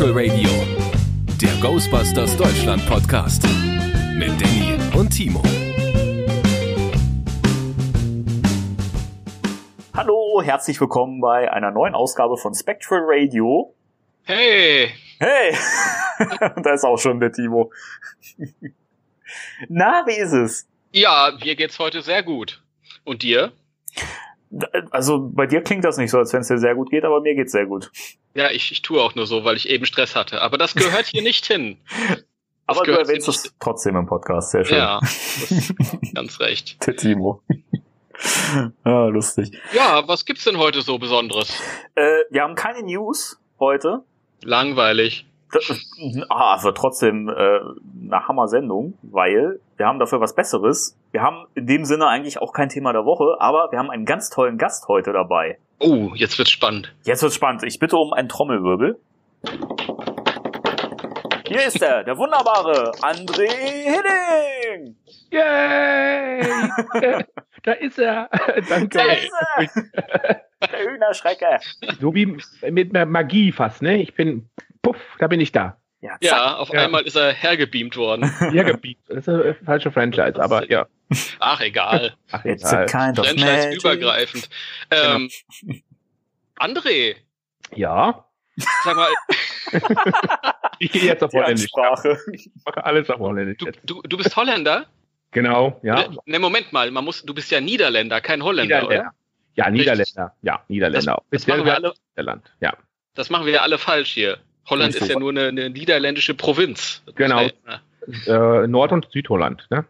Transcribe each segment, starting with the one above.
Spectral Radio, der Ghostbusters Deutschland Podcast mit Danny und Timo. Hallo, herzlich willkommen bei einer neuen Ausgabe von Spectral Radio. Hey! Hey! da ist auch schon der Timo. Na, wie ist es? Ja, mir geht's heute sehr gut. Und dir? Also bei dir klingt das nicht so, als wenn es dir sehr gut geht, aber mir geht's sehr gut. Ja, ich, ich tue auch nur so, weil ich eben Stress hatte. Aber das gehört hier nicht hin. Das aber du erwähnst es trotzdem im Podcast, sehr schön. Ja, ganz recht. Der Timo. ah, lustig. Ja, was gibt's denn heute so Besonderes? Äh, wir haben keine News heute. Langweilig. Ah, also trotzdem äh, eine Hammer-Sendung, weil wir haben dafür was Besseres. Wir haben in dem Sinne eigentlich auch kein Thema der Woche, aber wir haben einen ganz tollen Gast heute dabei. Oh, jetzt wird's spannend. Jetzt wird's spannend. Ich bitte um einen Trommelwirbel. Hier ist er, der wunderbare André Hidding! Yay! da ist er. Danke. Da ist er. Der Hühnerschrecker. So wie mit Magie fast, ne? Ich bin, puff, da bin ich da. Ja, ja auf ja. einmal ist er hergebeamt worden. Hergebeamt. Das ist eine falsche Franchise, aber ja. Ach, egal. Ach, egal. Kind Franchise übergreifend. Ähm, genau. André. Ja. Sag mal. ich gehe jetzt auf Holländisch. Sprache. Ich mache alles auf Holländisch. Du, du, du bist Holländer? Genau, ja. Ne, ne, Moment mal, man muss, du bist ja Niederländer, kein Holländer, Niederländer. oder? Ja, Niederländer. Ja, Niederländer. Das, das machen wir alle. Niederland. Ja. Das machen wir ja alle falsch hier. Holland ist ja nur eine, eine niederländische Provinz. Genau. Äh, Nord- und Südholland, ne?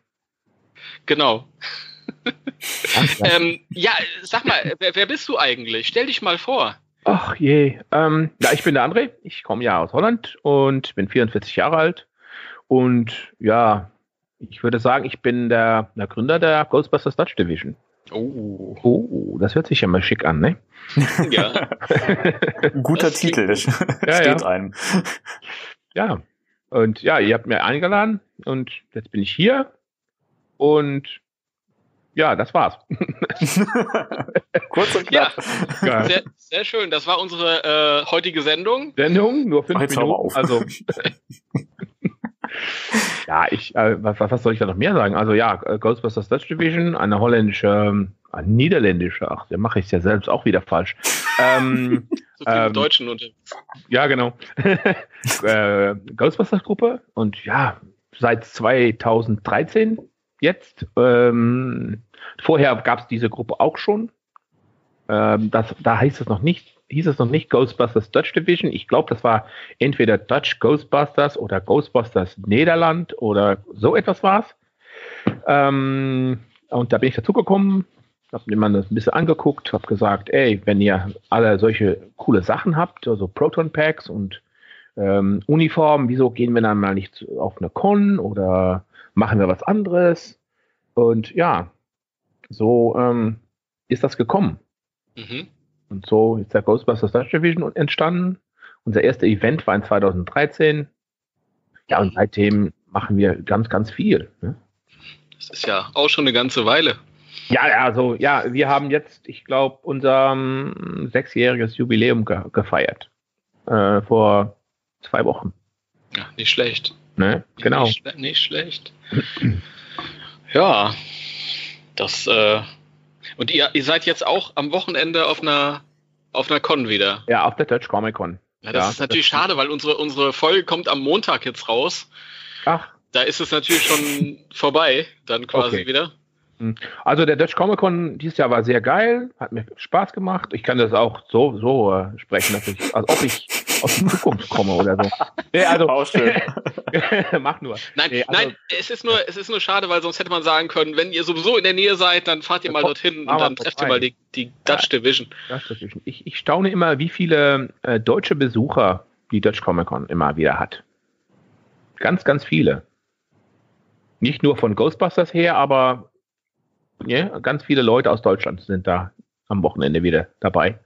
Genau. ähm, ja, sag mal, wer, wer, bist du eigentlich? Stell dich mal vor. Ach je. Ähm, ja, ich bin der André. Ich komme ja aus Holland und bin 44 Jahre alt. Und ja, ich würde sagen, ich bin der, der Gründer der Ghostbusters Dutch Division. Oh. Oh, das hört sich ja mal schick an, ne? Ja. Guter Titel, das ja, steht ja. einem. Ja. Und ja, ihr habt mir eingeladen und jetzt bin ich hier und ja, das war's. Kurz und knapp. Ja, sehr, sehr schön. Das war unsere äh, heutige Sendung. Sendung, nur fünf Minuten. Auf. Also ja, ich, äh, was, was soll ich da noch mehr sagen? Also ja, äh, Ghostbusters Dutch Division, eine holländische, eine niederländische, ach, da mache ich es ja selbst auch wieder falsch. ähm, so viele ähm, Deutschen und Ja, genau. äh, Ghostbusters Gruppe und ja, seit 2013 jetzt. Ähm, vorher gab es diese Gruppe auch schon. Ähm, das, da heißt es noch nicht, hieß es noch nicht Ghostbusters Dutch Division. Ich glaube, das war entweder Dutch Ghostbusters oder Ghostbusters Niederland oder so etwas war es. Ähm, und da bin ich dazugekommen, habe mir mal ein bisschen angeguckt, habe gesagt, ey, wenn ihr alle solche coole Sachen habt, also Proton Packs und ähm, Uniformen, wieso gehen wir dann mal nicht auf eine Con oder machen wir was anderes? Und ja, so ähm, ist das gekommen. Mhm. Und so ist der Ghostbusters Dutch Division entstanden. Unser erster Event war in 2013. Ja, und seitdem machen wir ganz, ganz viel. Ne? Das ist ja auch schon eine ganze Weile. Ja, also ja, wir haben jetzt, ich glaube, unser um, sechsjähriges Jubiläum ge gefeiert. Äh, vor zwei Wochen. Ja, nicht schlecht. Ne? Genau. Nicht, nicht schlecht. ja, das äh, und ihr, ihr seid jetzt auch am Wochenende auf einer, auf einer Con wieder. Ja, auf der Dutch Comic Con. Ja, das ja, ist natürlich das schade, weil unsere, unsere Folge kommt am Montag jetzt raus. Ach. Da ist es natürlich schon vorbei, dann quasi okay. wieder. Hm. Also der Dutch Comic Con dieses Jahr war sehr geil, hat mir Spaß gemacht. Ich kann das auch so, so äh, sprechen, dass ich, als ob ich aus der Zukunft komme oder so. Nee, also, auch schön. mach nur. Nein, nee, also, nein, es ist nur, es ist nur schade, weil sonst hätte man sagen können, wenn ihr sowieso in der Nähe seid, dann fahrt ihr mal dorthin und dann trefft ihr mal die, die Dutch ja, Division. Dutch Division. Ich, ich staune immer, wie viele äh, deutsche Besucher die Dutch Comic Con immer wieder hat. Ganz, ganz viele. Nicht nur von Ghostbusters her, aber ja, ganz viele Leute aus Deutschland sind da am Wochenende wieder dabei.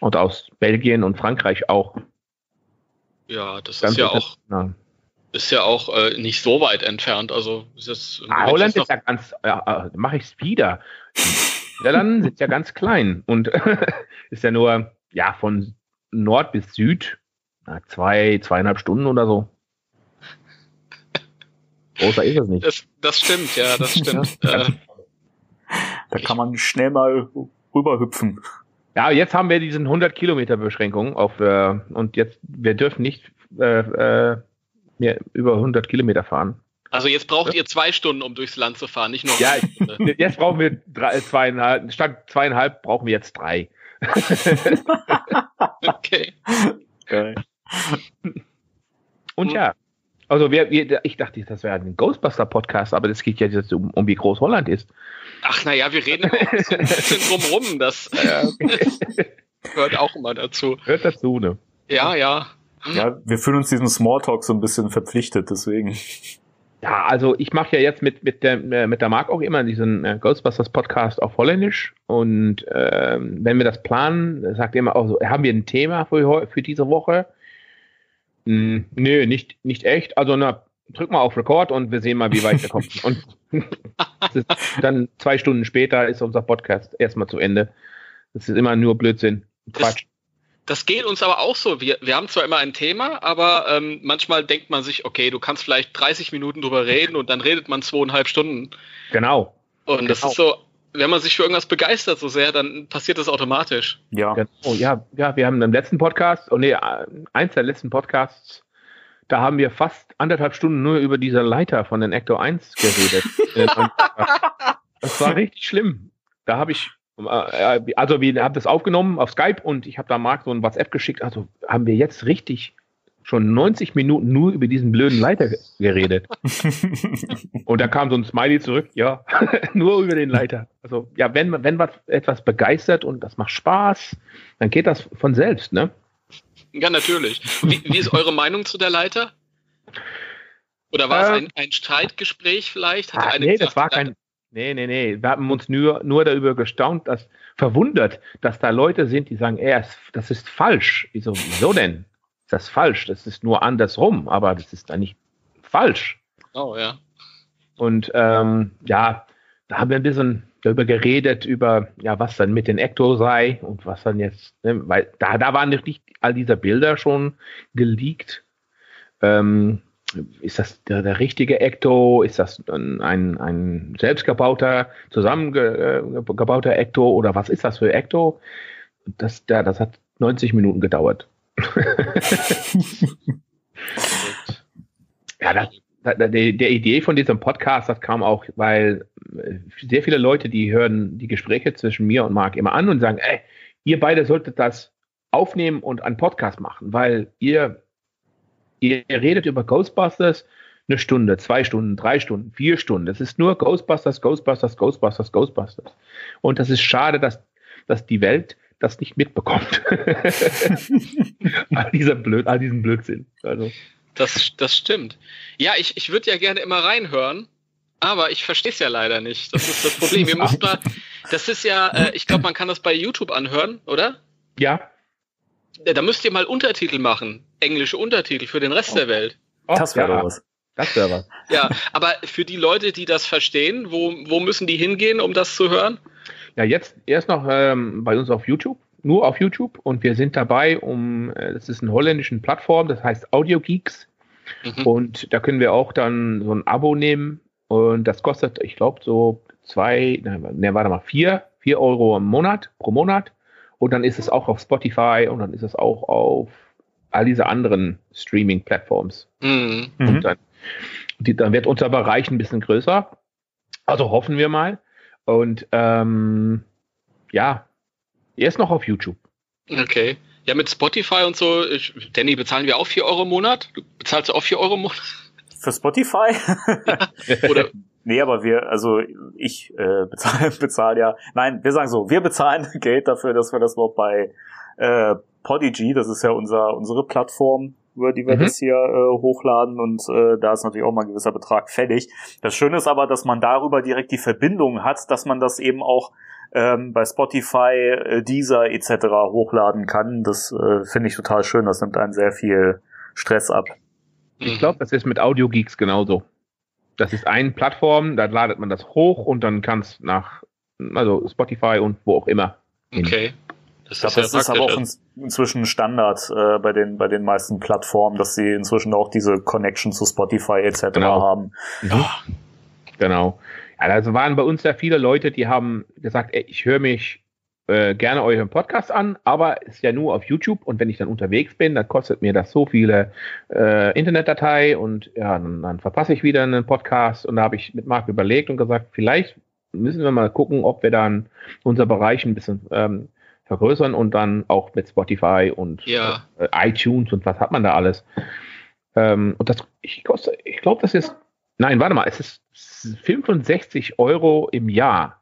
Und aus Belgien und Frankreich auch. Ja, das Ganz ist ja auch, ja. ist ja auch äh, nicht so weit entfernt. Also ist das, ah, Holland ist ja ganz, ja, äh, mache ich es wieder. Niederlanden sind ja ganz klein und ist ja nur ja von Nord bis Süd na, zwei, zweieinhalb Stunden oder so. Großer ist es nicht. Das, das stimmt, ja, das stimmt. äh, Da kann man schnell mal rüberhüpfen. Ja, jetzt haben wir diesen 100 Kilometer Beschränkung auf äh, und jetzt wir dürfen nicht äh, äh, mehr über 100 Kilometer fahren. also jetzt braucht ihr zwei Stunden, um durchs Land zu fahren, nicht nur Ja. Jetzt brauchen wir drei, zweieinhalb, statt zweieinhalb brauchen wir jetzt drei. Okay. Geil. Und Hm. ja, also wir, wir, ich dachte, das wäre ein Ghostbuster-Podcast, aber das geht ja jetzt um, um wie groß Holland ist. Ach naja, wir reden auch so ein bisschen drumrum, das gehört auch immer dazu. Hört dazu, ne? Ja, ja. Ja, wir fühlen uns diesem Smalltalk so ein bisschen verpflichtet, deswegen. Ja, also ich mache ja jetzt mit, mit, der, äh, mit der Mark auch immer diesen äh, Ghostbusters Podcast auf Holländisch. Und ähm, wenn wir das planen, sagt er immer auch so, haben wir ein Thema für, für diese Woche? Hm, nö, nicht, nicht echt. Also na, drück mal auf Record und wir sehen mal, wie weit wir kommen. Und das dann zwei Stunden später ist unser Podcast erstmal zu Ende. Das ist immer nur Blödsinn. Quatsch. Das geht uns aber auch so. Wir, wir haben zwar immer ein Thema, aber ähm, manchmal denkt man sich, okay, du kannst vielleicht 30 Minuten drüber reden und dann redet man zweieinhalb Stunden. Genau. Und das Genau. ist so, wenn man sich für irgendwas begeistert so sehr, dann passiert das automatisch. Ja. Genau, ja, ja, wir haben im letzten Podcast, oh nee, eins der letzten Podcasts, da haben wir fast anderthalb Stunden nur über diese Leiter von den Ecto 1 geredet. Äh, äh, das war richtig schlimm. Da habe ich, äh, äh, also wir haben das aufgenommen auf Skype und ich habe da Marc so ein WhatsApp geschickt. Also haben wir jetzt richtig schon 90 Minuten nur über diesen blöden Leiter geredet. Und da kam so ein Smiley zurück, ja, nur über den Leiter. Also ja, wenn, wenn was etwas begeistert und das macht Spaß, dann geht das von selbst, ne? Ja, natürlich. Wie, wie ist eure Meinung zu der Leiter? Oder war es Ähm, ein, ein Streitgespräch vielleicht? Hat Ah, nee, gesagt, das war kein. Nee, nee, nee. Wir haben uns nur, nur darüber gestaunt, dass verwundert, dass da Leute sind, die sagen, ey, es- das ist falsch. Ich so, wieso denn? Ist das falsch? Das ist nur andersrum, aber das ist da nicht falsch. Oh, ja. Und ähm, ja, da haben wir ein bisschen darüber geredet, über ja, was dann mit den Ecto sei und was dann jetzt, ne, weil da, da waren nicht all diese Bilder schon geleakt. Ähm, ist das der, der richtige Ecto? Ist das ein, ein, ein selbstgebauter, zusammengebauter Ecto oder was ist das für Ecto? Das, der, das hat 90 Minuten gedauert. Ja, das, da- da- der, der Idee von diesem Podcast, das kam auch, weil äh, sehr viele Leute, die hören die Gespräche zwischen mir und Marc immer an und sagen, ey, ihr beide solltet das aufnehmen und einen Podcast machen, weil ihr, ihr redet über Ghostbusters eine Stunde, zwei Stunden, drei Stunden, vier Stunden. Das ist nur Ghostbusters, Ghostbusters, Ghostbusters, Ghostbusters. Und das ist schade, dass, dass die Welt das nicht mitbekommt. all, dieser Blöd, all diesen Blödsinn. Also. Das, das stimmt. Ja, ich, ich würde ja gerne immer reinhören, aber ich verstehe es ja leider nicht. Das ist das Problem. Ihr müsst mal, das ist ja, äh, ich glaube, man kann das bei YouTube anhören, oder? Ja, Ja, Da müsst ihr mal Untertitel machen. Englische Untertitel für den Rest der Welt. Oh, Das wäre ja, was. Das wäre was. Ja, aber für die Leute, die das verstehen, wo, wo müssen die hingehen, um das zu hören? Ja, jetzt erst noch ähm, bei uns auf YouTube, nur auf YouTube und wir sind dabei, um, äh, das ist eine holländische Plattform, das heißt Audio Geeks Mhm. und da können wir auch dann so ein Abo nehmen und das kostet, ich glaube, so zwei, ne, warte mal, vier, vier Euro im Monat, pro Monat und dann ist es auch auf Spotify und dann ist es auch auf all diese anderen Streaming-Plattforms. Mhm. Mhm. Und dann, die, dann wird unser Bereich ein bisschen größer. Also hoffen wir mal. Und ähm, ja, er ist noch auf YouTube. Okay. Ja, mit Spotify und so, ich, Danny, bezahlen wir auch 4 Euro im Monat? Du bezahlst du auch 4 Euro im Monat? Für Spotify? Oder, nee, aber wir, also ich äh, bezahle bezahl ja, nein, wir sagen so, wir bezahlen Geld dafür, dass wir das überhaupt bei äh, Podigy, das ist ja unser unsere Plattform, über die wir Mhm. das hier äh, hochladen und äh, da ist natürlich auch mal ein gewisser Betrag fällig. Das Schöne ist aber, dass man darüber direkt die Verbindung hat, dass man das eben auch ähm, bei Spotify, äh, Deezer etc. hochladen kann. Das äh, finde ich total schön. Das nimmt einen sehr viel Stress ab. Ich glaube, das ist mit Audio Geeks genauso. Das ist eine Plattform, da ladet man das hoch und dann kann es nach, also Spotify und wo auch immer. Okay. Das glaube, das ist aber auch in, inzwischen Standard äh, bei den bei den meisten Plattformen, dass sie inzwischen auch diese Connection zu Spotify etc. Genau. haben. Ja. Genau. Also waren bei uns ja viele Leute, die haben gesagt, ey, ich höre mich äh, gerne euren Podcast an, aber ist ja nur auf YouTube und wenn ich dann unterwegs bin, dann kostet mir das so viele äh, Internetdatei und ja, dann, dann verpasse ich wieder einen Podcast und da habe ich mit Marc überlegt und gesagt, vielleicht müssen wir mal gucken, ob wir dann unser Bereich ein bisschen ähm, vergrößern und dann auch mit Spotify und ja. äh, iTunes und was hat man da alles. Ähm, und das, ich, ich glaube, das ist, nein, warte mal, es ist 65 Euro im Jahr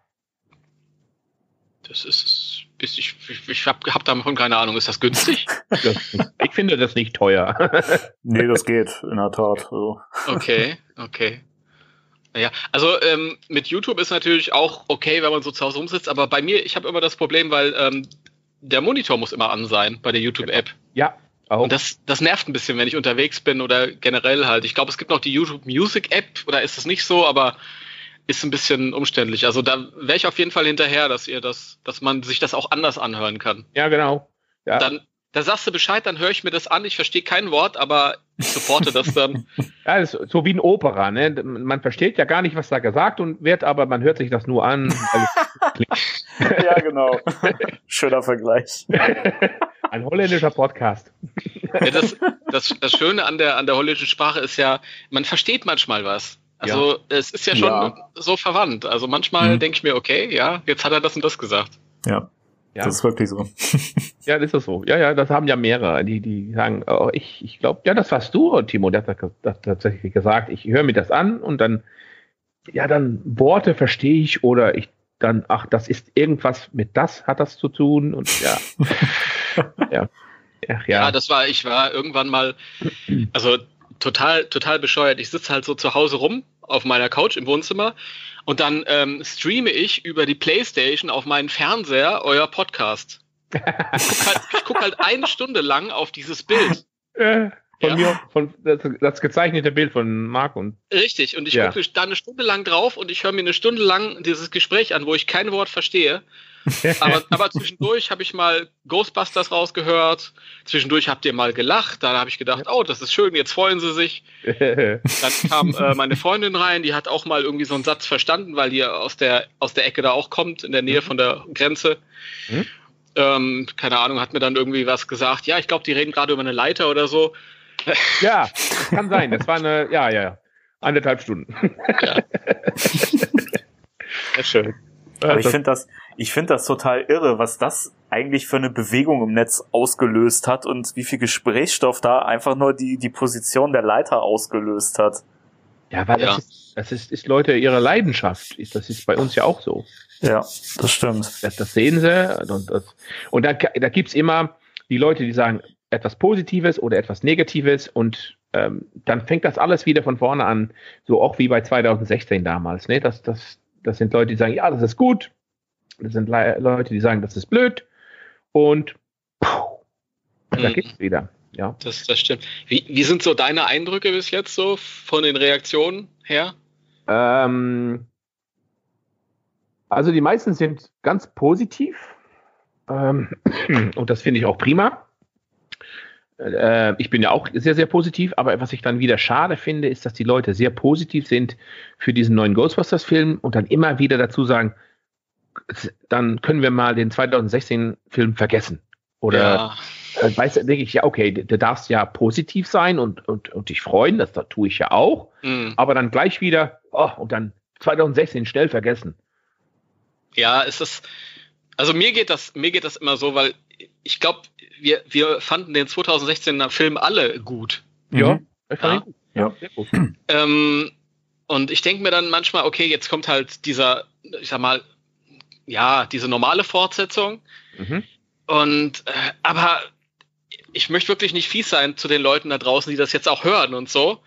das ist, ist ich, ich, ich habe hab davon keine Ahnung. Ist das günstig? ich finde das nicht teuer. nee, das geht, in der Tat. Also. Okay, okay. Naja, also ähm, mit YouTube ist natürlich auch okay, wenn man so zu Hause rumsitzt, aber bei mir, ich habe immer das Problem, weil ähm, der Monitor muss immer an sein bei der YouTube-App. Ja, auch. Und das, das nervt ein bisschen, wenn ich unterwegs bin oder generell halt. Ich glaube, es gibt noch die YouTube Music App, oder ist das nicht so, aber ist ein bisschen umständlich. Also da wäre ich auf jeden Fall hinterher, dass ihr das, dass man sich das auch anders anhören kann. Ja, genau. Ja. Dann, da sagst du Bescheid, dann höre ich mir das an. Ich verstehe kein Wort, aber ich supporte das dann. Ja, das ist so wie ein Opera, ne? Man versteht ja gar nicht, was da gesagt und wird, aber man hört sich das nur an. ja, genau. Schöner Vergleich. Ein holländischer Podcast. Ja, das, das, das Schöne an der, an der holländischen Sprache ist ja, man versteht manchmal was. Also ja. es ist ja schon ja. so verwandt. Also manchmal mhm. denke ich mir, okay, ja, jetzt hat er das und das gesagt. Ja. Ja. Das ist wirklich so. ja, das ist so. Ja, ja, das haben ja mehrere, die, die sagen, oh, ich, ich glaube, ja, das warst du, Timo, der hat das tatsächlich gesagt. Ich höre mir das an und dann, ja, dann Worte verstehe ich oder ich dann, ach, das ist irgendwas mit das hat das zu tun und ja. ja. Ach, ja. ja, das war, ich war irgendwann mal, also total, total bescheuert. Ich sitze halt so zu Hause rum auf meiner Couch im Wohnzimmer und dann ähm, streame ich über die Playstation auf meinen Fernseher euer Podcast. Ich gucke halt, guck halt eine Stunde lang auf dieses Bild. Äh, von ja. mir, von das, das, gezeichnete Bild von Marc und. Richtig, und ich ja. gucke da eine Stunde lang drauf und ich höre mir eine Stunde lang dieses Gespräch an, wo ich kein Wort verstehe. aber, aber zwischendurch habe ich mal Ghostbusters rausgehört. Zwischendurch habt ihr mal gelacht. Da habe ich gedacht, oh, das ist schön, jetzt freuen sie sich. Dann kam äh, meine Freundin rein, die hat auch mal irgendwie so einen Satz verstanden, weil die aus der, aus der Ecke da auch kommt, in der Nähe mhm. von der Grenze. Mhm. Ähm, keine Ahnung, hat mir dann irgendwie was gesagt. Ja, ich glaube, die reden gerade über eine Leiter oder so. Ja, kann sein. Das war eine, ja, ja, anderthalb Stunden. Ja. Sehr schön. Aber ich finde das, ich finde das total irre, was das eigentlich für eine Bewegung im Netz ausgelöst hat und wie viel Gesprächsstoff da einfach nur die, die Position der Leiter ausgelöst hat. Ja, weil ja. das, ist, das ist, ist Leute ihre Leidenschaft. Das ist bei uns ja auch so. Ja, das stimmt. Das, das sehen sie. Und, das, und da, da gibt's immer die Leute, die sagen etwas Positives oder etwas Negatives und ähm, dann fängt das alles wieder von vorne an, so auch wie bei 2016 damals. Ne? Das, das, das sind Leute, die sagen, ja, das ist gut, das sind Le Leute, die sagen, das ist blöd. Und puh, da mhm. geht's wieder. Ja. Das, das stimmt. Wie, wie sind so deine Eindrücke bis jetzt so von den Reaktionen her? Ähm, also die meisten sind ganz positiv. Ähm, und das finde ich auch prima. Äh, ich bin ja auch sehr, sehr positiv, aber was ich dann wieder schade finde, ist, dass die Leute sehr positiv sind für diesen neuen Ghostbusters-Film und dann immer wieder dazu sagen, dann können wir mal den 2016-Film vergessen. Oder ja. äh, weißt denke ich, ja, okay, du darfst ja positiv sein und, und, und dich freuen, das, das tue ich ja auch. Mhm. Aber dann gleich wieder, oh, und dann 2016 schnell vergessen. Ja, ist das, also mir geht das, mir geht das immer so, weil ich glaube, wir, wir fanden den 2016er Film alle gut. Ja, mhm. ja. Ja. Gut. Ähm, und ich denke mir dann manchmal, okay, jetzt kommt halt dieser, ich sag mal, ja, diese normale Fortsetzung. Mhm. Und äh, aber ich möchte wirklich nicht fies sein zu den Leuten da draußen, die das jetzt auch hören und so.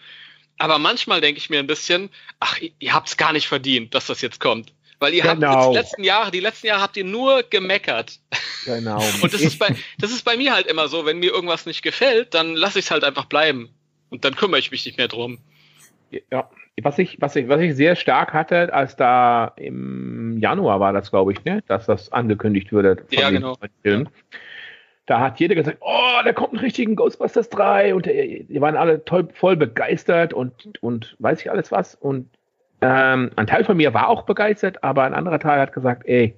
Aber manchmal denke ich mir ein bisschen, ach, ihr habt es gar nicht verdient, dass das jetzt kommt. Weil ihr genau. habt die letzten Jahre, die letzten Jahre habt ihr nur gemeckert. Genau. und das ist bei, das ist bei mir halt immer so, wenn mir irgendwas nicht gefällt, dann lasse ich es halt einfach bleiben. Und dann kümmere ich mich nicht mehr drum. Ja, was ich, was ich, was ich sehr stark hatte, als da im Januar war das, glaube ich, ne, dass das angekündigt würde. Ja, genau. Film. Da hat jeder gesagt, oh, da kommt ein richtigen Ghostbusters 3 und die waren alle toll, voll begeistert und, und weiß ich alles was. Und ähm, ein Teil von mir war auch begeistert, aber ein anderer Teil hat gesagt, ey,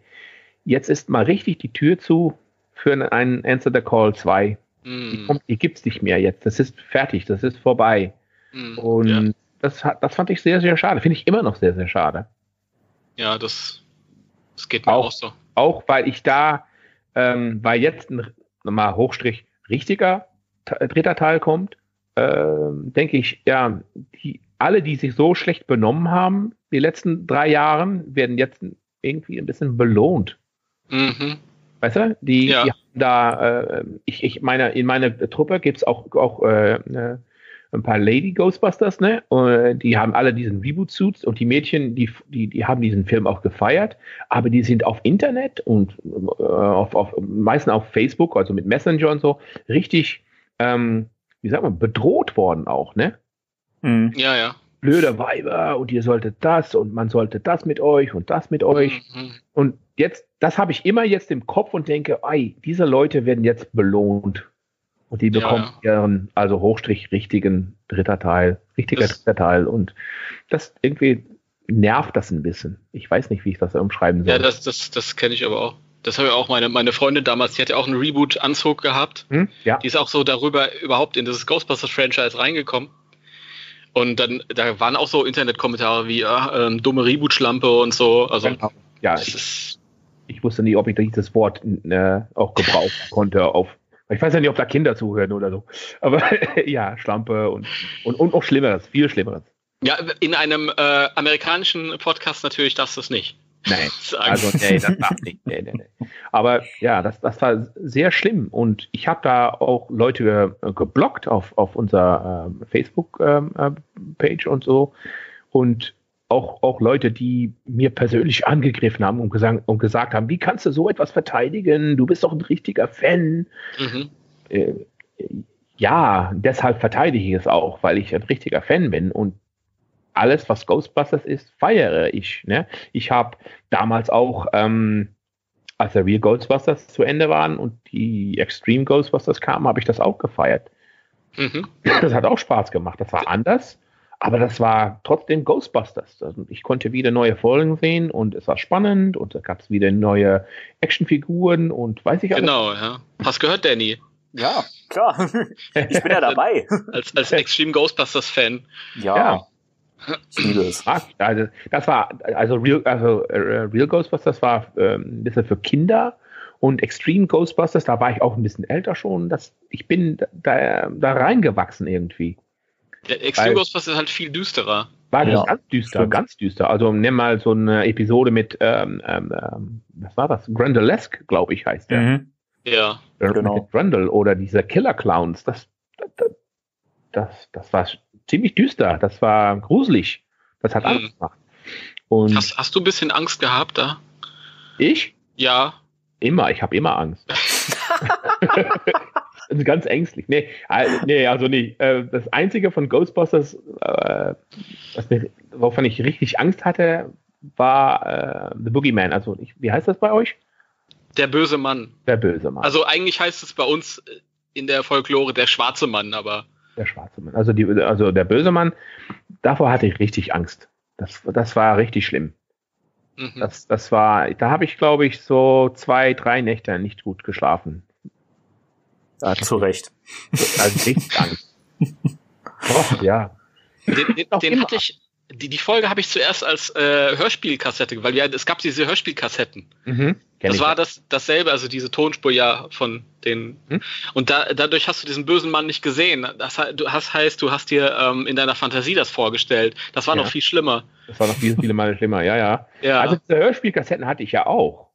jetzt ist mal richtig die Tür zu für einen Answer the Call 2. Mm. Die, kommt, die gibt's nicht mehr jetzt. Das ist fertig, das ist vorbei. Mm, und ja. das, das fand ich sehr, sehr schade. Finde ich immer noch sehr, sehr schade. Ja, das, das geht mir auch, auch so. Auch weil ich da, ähm, weil jetzt ein mal Hochstrich richtiger dritter Teil kommt, ähm, denke ich, ja, die, alle, die sich so schlecht benommen haben, die letzten drei Jahren, werden jetzt irgendwie ein bisschen belohnt. Mhm. Weißt du, die, ja. die haben da, äh, ich, ich meine, in meiner Truppe gibt es auch, auch äh, ne, ein paar Lady Ghostbusters, ne? Und die haben alle diesen Reboot-Suits und die Mädchen, die, die, die haben diesen Film auch gefeiert, aber die sind auf Internet und äh, auf, auf, meistens auf Facebook, also mit Messenger und so, richtig, ähm, wie sagt man, bedroht worden auch, ne? Mhm. Ja, ja blöde Weiber und ihr solltet das und man sollte das mit euch und das mit euch. Mhm. Und jetzt, das habe ich immer jetzt im Kopf und denke, ei, diese Leute werden jetzt belohnt. Und die bekommen ja, ja. ihren, also Hochstrich, richtigen dritter Teil, richtiger das, dritter Teil. Und das irgendwie nervt das ein bisschen. Ich weiß nicht, wie ich das umschreiben soll. Ja, das, das, das kenne ich aber auch. Das habe ich auch meine, meine Freundin damals, die hat ja auch einen Reboot-Anzug gehabt. Hm? Ja. Die ist auch so darüber überhaupt in dieses Ghostbusters-Franchise reingekommen. Und dann, da waren auch so Internetkommentare wie äh, ähm, dumme Reboot-Schlampe und so. Also, genau. ja, ich, ich, wusste nicht, ob ich dieses Wort äh, auch gebrauchen konnte auf. Ich weiß ja nicht, ob da Kinder zuhören oder so. Aber ja, Schlampe und, und, und auch Schlimmeres, viel Schlimmeres. Ja, in einem äh, amerikanischen Podcast natürlich darfst du es nicht. Nein, also nee, das darf nicht. Nee, nee, nee. Aber ja, das, das war sehr schlimm und ich habe da auch Leute äh, geblockt auf, auf unserer äh, Facebook-Page ähm, äh, und so und auch, auch Leute, die mir persönlich angegriffen haben und gesagt, und gesagt haben, wie kannst du so etwas verteidigen? Du bist doch ein richtiger Fan. Mhm. Äh, ja, deshalb verteidige ich es auch, weil ich ein richtiger Fan bin und alles, was Ghostbusters ist, feiere ich. Ne? Ich habe damals auch, ähm, als der Real Ghostbusters zu Ende waren und die Extreme Ghostbusters kamen, habe ich das auch gefeiert. Mhm. Das hat auch Spaß gemacht. Das war anders, aber das war trotzdem Ghostbusters. Also ich konnte wieder neue Folgen sehen und es war spannend und da gab es wieder neue Actionfiguren und weiß ich alles. Genau, ja. Hast gehört, Danny? Ja, klar. Ich bin ja dabei. Als, als Extreme Ghostbusters-Fan. Ja. ja. Es. Also, das war, also Real, also, äh, Real Ghostbusters war äh, ein bisschen für Kinder und Extreme Ghostbusters, da war ich auch ein bisschen älter schon. Das, ich bin da, da reingewachsen irgendwie. Der Extreme Weil, Ghostbusters ist halt viel düsterer. War ja, ganz düster, stimmt. ganz düster. Also nimm mal so eine Episode mit, ähm, ähm, ähm was war das? Grendelesk, glaube ich, heißt der. Mhm. Ja. Genau. Mit Grendel oder diese Killer Clowns. Das, das, das, das war ziemlich düster. Das war gruselig. Das hat Angst hm. gemacht. Und hast, hast du ein bisschen Angst gehabt da? Ich? Ja. Immer, ich habe immer Angst. ganz ängstlich. Nee, also, nee, also nicht. Äh, das einzige von Ghostbusters, äh, was mir, wovon ich richtig Angst hatte, war äh, The Boogeyman. Also, ich, wie heißt das bei euch? Der böse Mann. Der böse Mann. Also eigentlich heißt es bei uns in der Folklore der schwarze Mann, aber der schwarze Mann. Also, die, also der böse Mann, davor hatte ich richtig Angst. Das, das war richtig schlimm. Mhm. Das, das war, da habe ich, glaube ich, so zwei, drei Nächte nicht gut geschlafen. Zu Recht. Also richtig Angst. oh, ja. Den, den, den hatte ich, die, die Folge habe ich zuerst als äh, Hörspielkassette, weil ja, es gab diese Hörspielkassetten. Mhm, das war das, dasselbe, also diese Tonspur ja von den. Mhm. Und da, dadurch hast du diesen bösen Mann nicht gesehen. Das, du hast, heißt, du hast dir ähm, in deiner Fantasie das vorgestellt. Das war ja. noch viel schlimmer. Das war noch viel, viele Male schlimmer, ja, ja. ja. Also diese Hörspielkassetten hatte ich ja auch.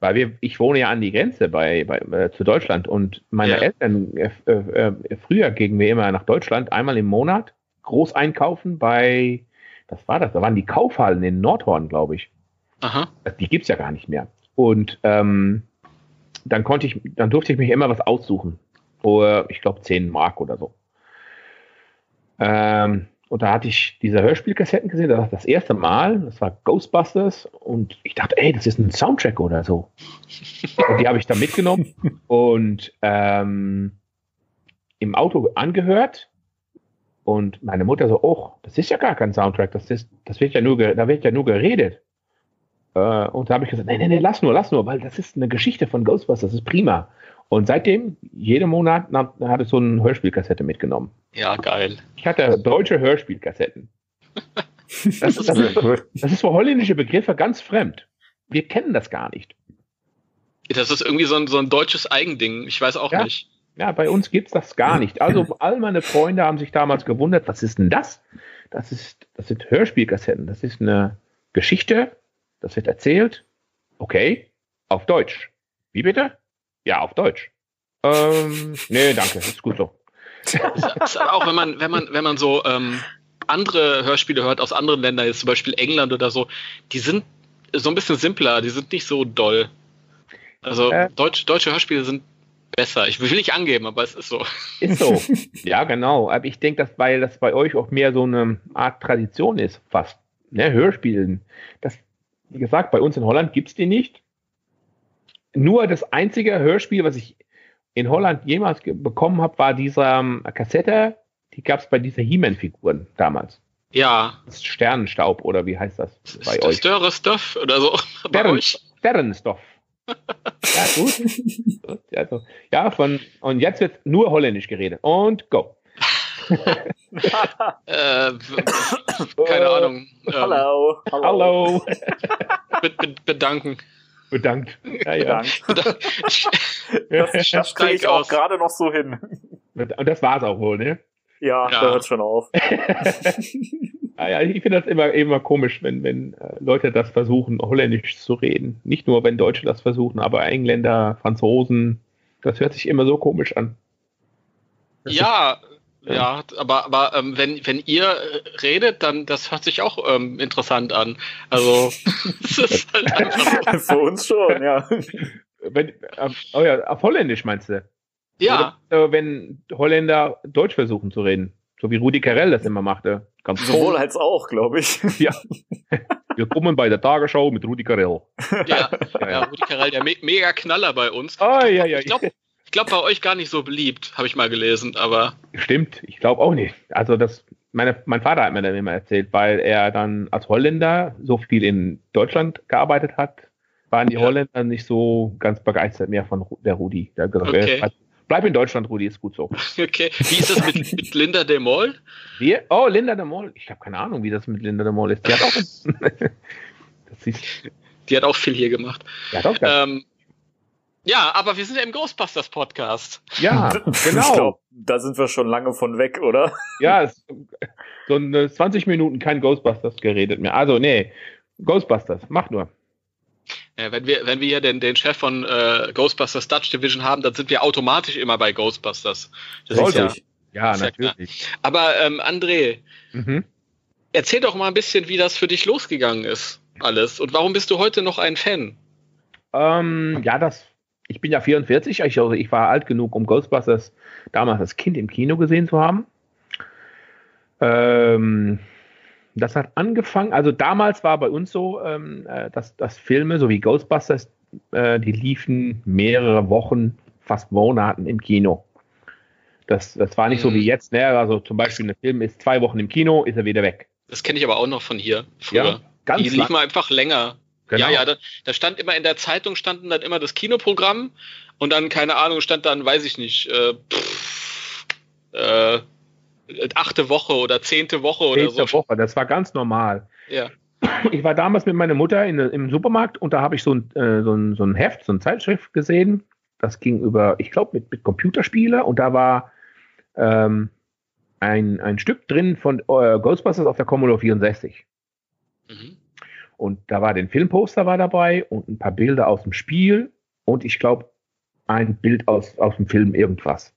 Weil wir, ich wohne ja an die Grenze bei, bei äh, zu Deutschland und meine ja. Eltern äh, äh, früher gingen wir immer nach Deutschland einmal im Monat groß einkaufen bei, was war das? Da waren die Kaufhallen in Nordhorn, glaube ich. Aha. Die gibt es ja gar nicht mehr. Und ähm, dann konnte ich, dann durfte ich mich immer was aussuchen. Für, ich glaube, 10 Mark oder so. Ähm, Und da hatte ich diese Hörspielkassetten gesehen, das war das erste Mal, das war Ghostbusters und ich dachte, ey, das ist ein Soundtrack oder so. und die habe ich da mitgenommen und ähm, im Auto angehört und meine Mutter so, oh, das ist ja gar kein Soundtrack, das ist, das wird ja nur, da wird ja nur geredet. Äh, und da habe ich gesagt, nee, nee, nee, lass nur, lass nur, weil das ist eine Geschichte von Ghostbusters, das ist prima. Und seitdem, jeden Monat, hatte ich so eine Hörspielkassette mitgenommen. Ja, geil. Ich hatte deutsche Hörspielkassetten. Das, das, ist, das ist für holländische Begriffe ganz fremd. Wir kennen das gar nicht. Das ist irgendwie so ein, so ein deutsches Eigending. Ich weiß auch ja. nicht. Ja, bei uns gibt's das gar nicht. Also all meine Freunde haben sich damals gewundert, was ist denn das? Das ist, das sind Hörspielkassetten. Das ist eine Geschichte, das wird erzählt. Okay, auf Deutsch. Wie bitte? Ja, auf Deutsch. Ähm, nee, danke, ist gut so. Ist aber auch, wenn man, wenn man, wenn man so ähm, andere Hörspiele hört aus anderen Ländern, jetzt zum Beispiel England oder so, die sind so ein bisschen simpler, die sind nicht so doll. Also äh, Deutsch, deutsche Hörspiele sind besser. Ich will nicht angeben, aber es ist so. Ist so. ja, genau. Aber ich denke, dass weil das bei euch auch mehr so eine Art Tradition ist, fast. Ne, Hörspielen. Das, wie gesagt, bei uns in Holland gibt es die nicht nur das einzige Hörspiel, was ich in Holland jemals bekommen habe, war dieser ähm, Kassette, die gab es bei dieser He-Man-Figuren damals. Ja. Das Sternenstaub oder wie heißt das bei euch? Störrestoff oder so. Stern, Sternenstoff. Ja, gut. also, ja, von, und jetzt wird nur holländisch geredet. Und go. äh, keine Ahnung. Hallo. Hallo. Hallo. Be be bedanken. Bedankt. Ja, ja. Bedankt. das das kriege ich auch gerade noch so hin. Und das war's auch wohl, ne? Ja, ja. da hört schon auf. ja, ich finde das immer, immer komisch, wenn, wenn äh, Leute das versuchen, Holländisch zu reden. Nicht nur, wenn Deutsche das versuchen, aber Engländer, Franzosen. Das hört sich immer so komisch an. Das ja, ja, aber, aber ähm, wenn, wenn ihr äh, redet, dann das hört sich auch ähm, interessant an. Also halt für uns schon, ja. Wenn, äh, oh ja, auf Holländisch meinst du? Ja. Oder, äh, wenn Holländer Deutsch versuchen zu reden, so wie Rudi Carell das immer machte. Ganz Sowohl als auch, glaube ich. Ja. Wir kommen bei der Tagesschau mit Rudi Carell. Ja, ja, ja. Rudi Carell, der me mega Knaller bei uns. Oh, ja, ja. Ich glaube, glaube, bei euch gar nicht so beliebt, habe ich mal gelesen, aber. Stimmt, ich glaube auch nicht. Also das, meine, mein Vater hat mir dann immer erzählt, weil er dann als Holländer so viel in Deutschland gearbeitet hat, waren die ja. Holländer nicht so ganz begeistert mehr von der Rudi. Der gesagt, okay. Bleib in Deutschland, Rudi, ist gut so. Okay. Wie ist das mit, mit Linda de Mol? Wie? Oh, Linda de Mol. Ich habe keine Ahnung, wie das mit Linda de Mol ist. Die hat auch. das ist, die hat auch viel hier gemacht. Die hat auch ähm, ja, aber wir sind ja im Ghostbusters Podcast. Ja, genau. Glaub, da sind wir schon lange von weg, oder? Ja, so eine 20 Minuten kein Ghostbusters geredet mehr. Also, nee, Ghostbusters, mach nur. Ja, wenn wir, wenn wir hier den, den Chef von äh, Ghostbusters Dutch Division haben, dann sind wir automatisch immer bei Ghostbusters. Das Sollte ja, ich. Ja, natürlich. Ja Aber ähm, André, mhm. erzähl doch mal ein bisschen, wie das für dich losgegangen ist, alles. Und warum bist du heute noch ein Fan? Ähm, ja, das ich bin ja 44, ich, also ich war alt genug, um Ghostbusters damals als Kind im Kino gesehen zu haben. Ähm, das hat angefangen, also damals war bei uns so, ähm, äh, dass, dass Filme, so wie Ghostbusters, äh, die liefen mehrere Wochen, fast Monaten im Kino. Das, das war nicht so wie mhm. jetzt, ne? Also zum Beispiel ein Film ist zwei Wochen im Kino, ist er wieder weg. Das kenne ich aber auch noch von hier früher. Ja, ganz die liefen einfach länger. Genau. Ja, ja, da, da, stand immer in der Zeitung standen dann immer das Kinoprogramm und dann, keine Ahnung, stand dann, weiß ich nicht, äh, pff, äh, achte Woche oder zehnte Woche oder zehnte so. Woche, das war ganz normal. Ja. Ich war damals mit meiner Mutter in, im Supermarkt und da habe ich so ein, äh, so, ein, so ein Heft, so ein Zeitschrift gesehen. Das ging über, ich glaube, mit, mit Computerspiele und da war ähm, ein, ein Stück drin von äh, Ghostbusters auf der Commodore 64. Mhm. Und da war den Filmposter war dabei und ein paar Bilder aus dem Spiel und ich glaube ein Bild aus, aus dem Film irgendwas.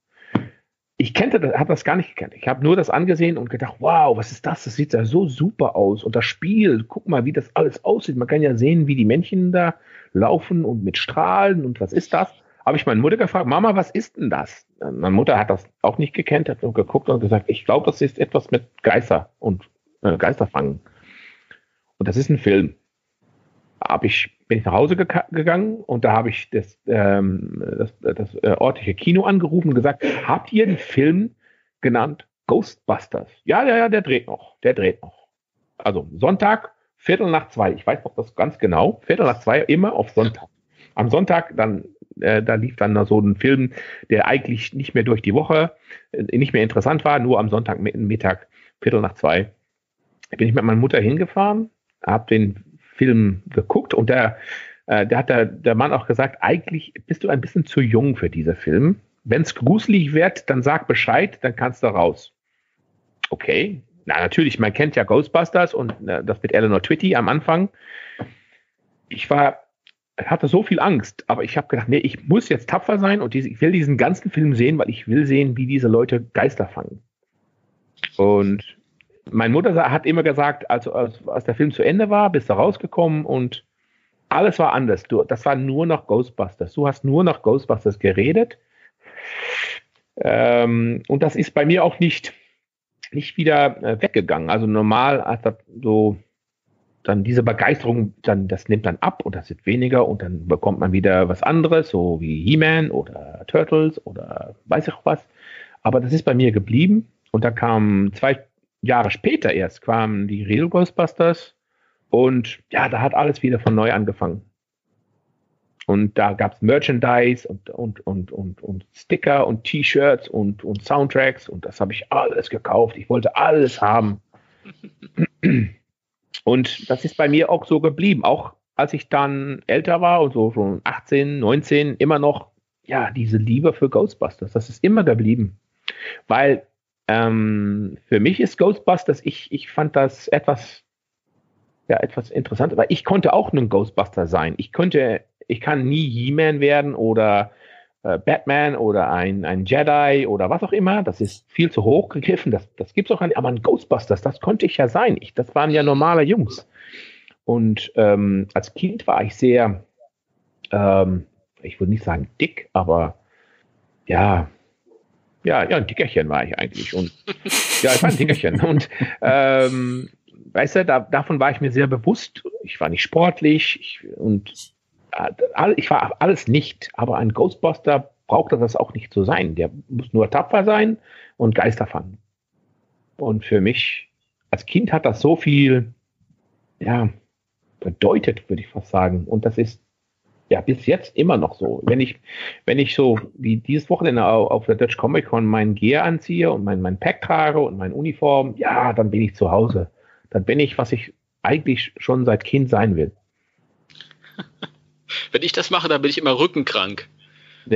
Ich kannte das, habe das gar nicht gekannt. Ich habe nur das angesehen und gedacht, wow, was ist das? Das sieht ja so super aus. Und das Spiel, guck mal, wie das alles aussieht. Man kann ja sehen, wie die Männchen da laufen und mit Strahlen und was ist das? habe ich meine Mutter gefragt, Mama, was ist denn das? Meine Mutter hat das auch nicht gekannt, hat nur geguckt und gesagt, ich glaube, das ist etwas mit Geister und äh, Geisterfangen. Und das ist ein Film. Hab ich, bin ich nach Hause ge gegangen und da habe ich das, ähm, das, das äh, örtliche Kino angerufen und gesagt, habt ihr einen Film genannt Ghostbusters? Ja, ja, ja, der dreht noch, der dreht noch. Also Sonntag, Viertel nach zwei, ich weiß noch das ganz genau, Viertel nach zwei, immer auf Sonntag. Am Sonntag dann äh, da lief dann so ein Film, der eigentlich nicht mehr durch die Woche, äh, nicht mehr interessant war, nur am Sonntag Mittag, Viertel nach zwei, bin ich mit meiner Mutter hingefahren, habe den Film geguckt und der, äh, der hat der, der Mann auch gesagt, eigentlich bist du ein bisschen zu jung für diesen Film. Wenn es gruselig wird, dann sag Bescheid, dann kannst du raus. Okay, na natürlich, man kennt ja Ghostbusters und äh, das mit Eleanor Twitty am Anfang. Ich war hatte so viel Angst, aber ich habe gedacht, nee, ich muss jetzt tapfer sein und diese, ich will diesen ganzen Film sehen, weil ich will sehen, wie diese Leute Geister fangen. Und meine Mutter hat immer gesagt, also als, als der Film zu Ende war, bist du rausgekommen und alles war anders. Du, das war nur noch Ghostbusters. Du hast nur noch Ghostbusters geredet. Ähm, und das ist bei mir auch nicht, nicht wieder äh, weggegangen. Also normal, als das so dann diese Begeisterung, dann, das nimmt dann ab und das wird weniger und dann bekommt man wieder was anderes, so wie He-Man oder Turtles oder weiß ich auch was. Aber das ist bei mir geblieben und da kam zwei Jahre später erst kamen die Real Ghostbusters und ja, da hat alles wieder von neu angefangen. Und da gab es Merchandise und, und, und, und, und Sticker und T-Shirts und, und Soundtracks und das habe ich alles gekauft. Ich wollte alles haben. Und das ist bei mir auch so geblieben. Auch als ich dann älter war und so schon 18, 19, immer noch, ja, diese Liebe für Ghostbusters. Das ist immer geblieben. Weil ähm, für mich ist Ghostbusters, ich, ich fand das etwas, ja, etwas interessant, weil ich konnte auch ein Ghostbuster sein. Ich könnte, ich kann nie He-Man werden oder äh, Batman oder ein, ein Jedi oder was auch immer. Das ist viel zu hoch gegriffen. Das, das gibt es auch nicht. Aber ein Ghostbusters, das konnte ich ja sein. Ich, das waren ja normale Jungs. Und ähm, als Kind war ich sehr, ähm, ich würde nicht sagen dick, aber ja, ja, ja, ein Dickerchen war ich eigentlich. Und ja, ich war ein Dickerchen. Und ähm, weißt du, da, davon war ich mir sehr bewusst. Ich war nicht sportlich ich, und ich war alles nicht, aber ein Ghostbuster brauchte das auch nicht zu sein. Der muss nur tapfer sein und Geister fangen. Und für mich als Kind hat das so viel, ja, bedeutet, würde ich fast sagen. Und das ist ja bis jetzt immer noch so. Wenn ich, wenn ich so wie dieses Wochenende auf der Dutch Comic Con mein Gear anziehe und mein, mein Pack trage und meine Uniform, ja, dann bin ich zu Hause. Dann bin ich, was ich eigentlich schon seit Kind sein will. Wenn ich das mache, dann bin ich immer rückenkrank.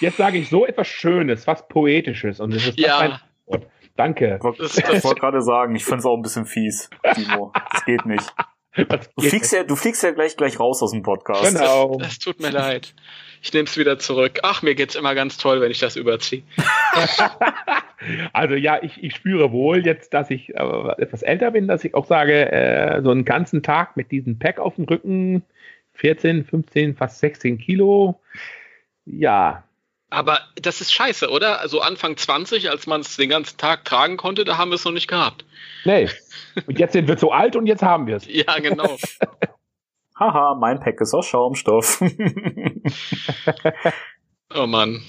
Jetzt sage ich so etwas Schönes, was Poetisches und es ist ja. Danke. Das, das wollte gerade sagen, ich finde es auch ein bisschen fies, Timo. Das geht nicht. Du fliegst, ja, du fliegst ja gleich gleich raus aus dem Podcast. Genau. Das, das tut mir leid. Ich nehme es wieder zurück. Ach, mir geht's immer ganz toll, wenn ich das überziehe. also ja, ich, ich spüre wohl jetzt, dass ich äh, etwas älter bin, dass ich auch sage, äh, so einen ganzen Tag mit diesem Pack auf dem Rücken, 14, 15, fast 16 Kilo, ja, aber das ist scheiße, oder? Also Anfang 20, als man es den ganzen Tag tragen konnte, da haben wir es noch nicht gehabt. Nee. Und jetzt sind wir zu alt und jetzt haben wir es. ja, genau. Haha, mein Pack ist aus Schaumstoff. oh Mann.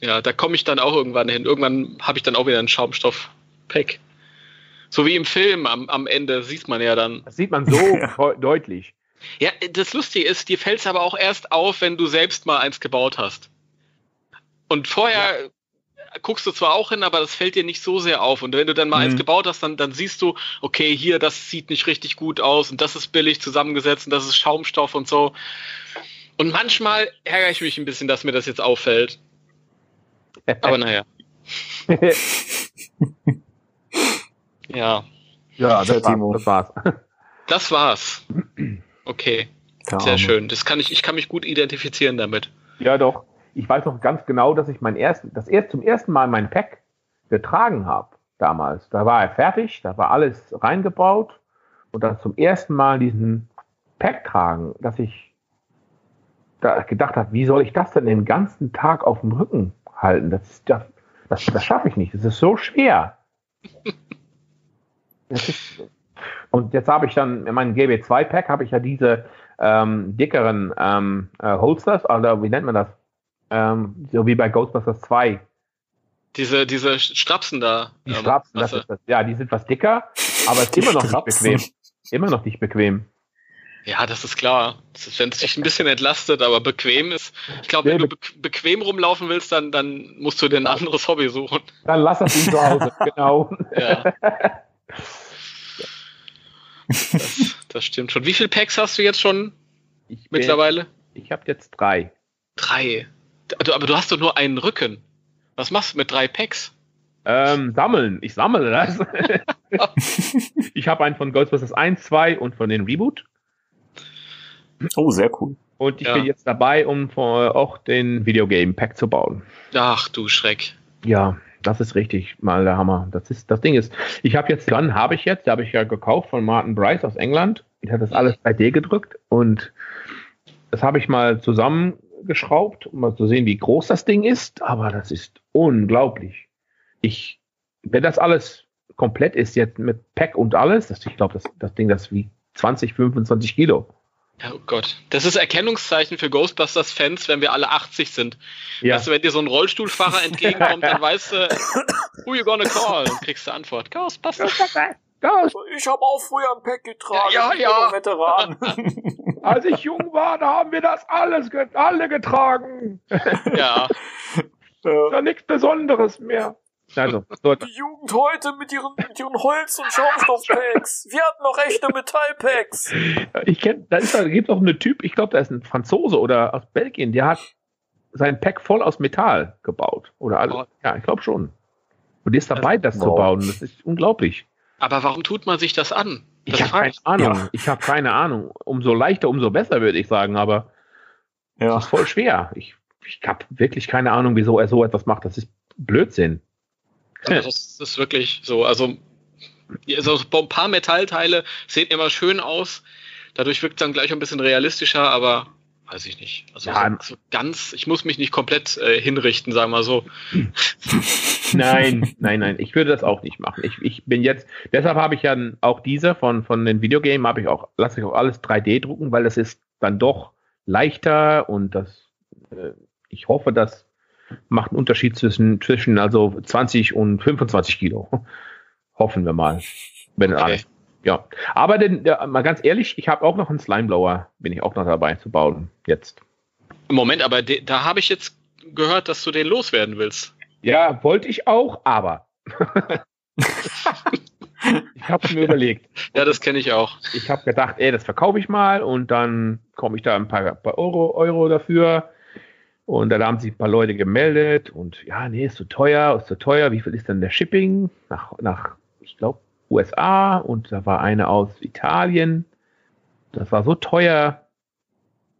Ja, da komme ich dann auch irgendwann hin. Irgendwann habe ich dann auch wieder ein Schaumstoff-Pack. So wie im Film am, am Ende sieht man ja dann. Das sieht man so deutlich. Ja, das Lustige ist, dir fällt es aber auch erst auf, wenn du selbst mal eins gebaut hast. Und vorher ja. guckst du zwar auch hin, aber das fällt dir nicht so sehr auf. Und wenn du dann mal mhm. eins gebaut hast, dann, dann siehst du, okay, hier, das sieht nicht richtig gut aus und das ist billig zusammengesetzt und das ist Schaumstoff und so. Und manchmal ärgere ich mich ein bisschen, dass mir das jetzt auffällt. Aber naja. ja. Ja, das, war, das war's. Das war's. Okay. Sehr schön. Das kann ich, ich kann mich gut identifizieren damit. Ja, doch ich weiß noch ganz genau, dass ich mein erst, das erst zum ersten Mal mein Pack getragen habe damals. Da war er fertig, da war alles reingebaut und dann zum ersten Mal diesen Pack tragen, dass ich da gedacht habe, wie soll ich das denn den ganzen Tag auf dem Rücken halten? Das, das, das, das schaffe ich nicht. Das ist so schwer. Ist, und jetzt habe ich dann in meinem GB2-Pack habe ich ja diese ähm, dickeren ähm, äh, Holsters, oder wie nennt man das? Ähm, so wie bei Ghostbusters 2. Diese, diese Strapsen da. Die ähm, Strapsen, das ist das. Ja, die sind was dicker, aber es ist immer noch Strapsen. nicht bequem. Immer noch nicht bequem. Ja, das ist klar. Wenn es dich ein bisschen entlastet, aber bequem ist. Ich glaube, wenn du be bequem rumlaufen willst, dann, dann musst du dir ein anderes Hobby suchen. Dann lass das ihn zu Hause, genau. Ja. Das, das, stimmt schon. Wie viele Packs hast du jetzt schon ich bin, mittlerweile? Ich habe jetzt drei. Drei. Aber du hast doch nur einen Rücken. Was machst du mit drei Packs? Ähm, sammeln. Ich sammle das. ich habe einen von Ghostbusters 1, 2 und von den Reboot. Oh, sehr cool. Und ich ja. bin jetzt dabei, um auch den Videogame Pack zu bauen. Ach du Schreck. Ja, das ist richtig mal der Hammer. Das ist das Ding ist, ich habe jetzt dran, habe ich jetzt, habe ich ja gekauft von Martin Bryce aus England. Ich habe das alles 3D gedrückt und das habe ich mal zusammengeschraubt, um mal zu sehen, wie groß das Ding ist. Aber das ist unglaublich. Ich, wenn das alles komplett ist jetzt mit Pack und alles, das, ich glaube, das, das Ding, das wie 20, 25 Kilo. Oh Gott, das ist Erkennungszeichen für Ghostbusters-Fans, wenn wir alle 80 sind. Ja. Weißt du, wenn dir so ein Rollstuhlfahrer entgegenkommt, dann weißt du, who you gonna call? Und kriegst du Antwort. Ghostbusters. Ghost. Ich habe auch früher ein Pack getragen. Ja, ja. Veteran. Als ich jung war, da haben wir das alles alle getragen. Ja. Ist ja nichts Besonderes mehr. Also, dort. Die Jugend heute mit ihren, mit ihren Holz- und Schaumstoffpacks. Wir hatten noch echte Metallpacks. Ich kenne, da, ist, da gibt auch einen Typ, ich glaube, da ist ein Franzose oder aus Belgien, der hat sein Pack voll aus Metall gebaut. Oder alles. Oh. Ja, ich glaube schon. Und der ist dabei, das, das zu bauen. Das ist unglaublich. Aber warum tut man sich das an? Das ich habe keine Ahnung. Ja. Ich habe keine Ahnung. Umso leichter, umso besser, würde ich sagen. Aber ja. das ist voll schwer. Ich, ich habe wirklich keine Ahnung, wieso er so etwas macht. Das ist Blödsinn. Also das ist wirklich so. Also, also ein paar Metallteile sehen immer schön aus. Dadurch wirkt es dann gleich ein bisschen realistischer, aber weiß ich nicht. Also ja, so, so ganz, ich muss mich nicht komplett äh, hinrichten, sagen wir so. Nein, nein, nein, ich würde das auch nicht machen. Ich, ich bin jetzt, deshalb habe ich ja auch diese von, von den Videogames, habe ich auch, lasse ich auch alles 3D drucken, weil das ist dann doch leichter und das, äh, ich hoffe, das macht einen Unterschied zwischen, zwischen also 20 und 25 Kilo. Hoffen wir mal. Wenn okay. alles. Ja. Aber denn, ja, mal ganz ehrlich, ich habe auch noch einen Slimeblower, bin ich auch noch dabei zu bauen. Jetzt. Moment, aber de, da habe ich jetzt gehört, dass du den loswerden willst. Ja, wollte ich auch, aber. ich habe mir überlegt. Ja, das kenne ich auch. Ich habe gedacht, ey, das verkaufe ich mal und dann komme ich da ein paar, paar Euro, Euro dafür. Und dann haben sich ein paar Leute gemeldet und ja, nee, ist zu teuer, ist zu teuer. Wie viel ist denn der Shipping nach, nach ich glaube, USA und da war eine aus Italien. Das war so teuer.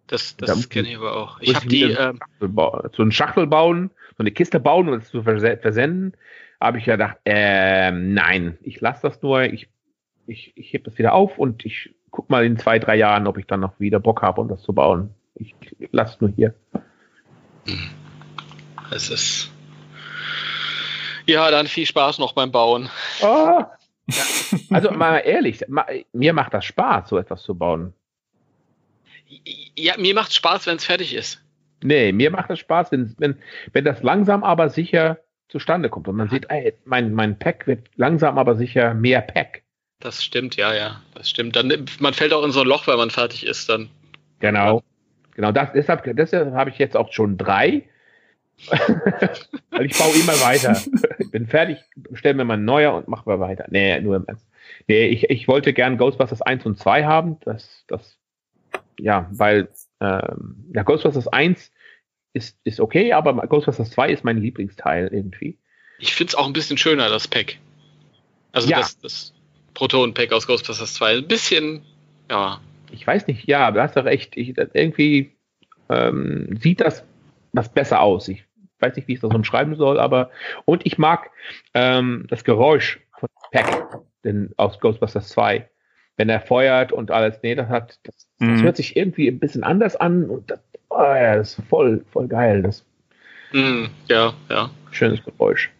Das, das kenne ich aber auch. Ich habe die ähm, so eine Schachtel bauen, so eine Kiste bauen und es zu versenden. Habe ich ja gedacht, äh, nein, ich lasse das nur. Ich, ich, ich hebe das wieder auf und ich guck mal in zwei, drei Jahren, ob ich dann noch wieder Bock habe, um das zu bauen. Ich lasse es nur hier. Es ist. Ja, dann viel Spaß noch beim Bauen. Oh. Ja. Also mal ehrlich, mir macht das Spaß, so etwas zu bauen. Ja, mir macht Spaß, wenn es fertig ist. Nee, mir macht es Spaß, wenn, wenn, wenn das langsam aber sicher zustande kommt. Und man sieht, ey, mein, mein Pack wird langsam aber sicher mehr Pack. Das stimmt, ja, ja. Das stimmt. Dann, man fällt auch in so ein Loch, weil man fertig ist dann. Genau. Genau, das, deshalb, deshalb habe ich jetzt auch schon drei. Weil ich baue immer weiter. Ich bin fertig, stelle mir mal ein neuer und mache mal weiter. Nee, nur im Ernst. Nee, ich, ich wollte gern Ghostbusters 1 und 2 haben. Das, das, ja, weil, ähm, ja, Ghostbusters 1 ist, ist okay, aber Ghostbusters 2 ist mein Lieblingsteil irgendwie. Ich finde es auch ein bisschen schöner, das Pack. Also ja. das, das Proton-Pack aus Ghostbusters 2. Ein bisschen, ja, ich weiß nicht, ja, du hast doch recht. Ich, irgendwie ähm, sieht das was besser aus. Ich weiß nicht, wie ich das umschreiben soll, aber und ich mag ähm, das Geräusch von Pack denn aus Ghostbusters 2. wenn er feuert und alles. Nee, das hat, das, das Mhm. hört sich irgendwie ein bisschen anders an und das, oh ja, das ist voll, voll geil. Das ist Hm, ja, ja, schönes Geräusch.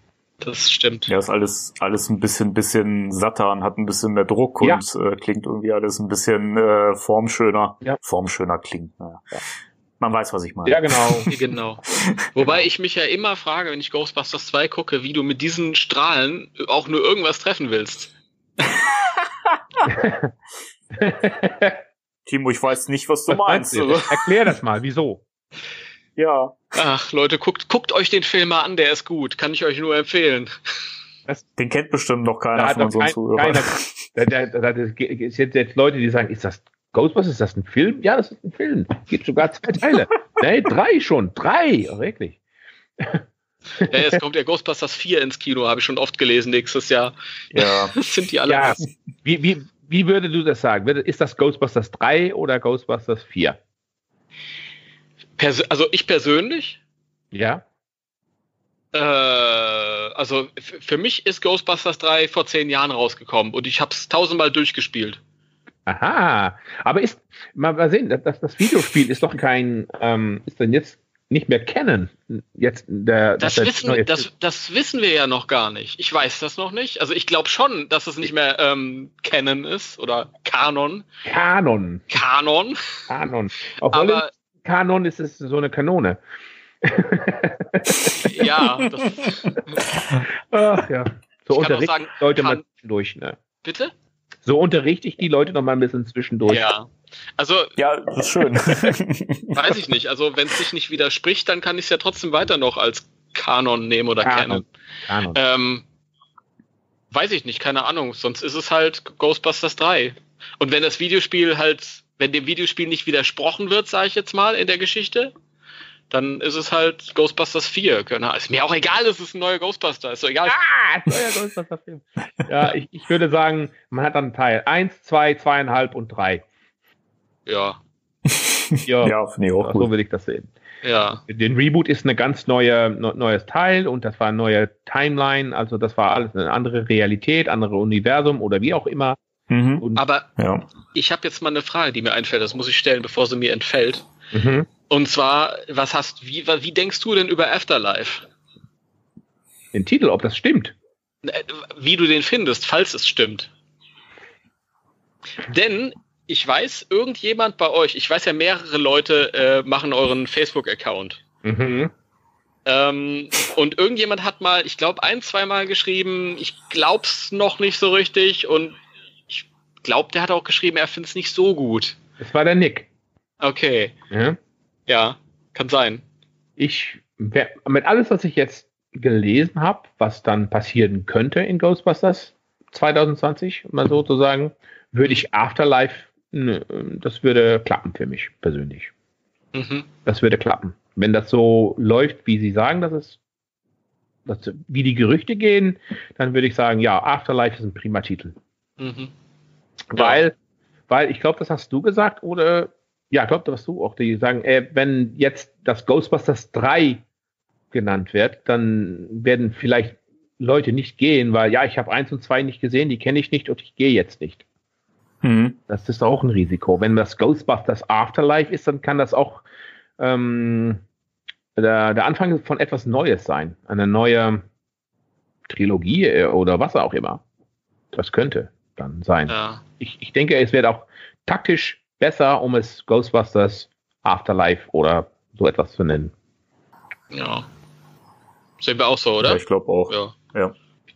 das stimmt. Ja, ist alles, alles ein bisschen, bisschen satter und hat ein bisschen mehr Druck Ja. und äh, klingt irgendwie alles ein bisschen äh, formschöner. Ja. Formschöner klingt, naja. Man weiß, was ich meine. Ja, genau. Genau. Wobei ich mich ja immer frage, wenn ich Ghostbusters 2 gucke, wie du mit diesen Strahlen auch nur irgendwas treffen willst. Timo, ich weiß nicht, was du Was meinst. du? Erklär das mal, wieso? ja. Ach, Leute, guckt, guckt euch den Film mal an, der ist gut. Kann ich euch nur empfehlen. Den kennt bestimmt noch keiner Da von unseren kein, Zuhörern. keiner, da, da, da, da, es gibt jetzt Leute, die sagen, ist das Ghostbusters, ist das ein Film? Ja, das ist ein Film. Gibt sogar zwei Teile. nee, drei schon. Drei, oh, wirklich. Ja, jetzt kommt der Ghostbusters 4 ins Kino, habe ich schon oft gelesen nächstes Jahr. Ja. Das sind die alle. Ja, wie, wie, wie würdest du das sagen? Ist das Ghostbusters 3 oder Ghostbusters 4? Pers also ich persönlich, Ja? äh, also für mich ist Ghostbusters 3 vor zehn Jahren rausgekommen und ich habe es tausendmal durchgespielt. Aha. Aber ist, mal, mal sehen, das, das Videospiel ist doch kein, ähm, ist denn jetzt nicht mehr Canon? Jetzt der, Das der wissen, neue- das, das wissen wir ja noch gar nicht. Ich weiß das noch nicht. Also ich glaube schon, dass es nicht mehr ähm, Canon ist oder Kanon. Kanon. Kanon. Kanon. Obwohl Aber Kanon ist es so eine Kanone. ja, das, Ach ja. So Ich kann auch sagen, Leute mal kann- zwischendurch, ne? bitte? So unterrichte ich die Leute noch mal ein bisschen zwischendurch. Ja. Also ja, das ist schön. weiß ich nicht. Also wenn es sich nicht widerspricht, dann kann ich es ja trotzdem weiter noch als Kanon nehmen oder Kanon. Canon. Kanon. Ähm, weiß ich nicht, keine Ahnung. Sonst ist es halt Ghostbusters 3. Und wenn das Videospiel halt, wenn dem Videospiel nicht widersprochen wird, sage ich jetzt mal, in der Geschichte, dann ist es halt Ghostbusters 4. Keine Ahnung. Ist mir auch egal, es ist ein neuer Ghostbuster. Ist so egal. Ah, neuer Ghostbusters-Film. ja, ich, ich würde sagen, man hat dann Teil 1, 2, 2,5 und 3. Ja, Ja, ja, finde ich auch so würde ich das sehen. ja. Den Reboot ist eine ganz neue, ne, neues Teil und das war eine neue Timeline, also das war alles eine andere Realität, andere Universum oder wie auch immer. Mhm. Und, Aber Ja. ich habe jetzt mal eine Frage, die mir einfällt. Das muss ich stellen, bevor sie mir entfällt. mhm. Und zwar, was hast, wie, wie denkst du denn über Afterlife? Den Titel, ob das stimmt. Äh, Wie du den findest, falls es stimmt. Denn ich weiß, irgendjemand bei euch, ich weiß ja, mehrere Leute äh, machen euren Facebook-Account. Mhm. Ähm, und irgendjemand hat mal, ich glaube, ein, zweimal geschrieben, ich glaub's noch nicht so richtig und ich glaube, der hat auch geschrieben, er find's nicht so gut. Das war der Nick. Okay, Ja. Ja, kann sein. Ich, mit alles, was ich jetzt gelesen habe, was dann passieren könnte in Ghostbusters 2020, um mal so zu sagen, würde ich Afterlife, ne, das würde klappen für mich persönlich. Mhm. Das würde klappen. Wenn das so läuft, wie Sie sagen, dass es, dass, wie die Gerüchte gehen, dann würde ich sagen, ja, Afterlife ist ein prima Titel. Mhm. Weil, weil ich glaube, das hast du gesagt, oder ja, ich glaube, das hast du auch, die sagen, äh, wenn jetzt das Ghostbusters 3 genannt wird, dann werden vielleicht Leute nicht gehen, weil ja, ich habe eins und zwei nicht gesehen, die kenne ich nicht und ich gehe jetzt nicht. Mhm. Das ist auch ein Risiko. Wenn das Ghostbusters Afterlife ist, dann kann das auch ähm, der, der Anfang von etwas Neues sein. Eine neue Trilogie äh, oder was auch immer. Das könnte dann sein. Ja. Ich, ich denke, es wird auch taktisch besser, um es Ghostbusters Afterlife oder so etwas zu nennen. ja. Sehen wir auch so, Ja, oder? ich glaube auch. Ja. Ja.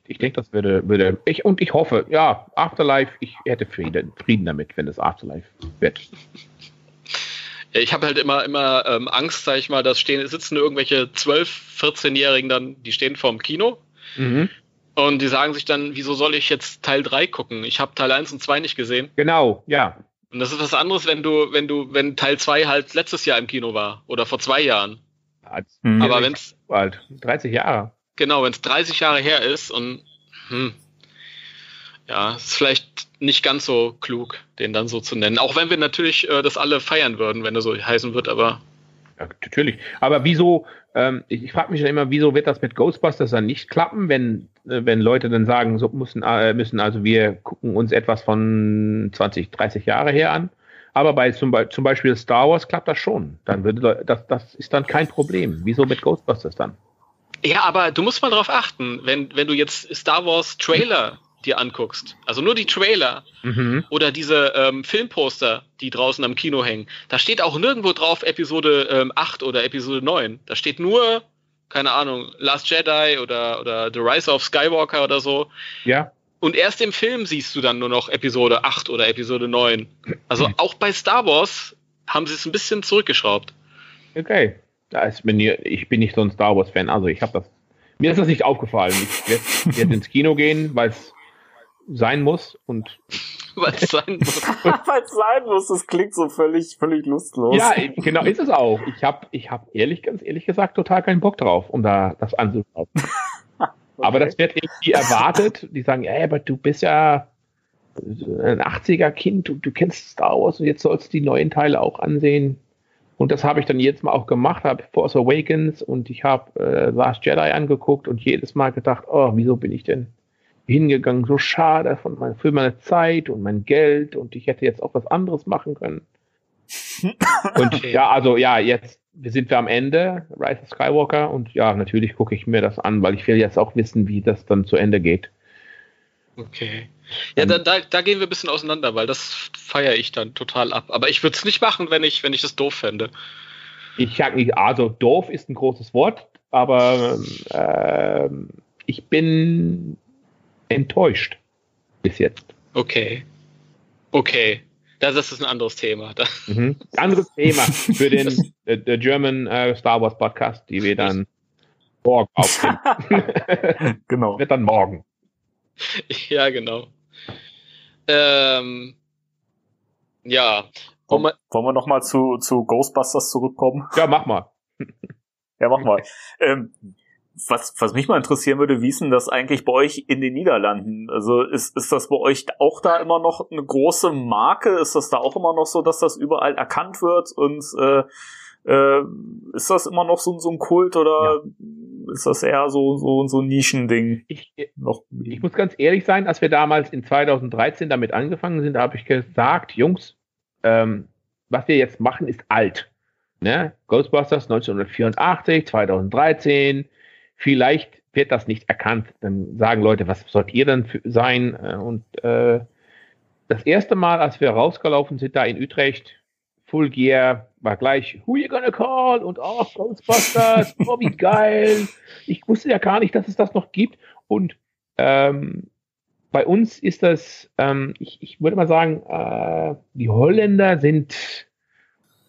Ich denke, das würde, würde ich und ich hoffe, ja, Afterlife, ich hätte Frieden, Frieden damit, wenn es Afterlife wird. Ja, ich habe halt immer, immer ähm, Angst, sag ich mal, dass stehen, sitzen irgendwelche 12-, 14-Jährigen dann, die stehen vorm Kino Mhm. und die sagen sich dann, wieso soll ich jetzt Teil 3 gucken? Ich habe Teil 1 und 2 nicht gesehen. Genau, ja. Und das ist was anderes, wenn du, wenn du, wenn Teil 2 halt letztes Jahr im Kino war oder vor zwei Jahren. Mhm. Aber wenn's, alt, 30 Jahre. genau, wenn es 30 Jahre her ist und hm, ja, ist vielleicht nicht ganz so klug, den dann so zu nennen. Auch wenn wir natürlich äh, das alle feiern würden, wenn er so heißen wird, aber Ja, natürlich. Aber wieso, ähm, ich, ich frage mich dann immer, wieso wird das mit Ghostbusters dann nicht klappen, wenn, äh, wenn Leute dann sagen, so müssen, äh, müssen, also wir gucken uns etwas von 20, 30 Jahre her an. Aber bei zum, zum Beispiel Star Wars klappt das schon. Dann würde das, das ist dann kein Problem. Wieso mit Ghostbusters dann? Ja, aber du musst mal drauf achten, wenn, wenn du jetzt Star Wars Trailer dir anguckst, also nur die Trailer mhm. oder diese ähm, Filmposter, die draußen am Kino hängen, da steht auch nirgendwo drauf Episode ähm, 8 oder Episode 9. Da steht nur, keine Ahnung, Last Jedi oder, oder The Rise of Skywalker oder so. Ja. Und erst im Film siehst du dann nur noch Episode 8 oder Episode 9. Also auch bei Star Wars haben sie es ein bisschen zurückgeschraubt. Okay. Bin hier, ich bin nicht so ein Star Wars-Fan, also ich habe das. Mir ist das nicht aufgefallen. Ich werde werd ins Kino gehen, weil es sein muss und weil es sein muss. weil es sein muss, das klingt so völlig, völlig lustlos. Ja, genau, ist es auch. Ich habe ich hab ehrlich, ganz ehrlich gesagt, total keinen Bock drauf, um da das anzuschauen. okay. Aber das wird irgendwie erwartet. Die sagen, ey, aber du bist ja ein 80er-Kind, du, du kennst Star Wars und jetzt sollst du die neuen Teile auch ansehen. Und das habe ich dann jetzt mal auch gemacht, habe Force Awakens und ich habe äh, Last Jedi angeguckt und jedes Mal gedacht, oh, wieso bin ich denn hingegangen? So schade von mein, für meine Zeit und mein Geld und ich hätte jetzt auch was anderes machen können. und ja, also ja, jetzt sind wir am Ende, Rise of Skywalker, und ja, natürlich gucke ich mir das an, weil ich will jetzt auch wissen, wie das dann zu Ende geht. Okay. Ja, da, da, da gehen wir ein bisschen auseinander, weil das feiere ich dann total ab. Aber ich würde es nicht machen, wenn ich, wenn ich das doof fände. Ich sag nicht, also doof ist ein großes Wort, aber äh, ich bin enttäuscht bis jetzt. Okay. Okay. Das ist ein anderes Thema. Mhm. Anderes Thema für den äh, German äh, Star Wars Podcast, die wir dann morgen aufnehmen. genau. Wird dann morgen. Ja, genau. Ähm, ja. Wollen wir, wollen wir nochmal zu, zu Ghostbusters zurückkommen? Ja, mach mal. ja, mach mal. ähm, was, was mich mal interessieren würde, wie ist denn das eigentlich bei euch in den Niederlanden? Also ist, ist das bei euch auch da immer noch eine große Marke? Ist das da auch immer noch so, dass das überall erkannt wird? Und äh, äh, ist das immer noch so, so ein Kult oder ja. ist das eher so, so, so ein Nischending? Ich, noch ich muss ganz ehrlich sein, als wir damals in 2013 damit angefangen sind, habe ich gesagt, Jungs, ähm, was wir jetzt machen, ist alt. Ne? Ghostbusters 1984, 2013, vielleicht wird das nicht erkannt. Dann sagen Leute, was sollt ihr denn sein? Äh, und äh, das erste Mal, als wir rausgelaufen sind, da in Utrecht, Full Gear, war gleich, who you gonna call? Und oh, Ghostbusters, oh, wie geil. Ich wusste ja gar nicht, dass es das noch gibt. Und ähm, bei uns ist das, ähm, ich, ich würde mal sagen, äh, die Holländer sind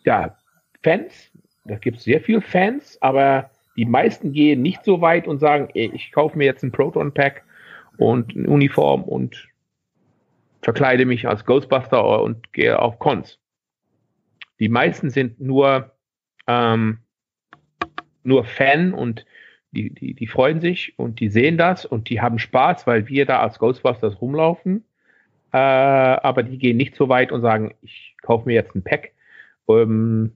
ja Fans. Da gibt es sehr viele Fans, aber die meisten gehen nicht so weit und sagen, ey, ich kaufe mir jetzt ein Proton Pack und eine Uniform und verkleide mich als Ghostbuster und gehe auf Cons. Die meisten sind nur, ähm, nur Fan und die, die, die freuen sich und die sehen das und die haben Spaß, weil wir da als Ghostbusters rumlaufen. Äh, aber die gehen nicht so weit und sagen, ich kaufe mir jetzt ein Pack. Ähm,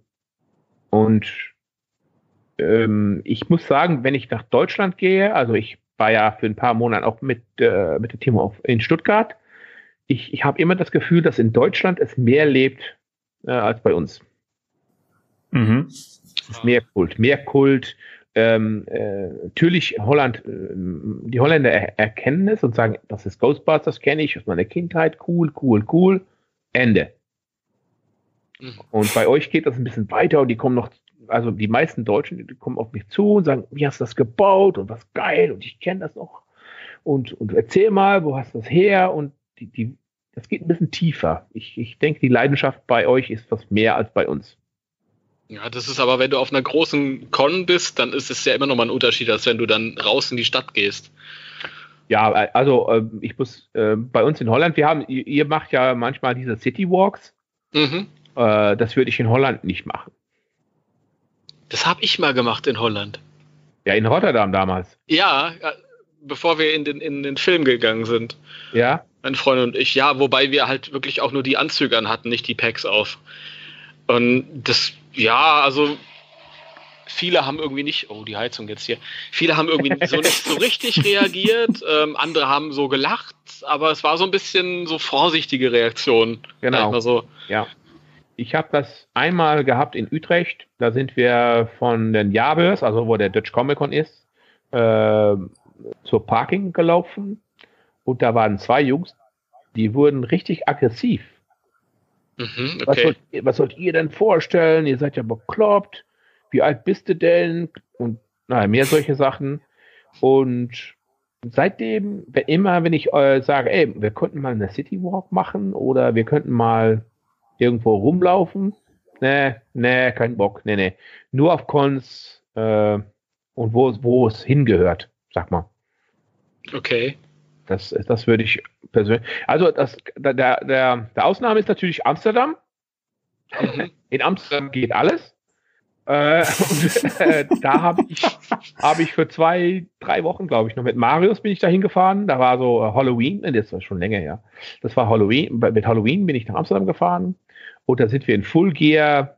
und ähm, ich muss sagen, wenn ich nach Deutschland gehe, also ich war ja für ein paar Monate auch mit, äh, mit dem Team auf, in Stuttgart, ich, ich habe immer das Gefühl, dass in Deutschland es mehr lebt äh, als bei uns. Mhm. Es ist mehr Kult, mehr Kult. Ähm, äh, natürlich Holland, äh, die Holländer er erkennen es und sagen, das ist Ghostbusters, kenne ich aus meiner Kindheit, cool, cool, cool. Ende. Mhm. Und bei euch geht das ein bisschen weiter und die kommen noch also die meisten Deutschen, die kommen auf mich zu und sagen, wie hast du das gebaut und was geil und ich kenne das noch. Und, und erzähl mal, wo hast du das her? Und die, die, das geht ein bisschen tiefer. Ich, ich denke, die Leidenschaft bei euch ist was mehr als bei uns. Ja, das ist aber, wenn du auf einer großen Con bist, dann ist es ja immer noch mal ein Unterschied, als wenn du dann raus in die Stadt gehst. Ja, also äh, ich muss äh, bei uns in Holland, wir haben, ihr macht ja manchmal diese City Walks. Mhm. Äh, das würde ich in Holland nicht machen. Das habe ich mal gemacht in Holland. Ja, in Rotterdam damals. Ja, bevor wir in den, in den Film gegangen sind. Ja. Mein Freund und ich, ja, wobei wir halt wirklich auch nur die Anzüge an hatten, nicht die Packs auf. Und das, ja, also viele haben irgendwie nicht, oh, die Heizung jetzt hier, viele haben irgendwie so nicht so richtig reagiert, ähm, andere haben so gelacht, aber es war so ein bisschen so vorsichtige Reaktion. Genau. So. Ja. Ich habe das einmal gehabt in Utrecht, da sind wir von den Jabers, also wo der Dutch Comic Con ist, äh, zur Parking gelaufen und da waren zwei Jungs, die wurden richtig aggressiv. Mhm, Was, okay. sollt, ihr- was sollt ihr denn vorstellen? Ihr seid ja bekloppt. Wie alt bist du denn? Und naja, mehr solche Sachen. Und seitdem, wenn- immer wenn ich äh, sage, ey, wir könnten mal eine City Walk machen oder wir könnten mal irgendwo rumlaufen. Nee, nee, kein Bock. Nee, nee. Nur auf Cons äh, und wo, es- wo es hingehört, sag mal. Okay. Das, das würde ich persönlich. Also das, der, der, der Ausnahme ist natürlich Amsterdam. Mhm. In Amsterdam geht alles. Äh, und, äh, da habe ich, hab ich für zwei, drei Wochen, glaube ich, noch mit Marius bin ich da hingefahren. Da war so Halloween, das war schon länger her. Das war Halloween. Mit Halloween bin ich nach Amsterdam gefahren. Und da sind wir in Full Gear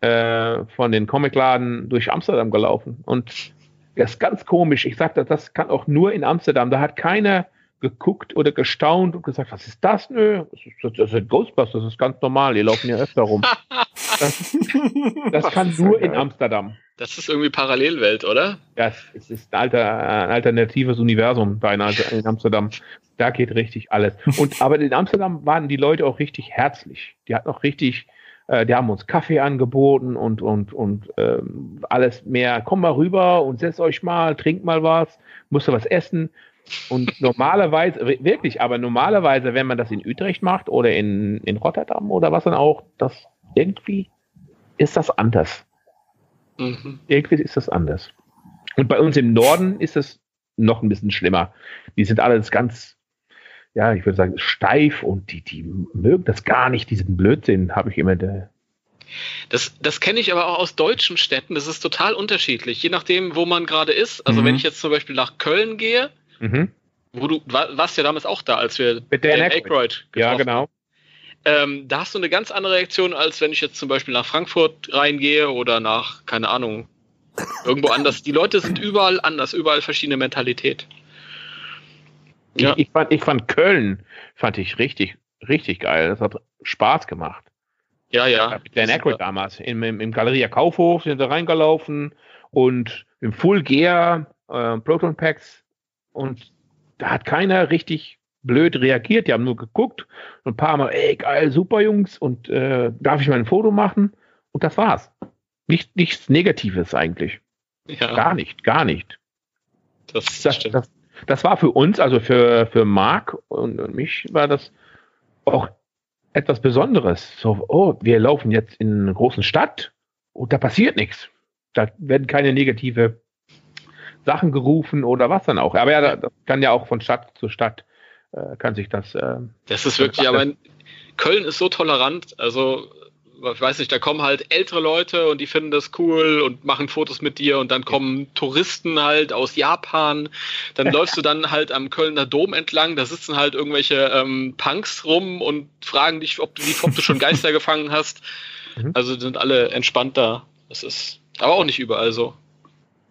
äh, von den Comicladen durch Amsterdam gelaufen. Und das ist ganz komisch. Ich sagte, das kann auch nur in Amsterdam. Da hat keiner geguckt oder gestaunt und gesagt, was ist das? Nö, das ist, das sind Ghostbusters, das ist ganz normal. Die laufen ja öfter rum. Das, das kann nur in Amsterdam. Das ist irgendwie Parallelwelt, oder? Das es ist ein, alter, ein alternatives Universum da in, in Amsterdam. Da geht richtig alles. Und aber in Amsterdam waren die Leute auch richtig herzlich. Die hatten auch richtig, äh, die haben uns Kaffee angeboten und und und ähm, alles mehr. Komm mal rüber und setzt euch mal, trinkt mal was, musst du was essen. Und normalerweise, wirklich, aber normalerweise, wenn man das in Utrecht macht oder in, in Rotterdam oder was dann auch, das irgendwie ist das anders Mhm. irgendwie ist das anders. Und bei uns im Norden ist es noch ein bisschen schlimmer. Die sind alles ganz, ja, ich würde sagen, steif und die, die mögen das gar nicht, diesen Blödsinn, habe ich immer. Der, Das, das kenne ich aber auch aus deutschen Städten. Das ist total unterschiedlich, je nachdem, wo man gerade ist. Also Mhm. wenn ich jetzt zum Beispiel nach Köln gehe, mhm. wo du wa- warst ja damals auch da, als wir Mit Dan Dan Aykroyd. Ja, genau. Ähm, da hast du eine ganz andere Reaktion, als wenn ich jetzt zum Beispiel nach Frankfurt reingehe oder nach, keine Ahnung, irgendwo anders. Die Leute sind überall anders, überall verschiedene Mentalität. Ja. Ich, ich, fand, ich fand Köln, fand ich richtig, richtig geil. Das hat Spaß gemacht. Ja, ja. Mit Dan Aykroyd damals. Im, im, Im Galeria Kaufhof sind sie reingelaufen und im Full Gear äh, Proton Packs und da hat keiner richtig blöd reagiert. Die haben nur geguckt und ein paar Mal, ey, geil, super Jungs und äh, darf ich mal ein Foto machen? Und das war's. Nicht, nichts Negatives eigentlich. ja Gar nicht, gar nicht. das, Das, stimmt. das, das war für uns, also für, für Marc und, und mich, war das auch etwas Besonderes. So, oh, wir laufen jetzt in einer großen Stadt und da passiert nichts. Da werden keine negative Sachen gerufen oder was dann auch. Aber ja, da- das kann ja auch von Stadt zu Stadt, äh, kann sich das. Äh, Das ist wirklich, aber Köln ist so tolerant, also ich weiß nicht, da kommen halt ältere Leute und die finden das cool und machen Fotos mit dir und dann kommen Touristen halt aus Japan, dann läufst du dann halt am Kölner Dom entlang, da sitzen halt irgendwelche ähm, Punks rum und fragen dich, ob du, ob du schon Geister gefangen hast. Mhm. Also sind alle entspannt da. Das ist aber auch nicht überall so.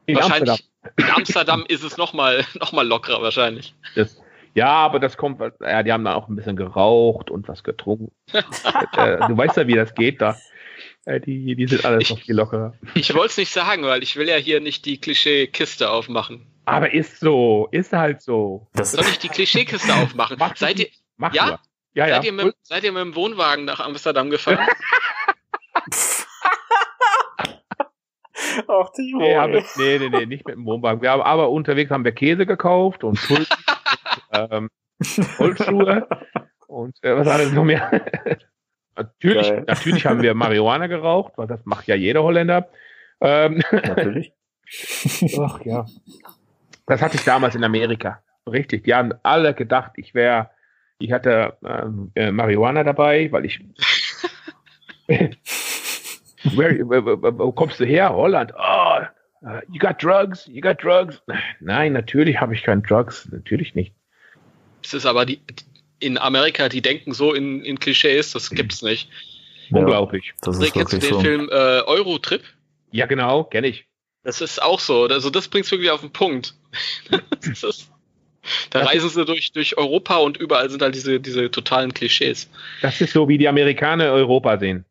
in wahrscheinlich Amsterdam. in Amsterdam ist es nochmal noch mal lockerer wahrscheinlich. Das, ja, aber das kommt, weil- ja, die haben da auch ein bisschen geraucht und was getrunken. äh, du weißt ja, wie das geht da. Äh, die, die sind alles Ich- noch viel lockerer. Ich wollte es nicht sagen, weil ich will ja hier nicht die Klischee-Kiste aufmachen. Aber ist so, ist halt so. Das, Soll ich die Klischeekiste aufmachen? Mach Seid ihr, Mach Ja? Ja, ja. seid, ihr mit, seid ihr mit dem Wohnwagen nach Amsterdam gefahren? Ach, die Nee, haben wir, nee, nee, nee, nicht mit dem Wohnwagen. Wir haben, aber unterwegs haben wir Käse gekauft und Pulver, ähm, Holzschuhe und äh, was alles noch mehr. natürlich, Geil. natürlich haben wir Marihuana geraucht, weil das macht ja jeder Holländer. Ähm, Natürlich. ach ja. Das hatte ich damals in Amerika. Richtig. Die haben alle gedacht, ich wäre, ich hatte ähm, äh, Marihuana dabei, weil ich. Where, wo, wo, wo kommst du her? Holland. Oh, uh, you got drugs? You got drugs? Nein, natürlich habe ich keine Drugs. Natürlich nicht. Es ist aber die, in Amerika, die denken so in, in Klischees, das gibt's nicht. Ja, Unglaublich. das Rick, ist kennst du den so. Film äh, Eurotrip? Ja, genau, kenne ich. Das ist auch so. Also das bringt es wirklich auf den Punkt. ist, da das reisen sie durch, durch Europa und überall sind halt diese, diese totalen Klischees. Das ist so, wie die Amerikaner Europa sehen.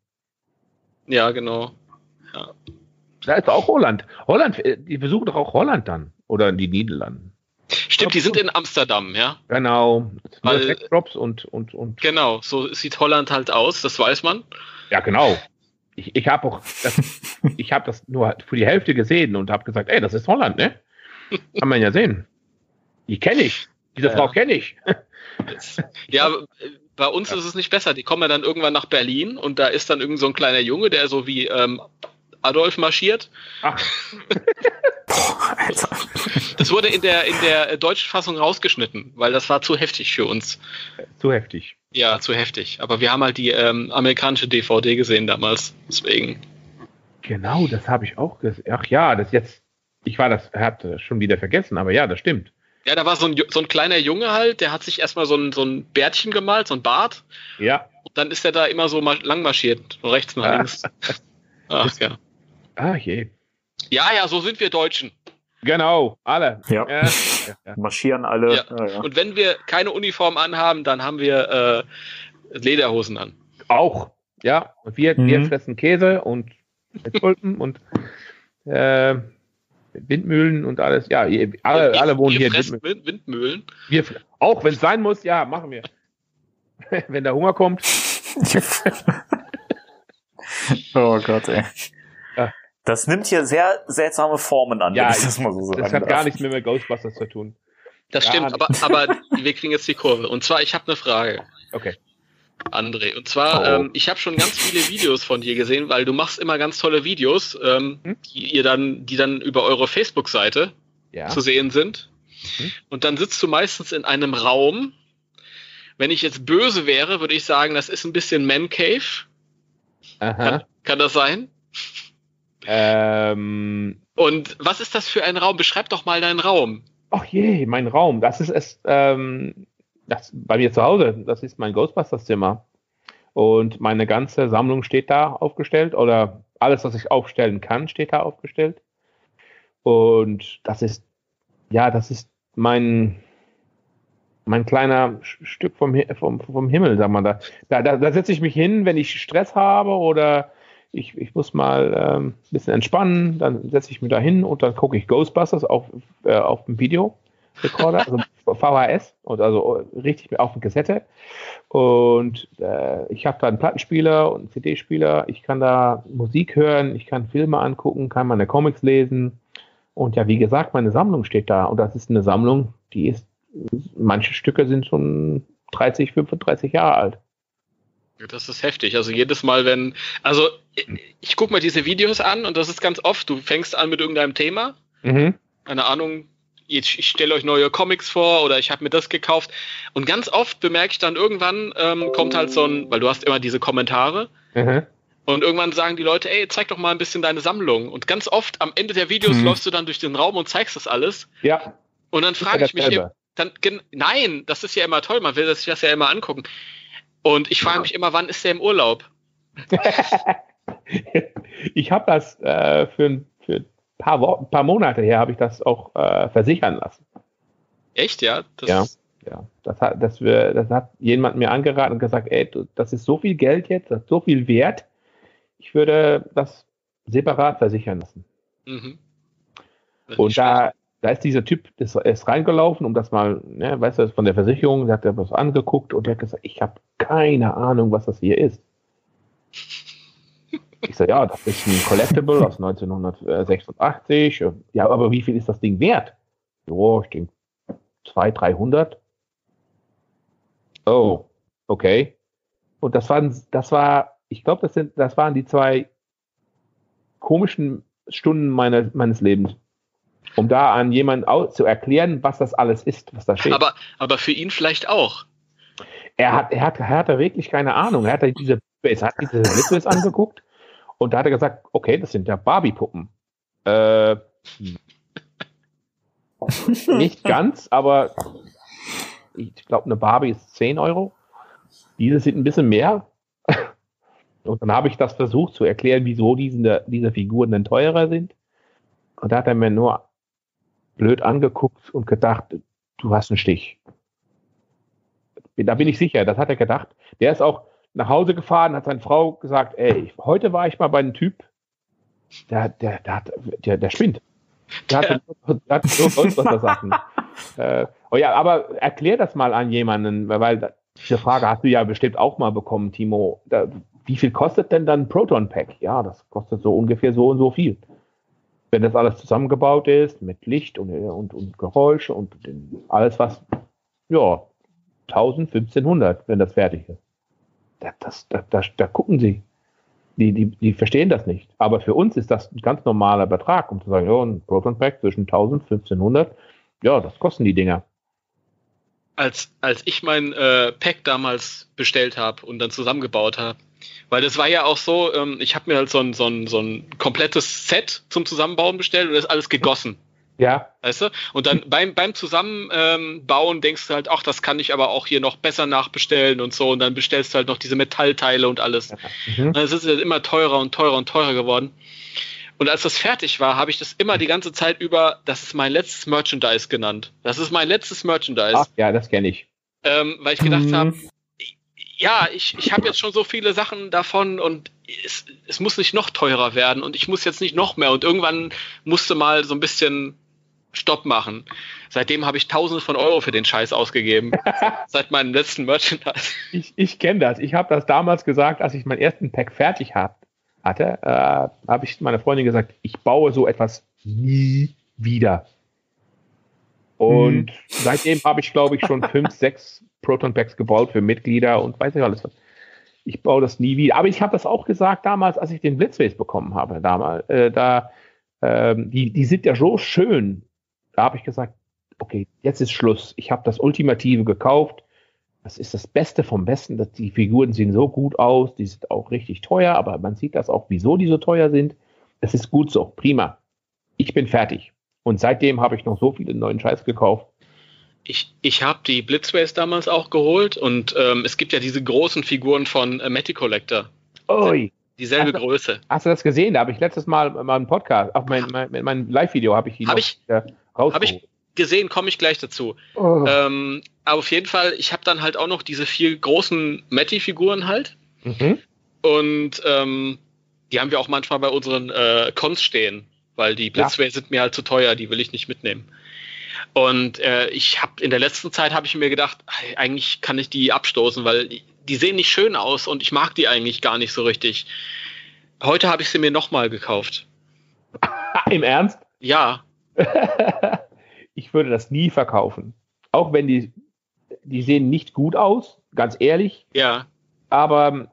Ja, genau. Ja. Da ist auch Holland. Holland, äh, die besuchen doch auch Holland dann. Oder die Niederlande. Stimmt, die sind in Amsterdam, ja. Genau. Weil, Drops und, und, und. Genau, so sieht Holland halt aus, das weiß man. Ja, genau. Ich, ich habe auch, das, ich habe das nur für die Hälfte gesehen und habe gesagt, ey, das ist Holland, ne? Kann man ja sehen. Die kenne ich. Diese ja. Frau kenne ich. ja, bei uns ist es nicht besser. Die kommen ja dann irgendwann nach Berlin und da ist dann irgend so ein kleiner Junge, der so wie ähm, Adolf marschiert. Ach. Boah, Alter. Das wurde in der, in der deutschen Fassung rausgeschnitten, weil das war zu heftig für uns. Zu heftig. Ja, zu heftig. Aber wir haben halt die ähm, amerikanische DVD gesehen damals. Deswegen. Genau, das habe ich auch gesehen. Ach ja, das jetzt. Ich war das, hatte schon wieder vergessen, aber ja, das stimmt. Ja, da war so ein, so ein kleiner Junge halt, der hat sich erstmal so ein, so ein Bärtchen gemalt, so ein Bart. Ja. Und dann ist er da immer so lang marschiert, von rechts nach links. Ach ja. Ah je. Ja, ja, so sind wir Deutschen. Genau, alle. Ja. ja. Marschieren alle. Ja. Ja, Und wenn wir keine Uniform anhaben, dann haben wir äh, Lederhosen an. Auch, ja. Und wir, mhm. wir fressen Käse und Tulpen und äh, Windmühlen und alles. Ja, ihr, alle, alle wohnen hier in Windmühlen. Windmühlen. Wir, auch wenn es sein muss, ja, machen wir. wenn der Hunger kommt. oh Gott, ey. Das nimmt hier sehr seltsame Formen an, ja, wenn ich das mal so sagen Das hat darf. gar nichts mehr mit Ghostbusters zu tun. Das gar stimmt, aber, aber wir kriegen jetzt die Kurve. Und zwar, ich habe eine Frage. Okay. André. Und zwar, oh. ähm, ich habe schon ganz viele Videos von dir gesehen, weil du machst immer ganz tolle Videos, ähm, hm? die ihr dann, die dann über eure Facebook-Seite ja. zu sehen sind. Hm? Und dann sitzt du meistens in einem Raum. Wenn ich jetzt böse wäre, würde ich sagen, das ist ein bisschen Man Cave. Aha. Kann, kann das sein? Ähm, Und was ist das für ein Raum? Beschreib doch mal deinen Raum. Ach je, mein Raum. Das ist es. Ähm, das bei mir zu Hause. Das ist mein Ghostbusters-Zimmer. Und meine ganze Sammlung steht da aufgestellt oder alles, was ich aufstellen kann, steht da aufgestellt. Und das ist, ja, das ist mein, mein kleiner Stück vom, vom, vom Himmel, sagen wir da. Da, da, da setze ich mich hin, wenn ich Stress habe oder ich, ich muss mal ähm, ein bisschen entspannen, dann setze ich mich da hin und dann gucke ich Ghostbusters auf, äh, auf dem Videorekorder, also VHS, und also richtig auf der Kassette. Und äh, ich habe da einen Plattenspieler und einen CD-Spieler. Ich kann da Musik hören, ich kann Filme angucken, kann meine Comics lesen. Und ja, wie gesagt, meine Sammlung steht da. Und das ist eine Sammlung, die ist, manche Stücke sind schon 30, 35 Jahre alt. Das ist heftig. Also jedes Mal, wenn, also ich gucke mir diese Videos an und das ist ganz oft, du fängst an mit irgendeinem Thema, mhm. keine Ahnung, ich, ich stelle euch neue Comics vor oder ich habe mir das gekauft und ganz oft bemerke ich dann irgendwann ähm, kommt halt so ein, weil du hast immer diese Kommentare mhm. und irgendwann sagen die Leute, ey, zeig doch mal ein bisschen deine Sammlung und ganz oft am Ende der Videos mhm. läufst du dann durch den Raum und zeigst das alles. Ja. Und dann frage ich mich, dann, nein, das ist ja immer toll, man will sich das ja immer angucken. Und ich frage mich immer, wann ist der im Urlaub? ich habe das äh, für, ein, für ein paar, Wochen, paar Monate her habe ich das auch äh, versichern lassen. Echt, ja? Das ja, ja. Das hat, das, wir, das hat jemand mir angeraten und gesagt, ey, das ist so viel Geld jetzt, das ist so viel wert. Ich würde das separat versichern lassen. Mhm. Und da, da ist dieser Typ, ist, ist reingelaufen, um das mal, ne, weißt du, von der Versicherung, der hat er was angeguckt und der hat gesagt, ich habe keine Ahnung, was das hier ist. Ich sage, ja, das ist ein Collectible aus 1986. Ja, aber wie viel ist das Ding wert? Jo, ich denke 200, 300. Oh, okay. Und das waren, das war, ich glaube, das sind, das waren die zwei komischen Stunden meine, meines Lebens um da an jemanden zu erklären, was das alles ist, was da steht. Aber, aber für ihn vielleicht auch. Er hat, er hat, er hat da wirklich keine Ahnung. Er hat diese, er hat diese Littles angeguckt und da hat er gesagt, okay, das sind ja Barbie-Puppen. Äh, nicht ganz, aber ich glaube, eine Barbie ist 10 Euro. Diese sind ein bisschen mehr. Und dann habe ich das versucht zu erklären, wieso diese, diese Figuren denn teurer sind. Und da hat er mir nur blöd angeguckt und gedacht, du hast einen Stich. Da bin ich sicher, das hat er gedacht. Der ist auch nach Hause gefahren, hat seine Frau gesagt, ey, heute war ich mal bei einem Typ, der, der, der, hat, der, der spinnt. Der hat, der hat so Sachen. äh, oh ja, aber erklär das mal an jemanden, weil diese Frage hast du ja bestimmt auch mal bekommen, Timo. Da, wie viel kostet denn dann Proton Pack? Ja, das kostet so ungefähr so und so viel. Wenn das alles zusammengebaut ist, mit Licht und, und, und Geräusch und alles was, ja, 1000, 1500, wenn das fertig ist. Da, das, da, da, da gucken sie. Die, die, die verstehen das nicht. Aber für uns ist das ein ganz normaler Betrag, um zu sagen, ja, ein Proton Pack zwischen 1000 und 1500, ja, das kosten die Dinger als, als ich mein äh, Pack damals bestellt habe und dann zusammengebaut habe. Weil das war ja auch so, ähm, ich habe mir halt so ein, so, ein, so ein komplettes Set zum Zusammenbauen bestellt und das ist alles gegossen. Ja. Weißt du? Und dann beim, beim Zusammenbauen ähm, denkst du halt, ach, das kann ich aber auch hier noch besser nachbestellen und so. Und dann bestellst du halt noch diese Metallteile und alles. Mhm. Und es ist halt immer teurer und teurer und teurer geworden. Und als das fertig war, habe ich das immer die ganze Zeit über, das ist mein letztes Merchandise genannt. Das ist mein letztes Merchandise. Ach ja, das kenne ich. Ähm, weil ich gedacht mhm. habe, ja, ich, ich habe jetzt schon so viele Sachen davon und es, es muss nicht noch teurer werden und ich muss jetzt nicht noch mehr. Und irgendwann musste mal so ein bisschen Stopp machen. Seitdem habe ich Tausende von Euro für den Scheiß ausgegeben. seit meinem letzten Merchandise. Ich, ich kenne das. Ich habe das damals gesagt, als ich meinen ersten Pack fertig habe hatte, äh, habe ich meiner Freundin gesagt, ich baue so etwas nie wieder. Und mhm. seitdem habe ich, glaube ich, schon fünf, sechs Proton Packs gebaut für Mitglieder und weiß ich alles was. Ich baue das nie wieder. Aber ich habe das auch gesagt damals, als ich den Blitzface bekommen habe. Damals, äh, da, ähm, die, die sind ja so schön. Da habe ich gesagt, okay, jetzt ist Schluss. Ich habe das Ultimative gekauft das ist das Beste vom Besten. Dass die Figuren sehen so gut aus, die sind auch richtig teuer, aber man sieht das auch, wieso die so teuer sind. Es ist gut so, prima. Ich bin fertig. Und seitdem habe ich noch so viele neuen Scheiß gekauft. Ich, ich habe die Blitzways damals auch geholt und ähm, es gibt ja diese großen Figuren von äh, Matty Collector. Oi. Dieselbe hast Größe. Hast du das gesehen? Da habe ich letztes Mal mal einen Podcast, auch mein, mein, mein Live-Video habe ich die hab ich, Habe ich gesehen, komme ich gleich dazu. Oh. Ähm, aber auf jeden Fall, ich habe dann halt auch noch diese vier großen Matty-Figuren halt. Mhm. Und ähm, die haben wir auch manchmal bei unseren äh, Cons stehen, weil die Blitzway ja. sind mir halt zu teuer, die will ich nicht mitnehmen. Und äh, ich habe in der letzten Zeit habe ich mir gedacht, eigentlich kann ich die abstoßen, weil die, die, sehen nicht schön aus und ich mag die eigentlich gar nicht so richtig. Heute habe ich sie mir nochmal gekauft. Im Ernst? Ja. ich würde das nie verkaufen. Auch wenn die, die sehen nicht gut aus, ganz ehrlich. Ja. Aber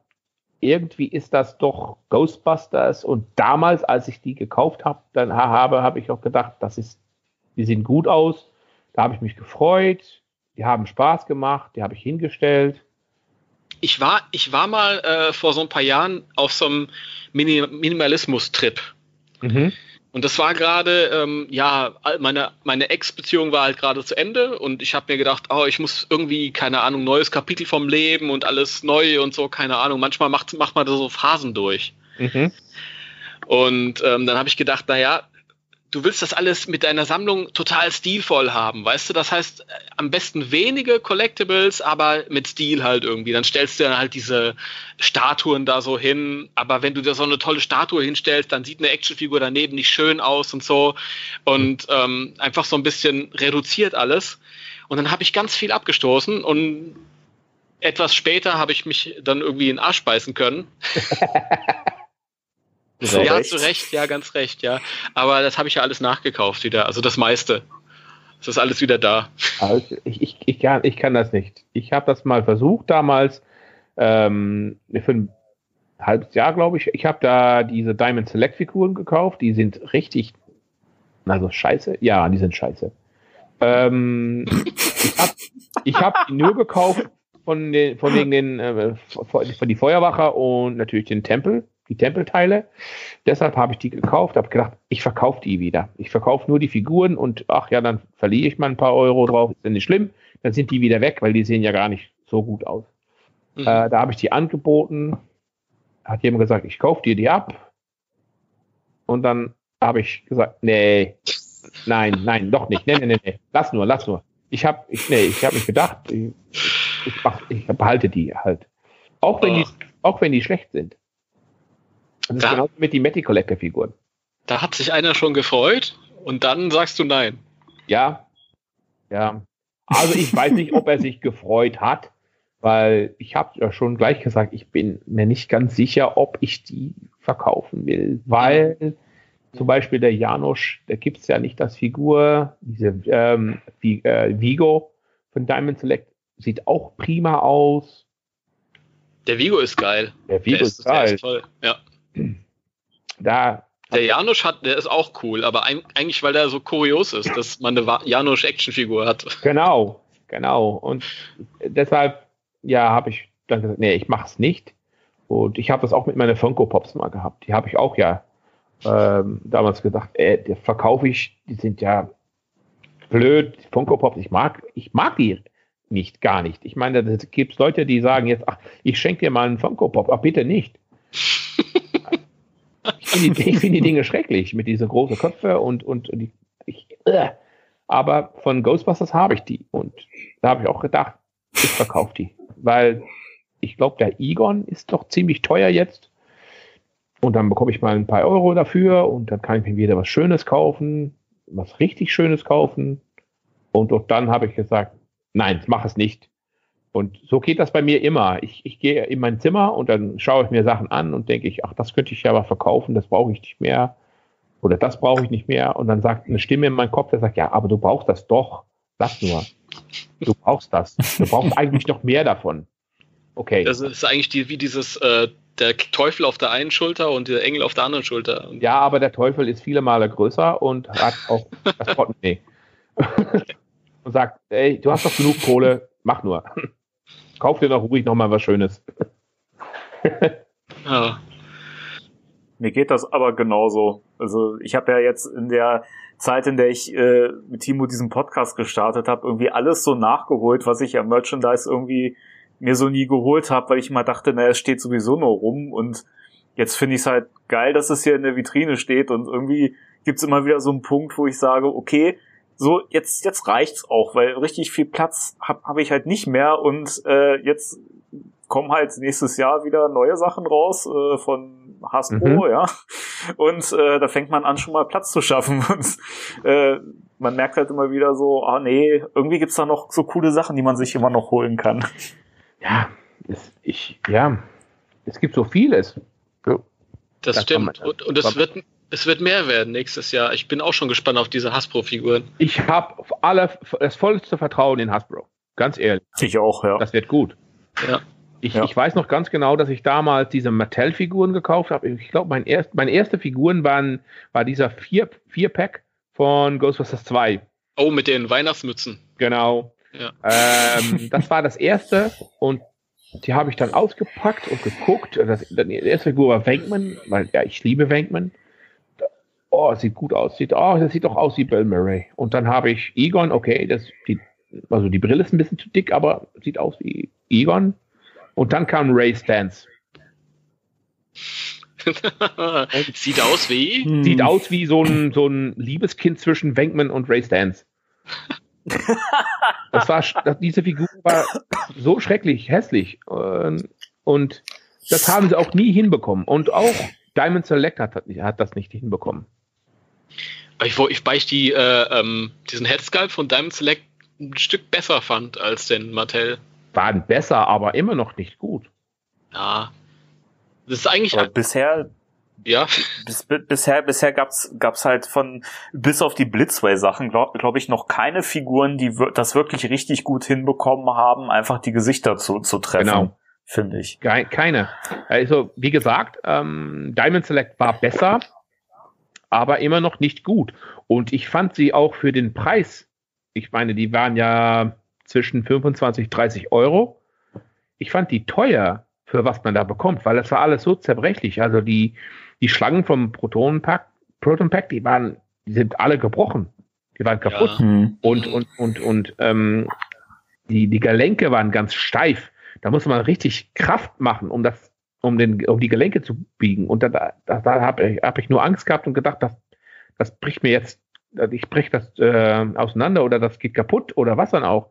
irgendwie ist das doch Ghostbusters und damals, als ich die gekauft habe, dann habe, habe ich auch gedacht, das ist, die sehen gut aus. Da habe ich mich gefreut. Die haben Spaß gemacht. Die habe ich hingestellt. Ich war, ich war mal äh, vor so ein paar Jahren auf so einem Mini Minimalismus-Trip. Mhm. Und das war gerade, ähm, ja, meine, meine Ex-Beziehung war halt gerade zu Ende und ich habe mir gedacht, oh, ich muss irgendwie, keine Ahnung, neues Kapitel vom Leben und alles neu und so, keine Ahnung. Manchmal macht, macht man da so Phasen durch. Mhm. Und ähm, dann habe ich gedacht, naja, du willst das alles mit deiner Sammlung total stilvoll haben, weißt du? Das heißt, am besten wenige Collectibles, aber mit Stil halt irgendwie. Dann stellst du dann halt diese Statuen da so hin, aber wenn du da so eine tolle Statue hinstellst, dann sieht eine Actionfigur daneben nicht schön aus und so und ähm, einfach so ein bisschen reduziert alles. Und dann habe ich ganz viel abgestoßen und etwas später habe ich mich dann irgendwie in den Arsch beißen können. So ja, recht. zu Recht, ja, ganz recht, ja. Aber das habe ich ja alles nachgekauft wieder, also das meiste. Es ist alles wieder da. Also ich, ich, ich, kann, ich kann das nicht. Ich habe das mal versucht damals, ähm, für ein halbes Jahr, glaube ich. Ich habe da diese Diamond Select Figuren gekauft. Die sind richtig, also scheiße. Ja, die sind scheiße. Ähm, ich habe ich hab die nur gekauft von, den, von wegen den, äh, von die Feuerwache und natürlich den Tempel die Tempelteile. Deshalb habe ich die gekauft, habe gedacht, ich verkaufe die wieder. Ich verkaufe nur die Figuren und ach ja, dann verliere ich mal ein paar Euro drauf, ist ja nicht schlimm. Dann sind die wieder weg, weil die sehen ja gar nicht so gut aus. Mhm. Äh, da habe ich die angeboten, hat jemand gesagt, ich kaufe dir die ab. Und dann habe ich gesagt, nee, nein, nein, doch nicht, nee, nee, nee, nee, lass nur, lass nur. Ich habe, ich, nee, ich habe mich gedacht, ich, ich, mach, ich behalte die halt. Auch wenn, oh. die, auch wenn die schlecht sind. Das ist da, genauso mit die Matty Collector Figuren. Da hat sich einer schon gefreut und dann sagst du nein. Ja, ja. Also ich weiß nicht, ob er sich gefreut hat, weil ich habe ja schon gleich gesagt, ich bin mir nicht ganz sicher, ob ich die verkaufen will, weil zum Beispiel der Janusz, da gibt es ja nicht das Figur, diese ähm, äh, Vigo von Diamond Select sieht auch prima aus. Der Vigo ist geil. Der Vigo der ist, ist geil. Der ist toll, ja. Da der Janusz hat, der ist auch cool, aber eigentlich, weil der so kurios ist, dass man eine Janusz Actionfigur hat. Genau, genau. Und deshalb, ja, habe ich dann gesagt, nee, ich mach's nicht. Und ich habe das auch mit meinen Funko Pops mal gehabt. Die habe ich auch ja ähm, damals gedacht, äh, die verkaufe ich, die sind ja blöd, Funko Pops, ich mag, ich mag die nicht, gar nicht. Ich meine, es gibt Leute, die sagen jetzt, ach, ich schenke dir mal einen Funko Pop, ach bitte nicht. ich finde die, find die, Dinge schrecklich mit diesen großen Köpfe und, und, und die, ich, äh. aber von Ghostbusters habe ich die und da habe ich auch gedacht, ich verkaufe die, weil ich glaube, der Egon ist doch ziemlich teuer jetzt und dann bekomme ich mal ein paar Euro dafür und dann kann ich mir wieder was Schönes kaufen, was richtig Schönes kaufen und dann habe ich gesagt, nein, mach es nicht. Und so geht das bei mir immer. Ich, ich gehe in mein Zimmer und dann schaue ich mir Sachen an und denke ich, ach, das könnte ich ja aber verkaufen, das brauche ich nicht mehr. Oder das brauche ich nicht mehr. Und dann sagt eine Stimme in meinem Kopf, der sagt, ja, aber du brauchst das doch. Lass nur. Du brauchst das. Du brauchst eigentlich noch mehr davon. Okay. Das ist eigentlich die, wie dieses, äh, der Teufel auf der einen Schulter und der Engel auf der anderen Schulter. Ja, aber der Teufel ist viele Male größer und hat auch das Portemonnaie. und sagt, ey, du hast doch genug Kohle, mach nur. Kauf dir doch ruhig nochmal was Schönes. ja. Mir geht das aber genauso. Also ich habe ja jetzt in der Zeit, in der ich äh, mit Timo diesen Podcast gestartet habe, irgendwie alles so nachgeholt, was ich am Merchandise irgendwie mir so nie geholt habe, weil ich immer dachte, naja, es steht sowieso nur rum und jetzt finde ich es halt geil, dass es hier in der Vitrine steht und irgendwie gibt's immer wieder so einen Punkt, wo ich sage, okay, so jetzt jetzt reicht's auch, weil richtig viel Platz habe hab ich halt nicht mehr und äh, jetzt kommen halt nächstes Jahr wieder neue Sachen raus äh, von Hasbro, mhm. ja. Und äh, da fängt man an, schon mal Platz zu schaffen. Und äh, man merkt halt immer wieder so, ah nee, irgendwie gibt's da noch so coole Sachen, die man sich immer noch holen kann. Ja, es, ich, ja, es gibt so vieles. So, das, das stimmt. und, und es wird es wird mehr werden nächstes Jahr. Ich bin auch schon gespannt auf diese Hasbro-Figuren. Ich habe alle das vollste Vertrauen in Hasbro. Ganz ehrlich. Ich auch, ja. Das wird gut. Ja. Ich, ja. ich weiß noch ganz genau, dass ich damals diese Mattel-Figuren gekauft habe. Ich glaube, mein erst, meine erste Figuren waren war dieser vier, vier Pack von Ghostbusters 2. Oh, mit den Weihnachtsmützen. Genau. Ja. Ähm, das war das erste und die habe ich dann ausgepackt und geguckt. Das, die erste Figur war Wankman, weil ja, ich liebe Wankman oh, sieht gut aus, sieht, oh, das sieht doch aus wie Bill Murray. Und dann habe ich Egon, okay, das, die, also die Brille ist ein bisschen zu dick, aber sieht aus wie Egon. Und dann kam Ray Stance. sieht aus wie? Hm. Sieht aus wie so ein, so ein Liebeskind zwischen Wenkman und Ray Stance. das war, diese Figur war so schrecklich, hässlich. Und das haben sie auch nie hinbekommen. Und auch Diamond Select hat, hat das nicht hinbekommen. Ich, wo ich, weil ich die, äh, ähm, diesen Headsculpt von Diamond Select ein Stück besser fand als den Mattel. Waren besser, aber immer noch nicht gut. Ja. Das ist eigentlich. Aber bisher. Ja. Bis, bisher, bisher gab's, gab's halt von, bis auf die Blitzway-Sachen, glaube glaub ich, noch keine Figuren, die das wirklich richtig gut hinbekommen haben, einfach die Gesichter zu, zu treffen. Genau. Finde ich. Keine. Also, wie gesagt, ähm, Diamond Select war besser, aber immer noch nicht gut. Und ich fand sie auch für den Preis, ich meine, die waren ja zwischen 25, 30 Euro. Ich fand die teuer für was man da bekommt, weil das war alles so zerbrechlich. Also die, die Schlangen vom Protonenpack, Proton Pack, die waren, die sind alle gebrochen. Die waren kaputt. Ja. Hm. Und, und, und, und, ähm, die, die Gelenke waren ganz steif. Da muss man richtig Kraft machen, um das um, den, um die Gelenke zu biegen. Und da, da, da habe ich, hab ich nur Angst gehabt und gedacht, das, das bricht mir jetzt, ich breche das äh, auseinander oder das geht kaputt oder was dann auch.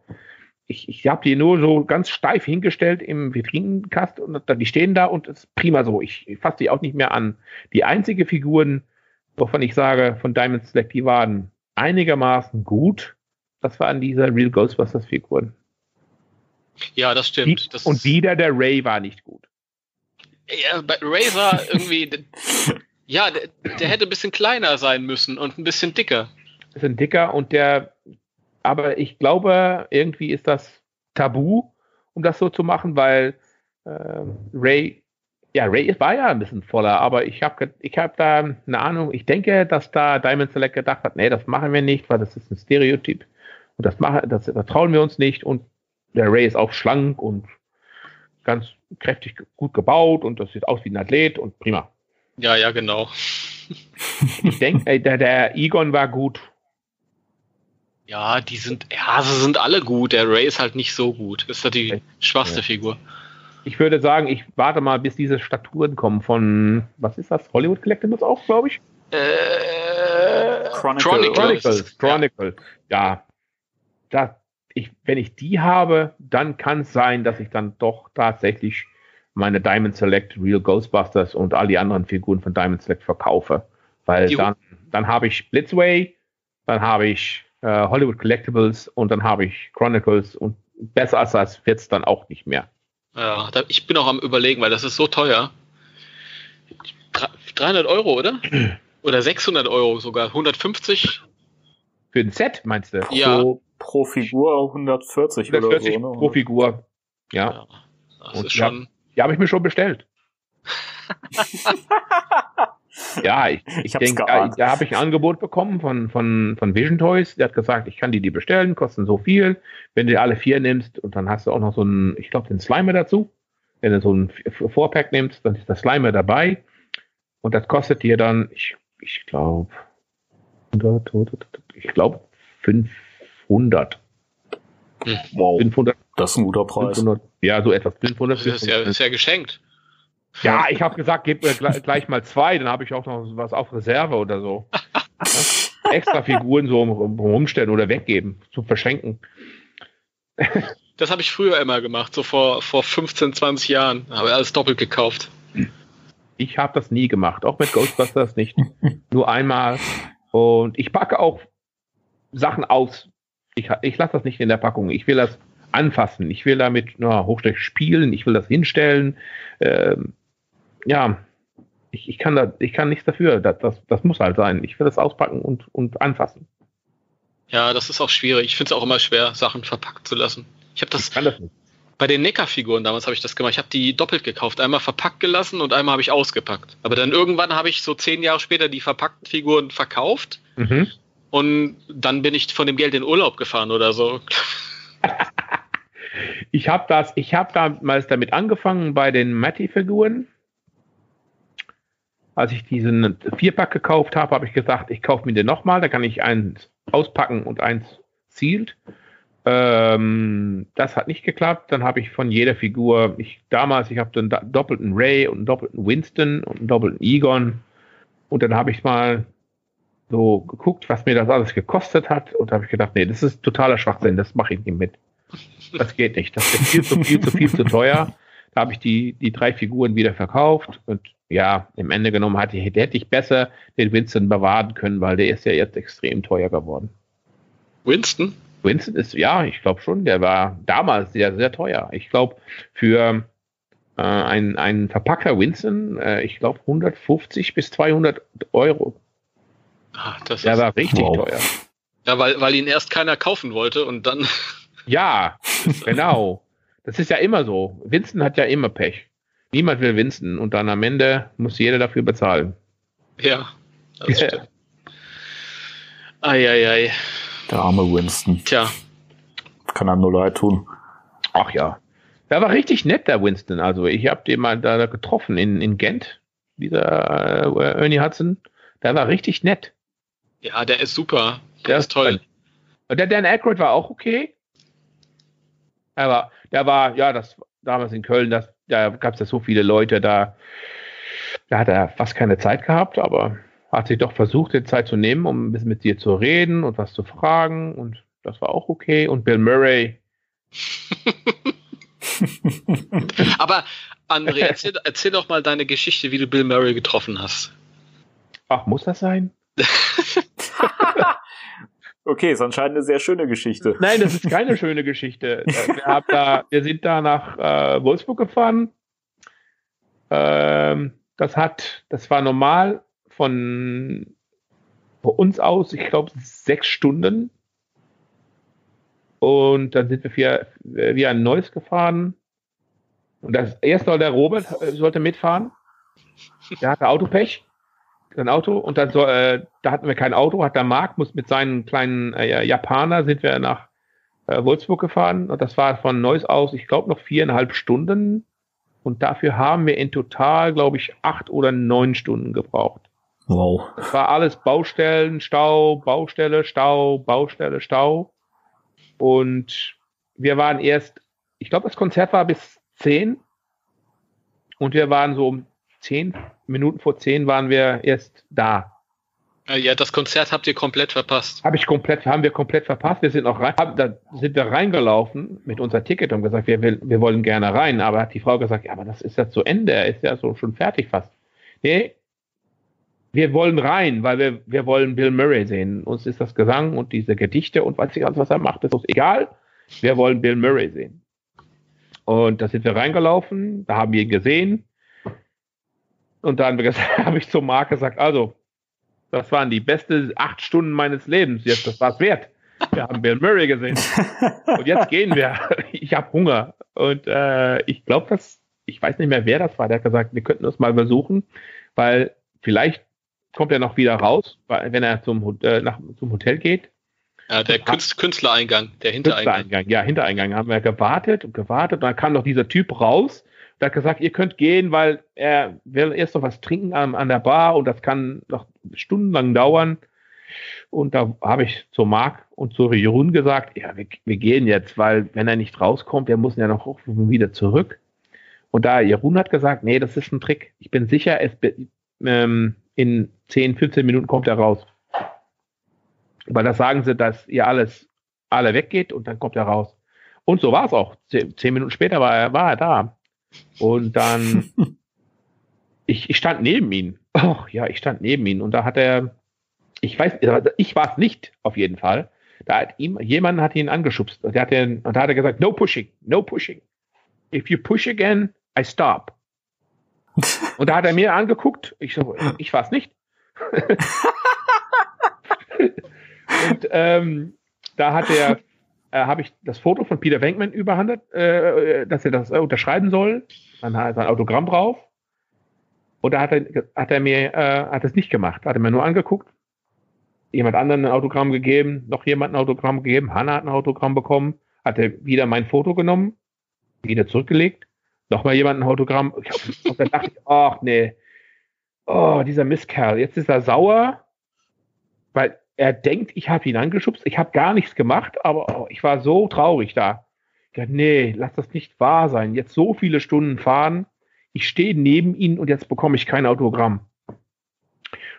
Ich, ich habe die nur so ganz steif hingestellt im Vitrinenkast und die stehen da und es ist prima so. Ich, ich fasse die auch nicht mehr an. Die einzige Figuren, wovon ich sage, von Diamond Select, die waren einigermaßen gut. Das waren diese Real Ghostbusters Figuren. Ja, das stimmt. Die, das und wieder der Ray war nicht gut. Ja, bei Razor irgendwie, ja, der, der, hätte ein bisschen kleiner sein müssen und ein bisschen dicker. Ein bisschen dicker und der, aber ich glaube, irgendwie ist das tabu, um das so zu machen, weil äh, Ray, ja, Ray war ja ein bisschen voller, aber ich habe ich hab da eine Ahnung, ich denke, dass da Diamond Select gedacht hat, nee, das machen wir nicht, weil das ist ein Stereotyp. Und das, machen, das, das wir uns nicht und der Ray ist auch schlank und ganz kräftig gut gebaut und das sieht aus wie ein Athlet und prima. Ja, ja, genau. ich denke, der, der Egon war gut. Ja, die sind, ja, sie sind alle gut. Der Ray ist halt nicht so gut. Ist ja die schwachste ja. Figur. Ich würde sagen, ich warte mal, bis diese Staturen kommen von, was ist das? Hollywood Collectibles auch, glaube ich? Äh, Chronicles. Chronicles. Chronicles. Ja. ja. Da, ich, wenn ich die habe, dann kann es sein, dass ich dann doch tatsächlich meine Diamond Select Real Ghostbusters und all die anderen Figuren von Diamond Select verkaufe. Weil dann, dann habe ich Blitzway, dann habe ich äh, Hollywood Collectibles und dann habe ich Chronicles und besser als das wird es dann auch nicht mehr. Ja, ich bin auch am überlegen, weil das ist so teuer. 300 Euro, oder? Oder 600 Euro sogar. 150? Für ein Set, meinst du? Ja. So pro Figur 140, 140 oder so. Ne? pro Figur. Ja. ja das Und ist schon. Die, die habe ich mir schon bestellt. ja, ich, ich, ich denke, da, da habe ich ein Angebot bekommen von, von, von Vision Toys. Der hat gesagt, ich kann die die bestellen, kosten so viel. Wenn du alle vier nimmst und dann hast du auch noch so einen, ich glaube, den Slimer dazu. Wenn du so ein Vorpack nimmst, dann ist der Slimer dabei. Und das kostet dir dann, ich, ich glaube, ich glaube, 500. Wow. 500. Das ist ein guter Preis. 500, ja, so etwas. 500. Das ist ja, ist ja geschenkt. Ja, ich habe gesagt, gib mir gleich, gleich mal zwei, dann habe ich auch noch was auf Reserve oder so. ja? Extra Figuren so rumstellen oder weggeben, zu verschenken. das habe ich früher immer gemacht, so vor, vor 15, 20 Jahren. Habe alles doppelt gekauft. Ich habe das nie gemacht, auch mit Ghostbusters nicht. Nur einmal. Und ich packe auch Sachen aus. Ich, ich lasse das nicht in der Packung. Ich will das anfassen. Ich will damit na, Hochstech spielen. Ich will das hinstellen. Ähm, ja, ich, ich, kann da, ich kann nichts dafür. Das, das, das muss halt sein. Ich will das auspacken und, und anfassen. Ja, das ist auch schwierig. Ich finde es auch immer schwer, Sachen verpackt zu lassen. Ich habe das, ich das bei den Neckar-Figuren damals habe ich das gemacht. Ich habe die doppelt gekauft. Einmal verpackt gelassen und einmal habe ich ausgepackt. Aber dann irgendwann habe ich so zehn Jahre später die verpackten Figuren verkauft. Mhm. Und dann bin ich von dem Geld in Urlaub gefahren oder so. ich habe das, ich habe damals damit angefangen bei den Matty-Figuren. Als ich diesen Vierpack gekauft habe, habe ich gesagt, ich kaufe mir den nochmal, da kann ich eins auspacken und eins zielt. Ähm, das hat nicht geklappt. Dann habe ich von jeder Figur, ich damals, ich habe den doppelten Ray und einen doppelten Winston und einen doppelten Egon. Und dann habe ich mal so geguckt, was mir das alles gekostet hat und habe ich gedacht, nee, das ist totaler Schwachsinn, das mache ich nicht mit. Das geht nicht. Das ist viel zu viel, zu viel, zu teuer. Da habe ich die, die drei Figuren wieder verkauft und ja, im Ende genommen hatte, hätte ich besser den Winston bewahren können, weil der ist ja jetzt extrem teuer geworden. Winston? Winston ist, ja, ich glaube schon, der war damals sehr, sehr teuer. Ich glaube, für äh, ein, ein verpackter Winston, äh, ich glaube 150 bis 200 Euro. Ah, das der war richtig wow. teuer. Ja, weil, weil ihn erst keiner kaufen wollte und dann. Ja, genau. Das ist ja immer so. Winston hat ja immer Pech. Niemand will Winston und dann am Ende muss jeder dafür bezahlen. Ja, das stimmt. Eieiei. Der arme Winston. Tja. Kann einem nur leid tun. Ach ja. Der war richtig nett, der Winston. Also ich habe den mal da getroffen in, in Gent, dieser äh, Ernie Hudson. Der war richtig nett. Ja, der ist super. Der, der ist toll. Und der Dan Aykroyd war auch okay. Aber der war, ja, das damals in Köln, das, da gab es ja so viele Leute, da, da hat er fast keine Zeit gehabt, aber hat sich doch versucht, die Zeit zu nehmen, um ein bisschen mit dir zu reden und was zu fragen und das war auch okay. Und Bill Murray. Aber André, erzähl, erzähl doch mal deine Geschichte, wie du Bill Murray getroffen hast. Ach, muss das sein? okay, ist anscheinend eine sehr schöne Geschichte. Nein, das ist keine schöne Geschichte. Wir, da, wir sind da nach äh, Wolfsburg gefahren. Ähm, das hat, das war normal von uns aus, ich glaube, sechs Stunden. Und dann sind wir via, via ein neues gefahren. Und das erste soll der Robert äh, sollte mitfahren. Der hatte Autopech. Sein Auto. Und dann soll, äh, da hatten wir kein Auto, hat der Marc, muss mit seinen kleinen äh, Japaner sind wir nach äh, Wolfsburg gefahren. Und das war von Neuss aus, ich glaube, noch viereinhalb Stunden. Und dafür haben wir in total, glaube ich, acht oder neun Stunden gebraucht. Wow. Das war alles Baustellen, Stau, Baustelle, Stau, Baustelle, Stau. Und wir waren erst, ich glaube, das Konzert war bis zehn. Und wir waren so um zehn Minuten vor zehn waren wir erst da. Ja, das Konzert habt ihr komplett verpasst. Habe ich komplett, haben wir komplett verpasst. Wir sind noch rein, hab, da sind wir reingelaufen mit unser Ticket und gesagt, wir, will, wir wollen gerne rein. Aber hat die Frau gesagt, ja, aber das ist ja zu Ende, er ist ja so schon fertig fast. Nee, wir wollen rein, weil wir, wir wollen Bill Murray sehen. Uns ist das Gesang und diese Gedichte und weiß ich alles, was er macht, ist uns egal. Wir wollen Bill Murray sehen. Und da sind wir reingelaufen, da haben wir ihn gesehen. Und da haben wir habe ich zum Marc gesagt, also, das waren die besten acht Stunden meines Lebens. Jetzt, das war's wert. Wir haben Bill Murray gesehen. Und jetzt gehen wir. Ich habe Hunger. Und äh, ich glaube, dass, ich weiß nicht mehr, wer das war, der hat gesagt, wir könnten das mal versuchen, weil vielleicht kommt er noch wieder raus, wenn er zum, äh, nach, zum Hotel geht. Ja, der Künst, Künstlereingang, der Hintereingang. Künstlereingang. Ja, Hintereingang haben wir gewartet und gewartet. Und dann kam noch dieser Typ raus und hat gesagt, ihr könnt gehen, weil er will erst noch was trinken an, an der Bar und das kann noch stundenlang dauern. Und da habe ich zu Marc und zu Jeroen gesagt, ja, wir, wir, gehen jetzt, weil wenn er nicht rauskommt, der muss ja noch wieder zurück. Und da Jeroen hat gesagt, nee, das ist ein Trick. Ich bin sicher, es, ähm, in 10, 15 Minuten kommt er raus. Weil das sagen sie, dass ihr alles alle weggeht und dann kommt er raus. Und so war es auch. Zehn Minuten später war er, war er da. Und dann, ich, ich stand neben ihm. Oh, ja, ich stand neben ihm. Und da hat er, ich weiß, ich war es nicht, auf jeden Fall. Da hat ihm, jemand hat ihn angeschubst. Und, der hat den, und da hat er gesagt, no pushing, no pushing. If you push again, I stop. Und da hat er mir angeguckt. Ich so, ich war es nicht. und ähm, da hat er, äh, habe ich das Foto von Peter Wenkman überhandelt, äh, dass er das äh, unterschreiben soll. Dann hat er sein Autogramm drauf. Und da hat er, hat er mir, äh, hat es nicht gemacht. Hat er mir nur angeguckt. Jemand anderen ein Autogramm gegeben, noch jemand ein Autogramm gegeben. Hanna hat ein Autogramm bekommen. Hat er wieder mein Foto genommen, wieder zurückgelegt nochmal jemand ein Autogramm. Und dann dachte ich, ach nee, oh, dieser Mistkerl, jetzt ist er sauer, weil er denkt, ich habe ihn angeschubst. Ich habe gar nichts gemacht, aber ich war so traurig da. Dachte, nee, lass das nicht wahr sein. Jetzt so viele Stunden fahren. Ich stehe neben ihm und jetzt bekomme ich kein Autogramm.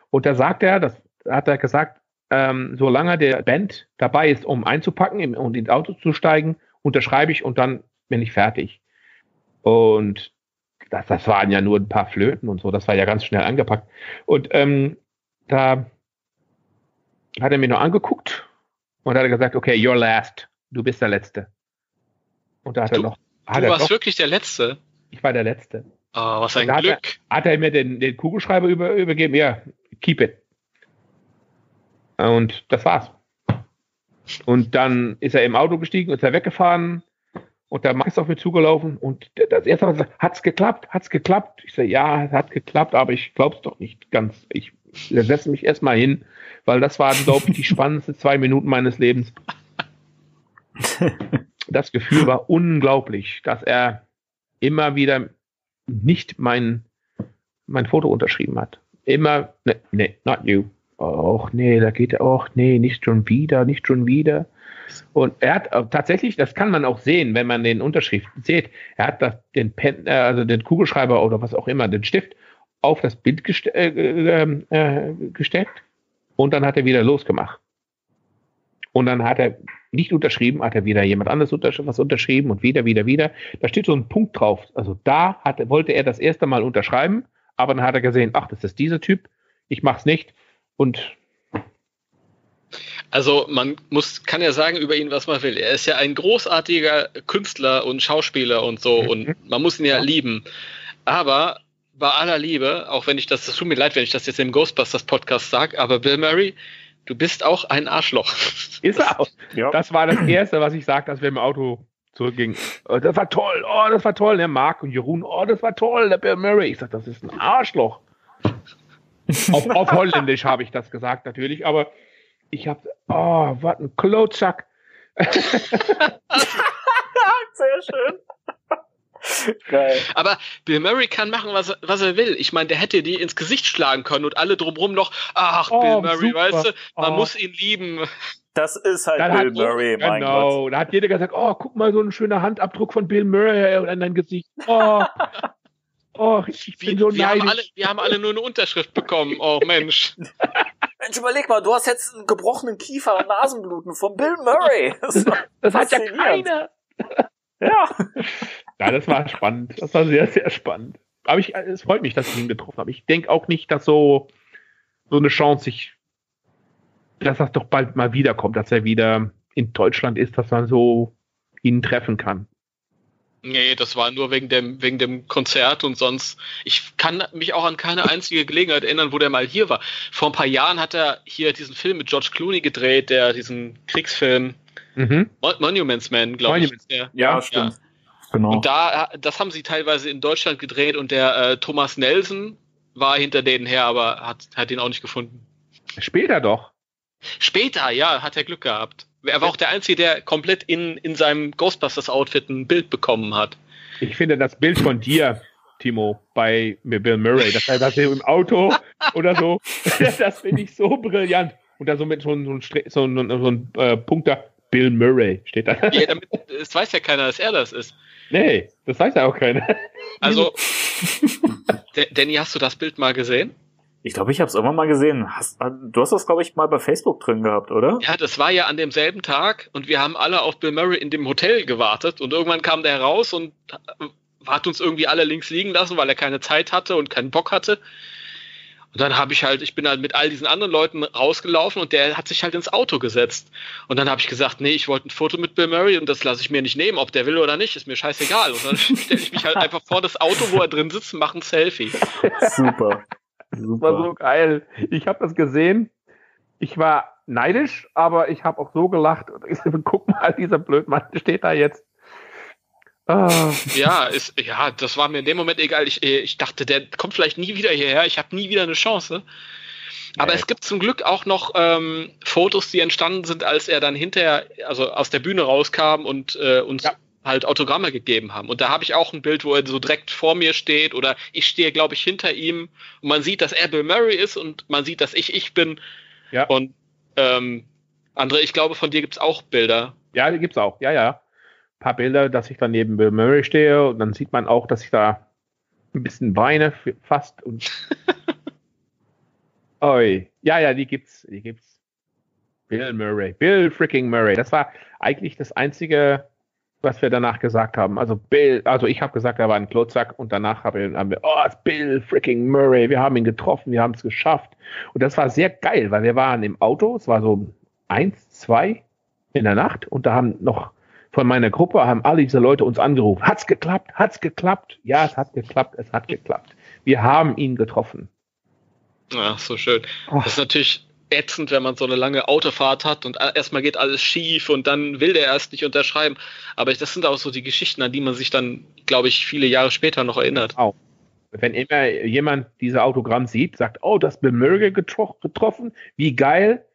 Und da sagt er, das hat er gesagt, ähm, solange der Band dabei ist, um einzupacken und ins Auto zu steigen, unterschreibe ich und dann bin ich fertig. Und das, das waren ja nur ein paar Flöten und so, das war ja ganz schnell angepackt. Und ähm, da hat er mir nur angeguckt und hat gesagt, okay, you're last, du bist der Letzte. Und da hat du, er noch. Hat du warst noch, wirklich der Letzte? Ich war der Letzte. Oh, was ein Glück. Hat er, hat er, mir den, den Kugelschreiber über, übergeben, ja, keep it. Und das war's. Und dann ist er im Auto gestiegen, ist er weggefahren, und der Mann ist auf mir zugelaufen und das erste Mal gesagt, hat's geklappt, hat's geklappt? Ich sage, ja, es hat geklappt, aber ich glaub's doch nicht ganz. Ich setze mich erstmal hin, weil das waren, glaube ich, die spannendsten zwei Minuten meines Lebens. Das Gefühl war unglaublich, dass er immer wieder nicht mein, mein Foto unterschrieben hat. Immer, ne, ne, not you. Och, nee, da geht er, och, nee, nicht schon wieder, nicht schon wieder. Und er hat tatsächlich, das kann man auch sehen, wenn man den Unterschrift sieht, er hat das, den Pen, äh, also den Kugelschreiber oder was auch immer, den Stift auf das Bild geste äh, äh, äh, gesteckt und dann hat er wieder losgemacht. Und dann hat er nicht unterschrieben, hat er wieder jemand anderes untersch was unterschrieben und wieder, wieder, wieder. Da steht so ein Punkt drauf. Also da hat, wollte er das erste Mal unterschreiben, aber dann hat er gesehen, ach, das ist dieser Typ, ich mach's nicht. Und also man muss, kann ja sagen über ihn, was man will. Er ist ja ein großartiger Künstler und Schauspieler und so mhm. und man muss ihn ja, ja lieben. Aber bei aller Liebe, auch wenn ich das, es tut mir leid, wenn ich das jetzt im Ghostbusters Podcast sage, aber Bill Murray, du bist auch ein Arschloch. Ist er auch. Ja. Das war das Erste, was ich sagte, als wir im Auto zurückgingen. Oh, das war toll, oh, das war toll. Der Marc und Jeroen, oh, das war toll, der Bill Murray. Ich sag, das ist ein Arschloch. auf, auf Holländisch habe ich das gesagt natürlich, aber ich habe, oh, was ein Klotzack. Sehr schön. Geil. Aber Bill Murray kann machen, was, was er will. Ich meine, der hätte die ins Gesicht schlagen können und alle drumherum noch, ach, oh, Bill Murray, super. weißt du, man oh. muss ihn lieben. Das ist halt Dann Bill Murray, ich, mein genau, Gott. da hat jeder gesagt, oh, guck mal, so ein schöner Handabdruck von Bill Murray an dein Gesicht. Oh, oh ich bin wir, so wir Haben alle, wir haben alle nur eine Unterschrift bekommen. Oh, Mensch. Mensch, überleg mal, du hast jetzt einen gebrochenen Kiefer und Nasenbluten von Bill Murray. Das, das hat ja keiner. Ja. Ja, das war spannend. Das war sehr, sehr spannend. Aber ich, es freut mich, dass ich ihn getroffen habe. Ich denke auch nicht, dass so, so eine Chance sich, dass das doch bald mal wiederkommt, dass er wieder in Deutschland ist, dass man so ihn treffen kann. Nee, das war nur wegen dem, wegen dem Konzert und sonst. Ich kann mich auch an keine einzige Gelegenheit erinnern, wo der mal hier war. Vor ein paar Jahren hat er hier diesen Film mit George Clooney gedreht, der diesen Kriegsfilm mhm. Monuments Man, glaube ich. Der, ja, ja, stimmt. Ja. Genau. Und da, das haben sie teilweise in Deutschland gedreht und der äh, Thomas Nelson war hinter denen her, aber hat, hat ihn auch nicht gefunden. Später doch. Später, ja, hat er Glück gehabt. Er war auch der Einzige, der komplett in, in seinem Ghostbusters-Outfit ein Bild bekommen hat. Ich finde das Bild von dir, Timo, bei Bill Murray, das heißt, das im Auto oder so, das finde ich so brillant. Und da so mit so, so, so, so, so ein äh, Punkt da, Bill Murray steht da. Ja, damit, es weiß ja keiner, dass er das ist. Nee, das weiß ja auch keiner. Also, Danny, hast du das Bild mal gesehen? Ich glaube, ich habe es irgendwann mal gesehen. Hast, du hast das, glaube ich, mal bei Facebook drin gehabt, oder? Ja, das war ja an demselben Tag und wir haben alle auf Bill Murray in dem Hotel gewartet und irgendwann kam der raus und hat uns irgendwie alle links liegen lassen, weil er keine Zeit hatte und keinen Bock hatte. Und dann habe ich halt, ich bin halt mit all diesen anderen Leuten rausgelaufen und der hat sich halt ins Auto gesetzt. Und dann habe ich gesagt, nee, ich wollte ein Foto mit Bill Murray und das lasse ich mir nicht nehmen, ob der will oder nicht, ist mir scheißegal. Und dann stelle ich mich halt einfach vor das Auto, wo er drin sitzt, und mache ein Selfie. Super. Das war so geil. Ich habe das gesehen. Ich war neidisch, aber ich habe auch so gelacht. Guck mal, dieser Blödmann steht da jetzt Ah. Ja, ist, ja, das war mir in dem Moment egal. Ich, ich dachte, der kommt vielleicht nie wieder hierher. Ich habe nie wieder eine Chance. Aber nee. es gibt zum Glück auch noch ähm, Fotos, die entstanden sind, als er dann hinterher, also aus der Bühne rauskam und äh, uns ja. halt Autogramme gegeben haben. Und da habe ich auch ein Bild, wo er so direkt vor mir steht oder ich stehe, glaube ich, hinter ihm und man sieht, dass er Bill Murray ist und man sieht, dass ich ich bin. Ja. Und ähm, André, ich glaube, von dir gibt es auch Bilder. Ja, die gibt es auch. Ja, ja paar Bilder, dass ich dann neben Bill Murray stehe und dann sieht man auch, dass ich da ein bisschen weine fast und Oi. Ja, ja, die gibt's, die gibt's. Bill Murray, Bill freaking Murray. Das war eigentlich das einzige, was wir danach gesagt haben. Also Bill, also ich habe gesagt, er war ein Klotzack und danach haben wir, oh, Bill freaking Murray, wir haben ihn getroffen, wir haben es geschafft. Und das war sehr geil, weil wir waren im Auto, es war so eins, zwei in der Nacht und da haben noch von meiner Gruppe haben alle diese Leute uns angerufen. Hat's geklappt? Hat's geklappt? Ja, es hat geklappt. Es hat geklappt. Wir haben ihn getroffen. Ach, so schön. Oh. Das ist natürlich ätzend, wenn man so eine lange Autofahrt hat und erstmal geht alles schief und dann will der erst nicht unterschreiben. Aber das sind auch so die Geschichten, an die man sich dann, glaube ich, viele Jahre später noch erinnert. Auch. Wenn immer jemand diese Autogramm sieht, sagt, oh, das Bemörge getro getroffen, wie geil.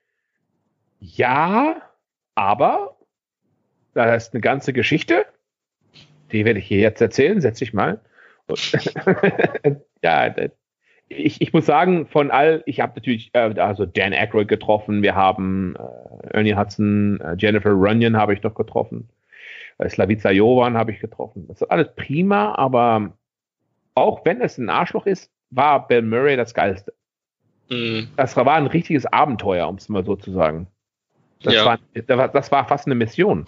Ja, aber da ist eine ganze Geschichte. Die werde ich hier jetzt erzählen. Setz dich mal. ja, ich, ich muss sagen, von all, ich habe natürlich äh, also Dan Aykroyd getroffen, wir haben äh, Ernie Hudson, äh, Jennifer Runyon habe ich noch getroffen, äh, Slavica Jovan habe ich getroffen. Das ist alles prima, aber auch wenn es ein Arschloch ist, war Bill Murray das Geilste. Mhm. Das war ein richtiges Abenteuer, um es mal so zu sagen. Das, ja. war, das war fast eine Mission.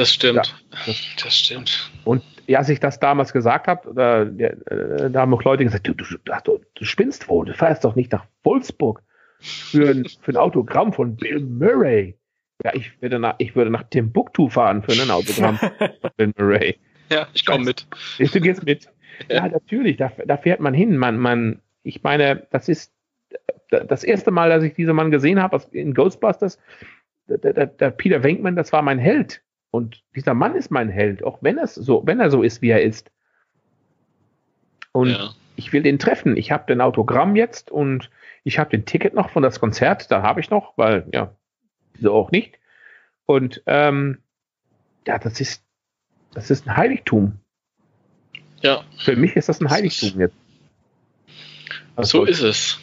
Das stimmt. Ja, das, das, stimmt. Und ja, als ich das damals gesagt habe, da, äh, da haben auch Leute gesagt, du, du, du, du spinnst wohl, du fährst doch nicht nach Wolfsburg für ein, für ein Autogramm von Bill Murray. Ja, ich würde nach, ich würde nach Timbuktu fahren für ein Autogramm von Bill Murray. Ja, ich komme mit. Du gehst mit. Ja, natürlich, da, da fährt man hin. Man, man, ich meine, das ist das erste Mal, dass ich diesen Mann gesehen habe in Ghostbusters. Der, der, der Peter Venkman, das war mein Held. Und dieser Mann ist mein Held, auch wenn er so, wenn er so ist, wie er ist. Und ja. ich will den treffen. Ich habe den Autogramm jetzt und ich habe den Ticket noch von das Konzert. Da habe ich noch, weil ja, wieso auch nicht. Und ähm, ja, das ist, das ist ein Heiligtum. Ja. Für mich ist das ein Heiligtum jetzt. Also, so ist es.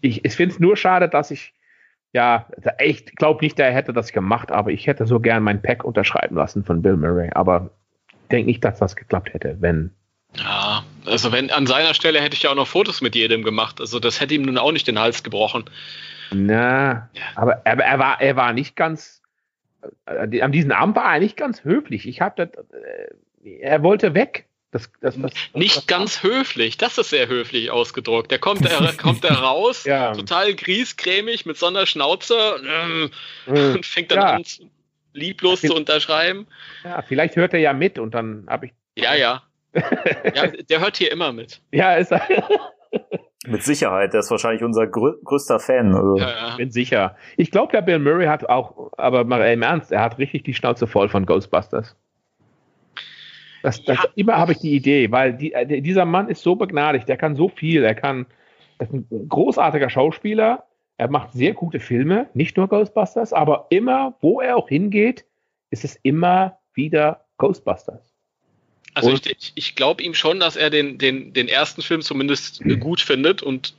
Ich, ich finde es nur schade, dass ich ja, ich glaube nicht, er hätte das gemacht, aber ich hätte so gern mein Pack unterschreiben lassen von Bill Murray. Aber ich denke nicht, dass das geklappt hätte, wenn. Ja, also wenn an seiner Stelle hätte ich ja auch noch Fotos mit jedem gemacht. Also das hätte ihm nun auch nicht den Hals gebrochen. Na, ja. aber, aber er war, er war nicht ganz. Äh, an diesem Abend war er nicht ganz höflich. Ich habe äh, er wollte weg. Das, das, das, nicht ganz höflich, das ist sehr höflich ausgedruckt. Der kommt, der, kommt da raus, ja. total griesgrämig mit so einer Schnauze äh, und fängt dann ja. an, lieblos zu unterschreiben. Ja, vielleicht hört er ja mit und dann habe ich. Ja, ja. ja, der hört hier immer mit. Ja, ist er. Mit Sicherheit, der ist wahrscheinlich unser grö größter Fan. Also. Ja, ja. Bin sicher. Ich glaube, der Bill Murray hat auch, aber mal im Ernst, er hat richtig die Schnauze voll von Ghostbusters. Das, das, ja. Immer habe ich die Idee, weil die, äh, dieser Mann ist so begnadigt, der kann so viel, er kann, er ist ein großartiger Schauspieler, er macht sehr gute Filme, nicht nur Ghostbusters, aber immer, wo er auch hingeht, ist es immer wieder Ghostbusters. Also und ich, ich glaube ihm schon, dass er den, den, den ersten Film zumindest gut findet und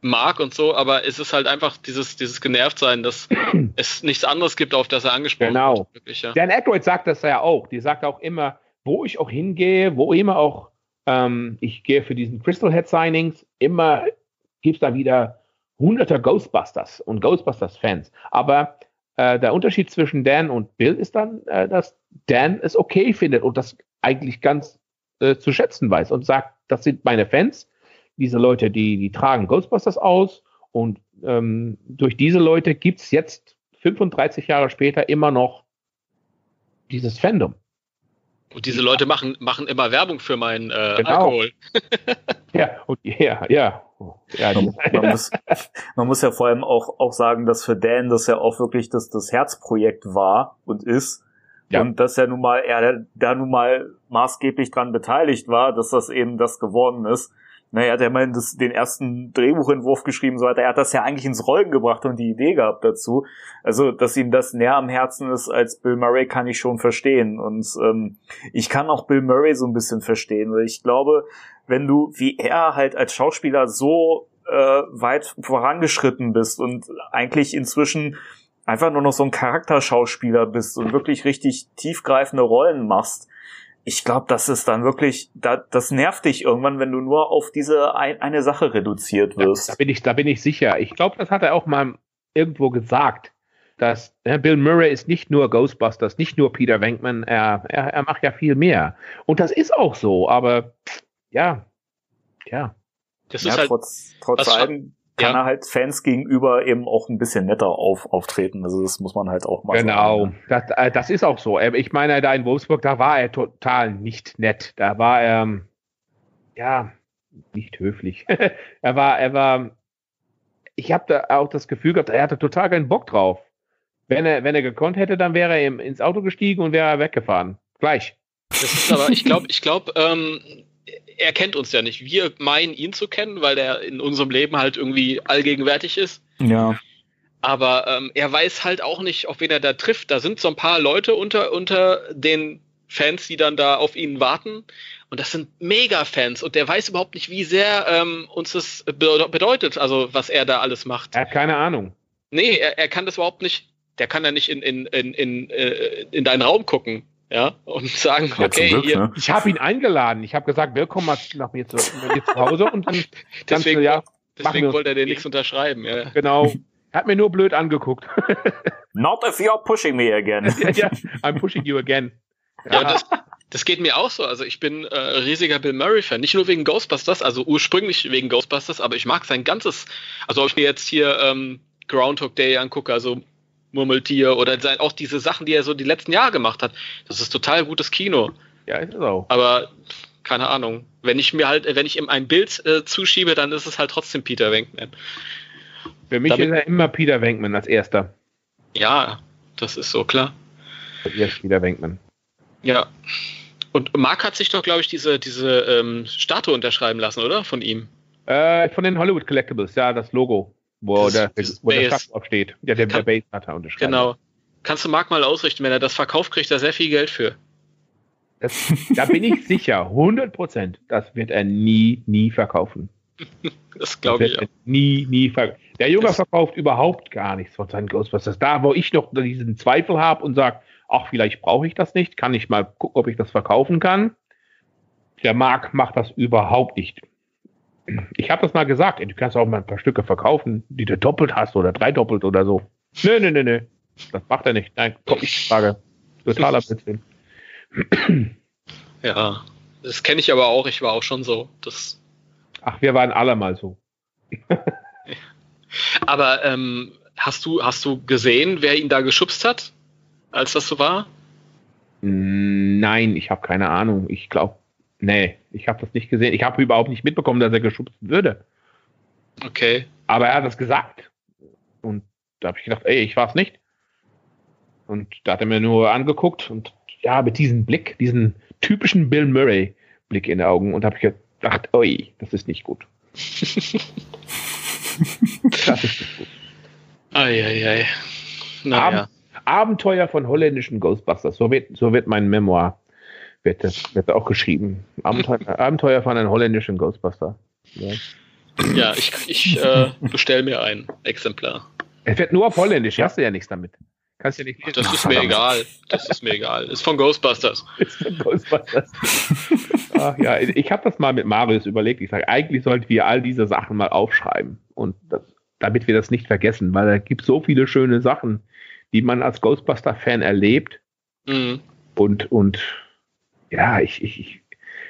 mag und so, aber es ist halt einfach dieses, dieses Genervtsein, dass es nichts anderes gibt, auf das er angesprochen genau. wird. Wirklich, ja. Dan Aykroyd sagt das ja auch. Die sagt auch immer, wo ich auch hingehe, wo immer auch ähm, ich gehe für diesen Crystal Head Signings, immer gibt es da wieder hunderte Ghostbusters und Ghostbusters-Fans. Aber äh, der Unterschied zwischen Dan und Bill ist dann, äh, dass Dan es okay findet und das eigentlich ganz äh, zu schätzen weiß und sagt, das sind meine Fans, diese Leute, die, die tragen Ghostbusters aus und ähm, durch diese Leute gibt es jetzt 35 Jahre später immer noch dieses Fandom. Und diese Leute machen, machen immer Werbung für meinen äh, genau. Alkohol. ja, ja, ja. ja man, man, muss, man muss ja vor allem auch, auch sagen, dass für Dan das ja auch wirklich das, das Herzprojekt war und ist. Ja. Und dass er nun mal, er da nun mal maßgeblich dran beteiligt war, dass das eben das geworden ist naja, er hat ja mal das, den ersten Drehbuchentwurf geschrieben, so weiter. Er hat das ja eigentlich ins Rollen gebracht und die Idee gehabt dazu. Also, dass ihm das näher am Herzen ist als Bill Murray, kann ich schon verstehen. Und ähm, ich kann auch Bill Murray so ein bisschen verstehen, weil ich glaube, wenn du wie er halt als Schauspieler so äh, weit vorangeschritten bist und eigentlich inzwischen einfach nur noch so ein Charakterschauspieler bist und wirklich richtig tiefgreifende Rollen machst, ich glaube, das ist dann wirklich, da, das nervt dich irgendwann, wenn du nur auf diese ein, eine Sache reduziert wirst. Ja, da bin ich, da bin ich sicher. Ich glaube, das hat er auch mal irgendwo gesagt, dass ja, Bill Murray ist nicht nur Ghostbusters, nicht nur Peter Venkman, er, er, er macht ja viel mehr. Und das ist auch so, aber ja, ja. Das ja, ist halt, trotz, trotz allem kann ja. er halt Fans gegenüber eben auch ein bisschen netter auf, auftreten. Also das muss man halt auch mal genau. sagen. Genau, das, äh, das ist auch so. Ähm, ich meine, da in Wolfsburg, da war er total nicht nett. Da war er, ähm, ja, nicht höflich. er war, er war, ich habe da auch das Gefühl gehabt, er hatte total keinen Bock drauf. Wenn er, wenn er gekonnt hätte, dann wäre er ins Auto gestiegen und wäre weggefahren. Gleich. Das ist aber, ich glaube, ich glaube, ähm, er kennt uns ja nicht. Wir meinen ihn zu kennen, weil er in unserem Leben halt irgendwie allgegenwärtig ist. Ja. Aber ähm, er weiß halt auch nicht, auf wen er da trifft. Da sind so ein paar Leute unter, unter den Fans, die dann da auf ihn warten. Und das sind Mega-Fans. Und der weiß überhaupt nicht, wie sehr ähm, uns das bedeutet, also was er da alles macht. Er hat keine Ahnung. Nee, er, er kann das überhaupt nicht. Der kann ja nicht in, in, in, in, äh, in deinen Raum gucken ja, und sagen, Ja, okay, Glück, hier, ne? Ich habe ihn eingeladen. Ich habe gesagt, willkommen mal nach mir zu, nach mir zu Hause und dann deswegen, du ja, deswegen wir wollte er dir nichts unterschreiben. Ja. genau. Er hat mir nur blöd angeguckt. Not if you're pushing me again. ja, I'm pushing you again. Ja, das, das geht mir auch so. Also ich bin äh, riesiger Bill Murray-Fan. Nicht nur wegen Ghostbusters, also ursprünglich wegen Ghostbusters, aber ich mag sein ganzes. Also ob ich mir jetzt hier ähm, Groundhog Day angucke, also Murmeltier oder sein, auch diese Sachen, die er so die letzten Jahre gemacht hat. Das ist total gutes Kino. ja, ist es auch. Aber keine Ahnung. Wenn ich mir halt, wenn ich ihm ein Bild äh, zuschiebe, dann ist es halt trotzdem Peter Venkman. Für mich Damit- ist er immer Peter Venkman als erster. Ja, das ist so klar. Erst Peter Venkman. Ja. Und Mark hat sich doch, glaube ich, diese, diese ähm, Statue unterschreiben lassen, oder? Von ihm. Äh, von den Hollywood Collectibles, ja, das Logo, wo Das- der, wo der aufsteht. Ja, der, der Kann- Base hat er unterschrieben. Genau. Kannst du Mark mal ausrichten, wenn er das verkauft, kriegt er sehr viel Geld für. Das, da bin ich sicher, 100 Prozent, das wird er nie, nie verkaufen. Das glaube ich. er nie, nie verkaufen. Der Junge Das- verkauft überhaupt gar nichts von seinen Ghostbusters. Da, wo ich noch diesen Zweifel habe und sage, ach, vielleicht brauche ich das nicht, kann ich mal gucken, ob ich das verkaufen kann. Der Marc macht das überhaupt nicht. Ich habe das mal gesagt, ey, du kannst auch mal ein paar Stücke verkaufen, die du doppelt hast oder dreidoppelt oder so. Nö, nö, nö, nö. Das macht er nicht. Nein, kommt nicht in Frage. Totaler Blödsinn. Ja. Das kenne ich aber auch. Ich war auch schon so. Das, Ach, wir waren alle mal so. aber ähm, hast, du, hast du gesehen, wer ihn da geschubst hat, als das so war? Nein, ich habe keine Ahnung. Ich glaube, nee, ich habe das nicht gesehen. Ich habe überhaupt nicht mitbekommen, dass er geschubst würde. Okay. Aber er hat das gesagt. Und da habe ich gedacht, ey, ich war's nicht. Und da hat er mir nur angeguckt und ja, mit diesem Blick, diesen typischen Bill Murray Blick in den Augen und habe ich gedacht, oi, das ist nicht gut. das ist nicht gut. Eieiei. Naja. Ab- Abenteuer von holländischen Ghostbusters. So wird, so wird mein Memoir wird, das, wird auch geschrieben. Abenteuer, Abenteuer von einem holländischen Ghostbuster. Ja. Ja, ich, ich äh, bestell mir ein Exemplar. Es wird nur auf Holländisch, hast du ja nichts damit. Kannst ja nicht Ach, das ist mir egal. Das ist mir egal. Ist von Ghostbusters. ist von Ghostbusters. Ach ja, ich habe das mal mit Marius überlegt. Ich sage, eigentlich sollten wir all diese Sachen mal aufschreiben. Und das, damit wir das nicht vergessen, weil da gibt so viele schöne Sachen, die man als Ghostbuster-Fan erlebt. Mhm. Und, und ja, ich, ich, ich,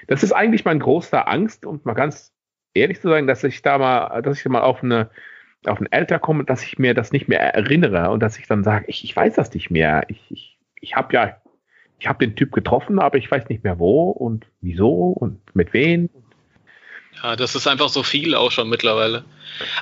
das ist eigentlich mein großer Angst, und mal ganz ehrlich zu sagen, dass ich da mal, dass ich mal auf eine auf ein Alter komme, dass ich mir das nicht mehr erinnere und dass ich dann sage, ich, ich weiß das nicht mehr. Ich, ich, ich habe ja, ich habe den Typ getroffen, aber ich weiß nicht mehr wo und wieso und mit wem. Ja, das ist einfach so viel auch schon mittlerweile.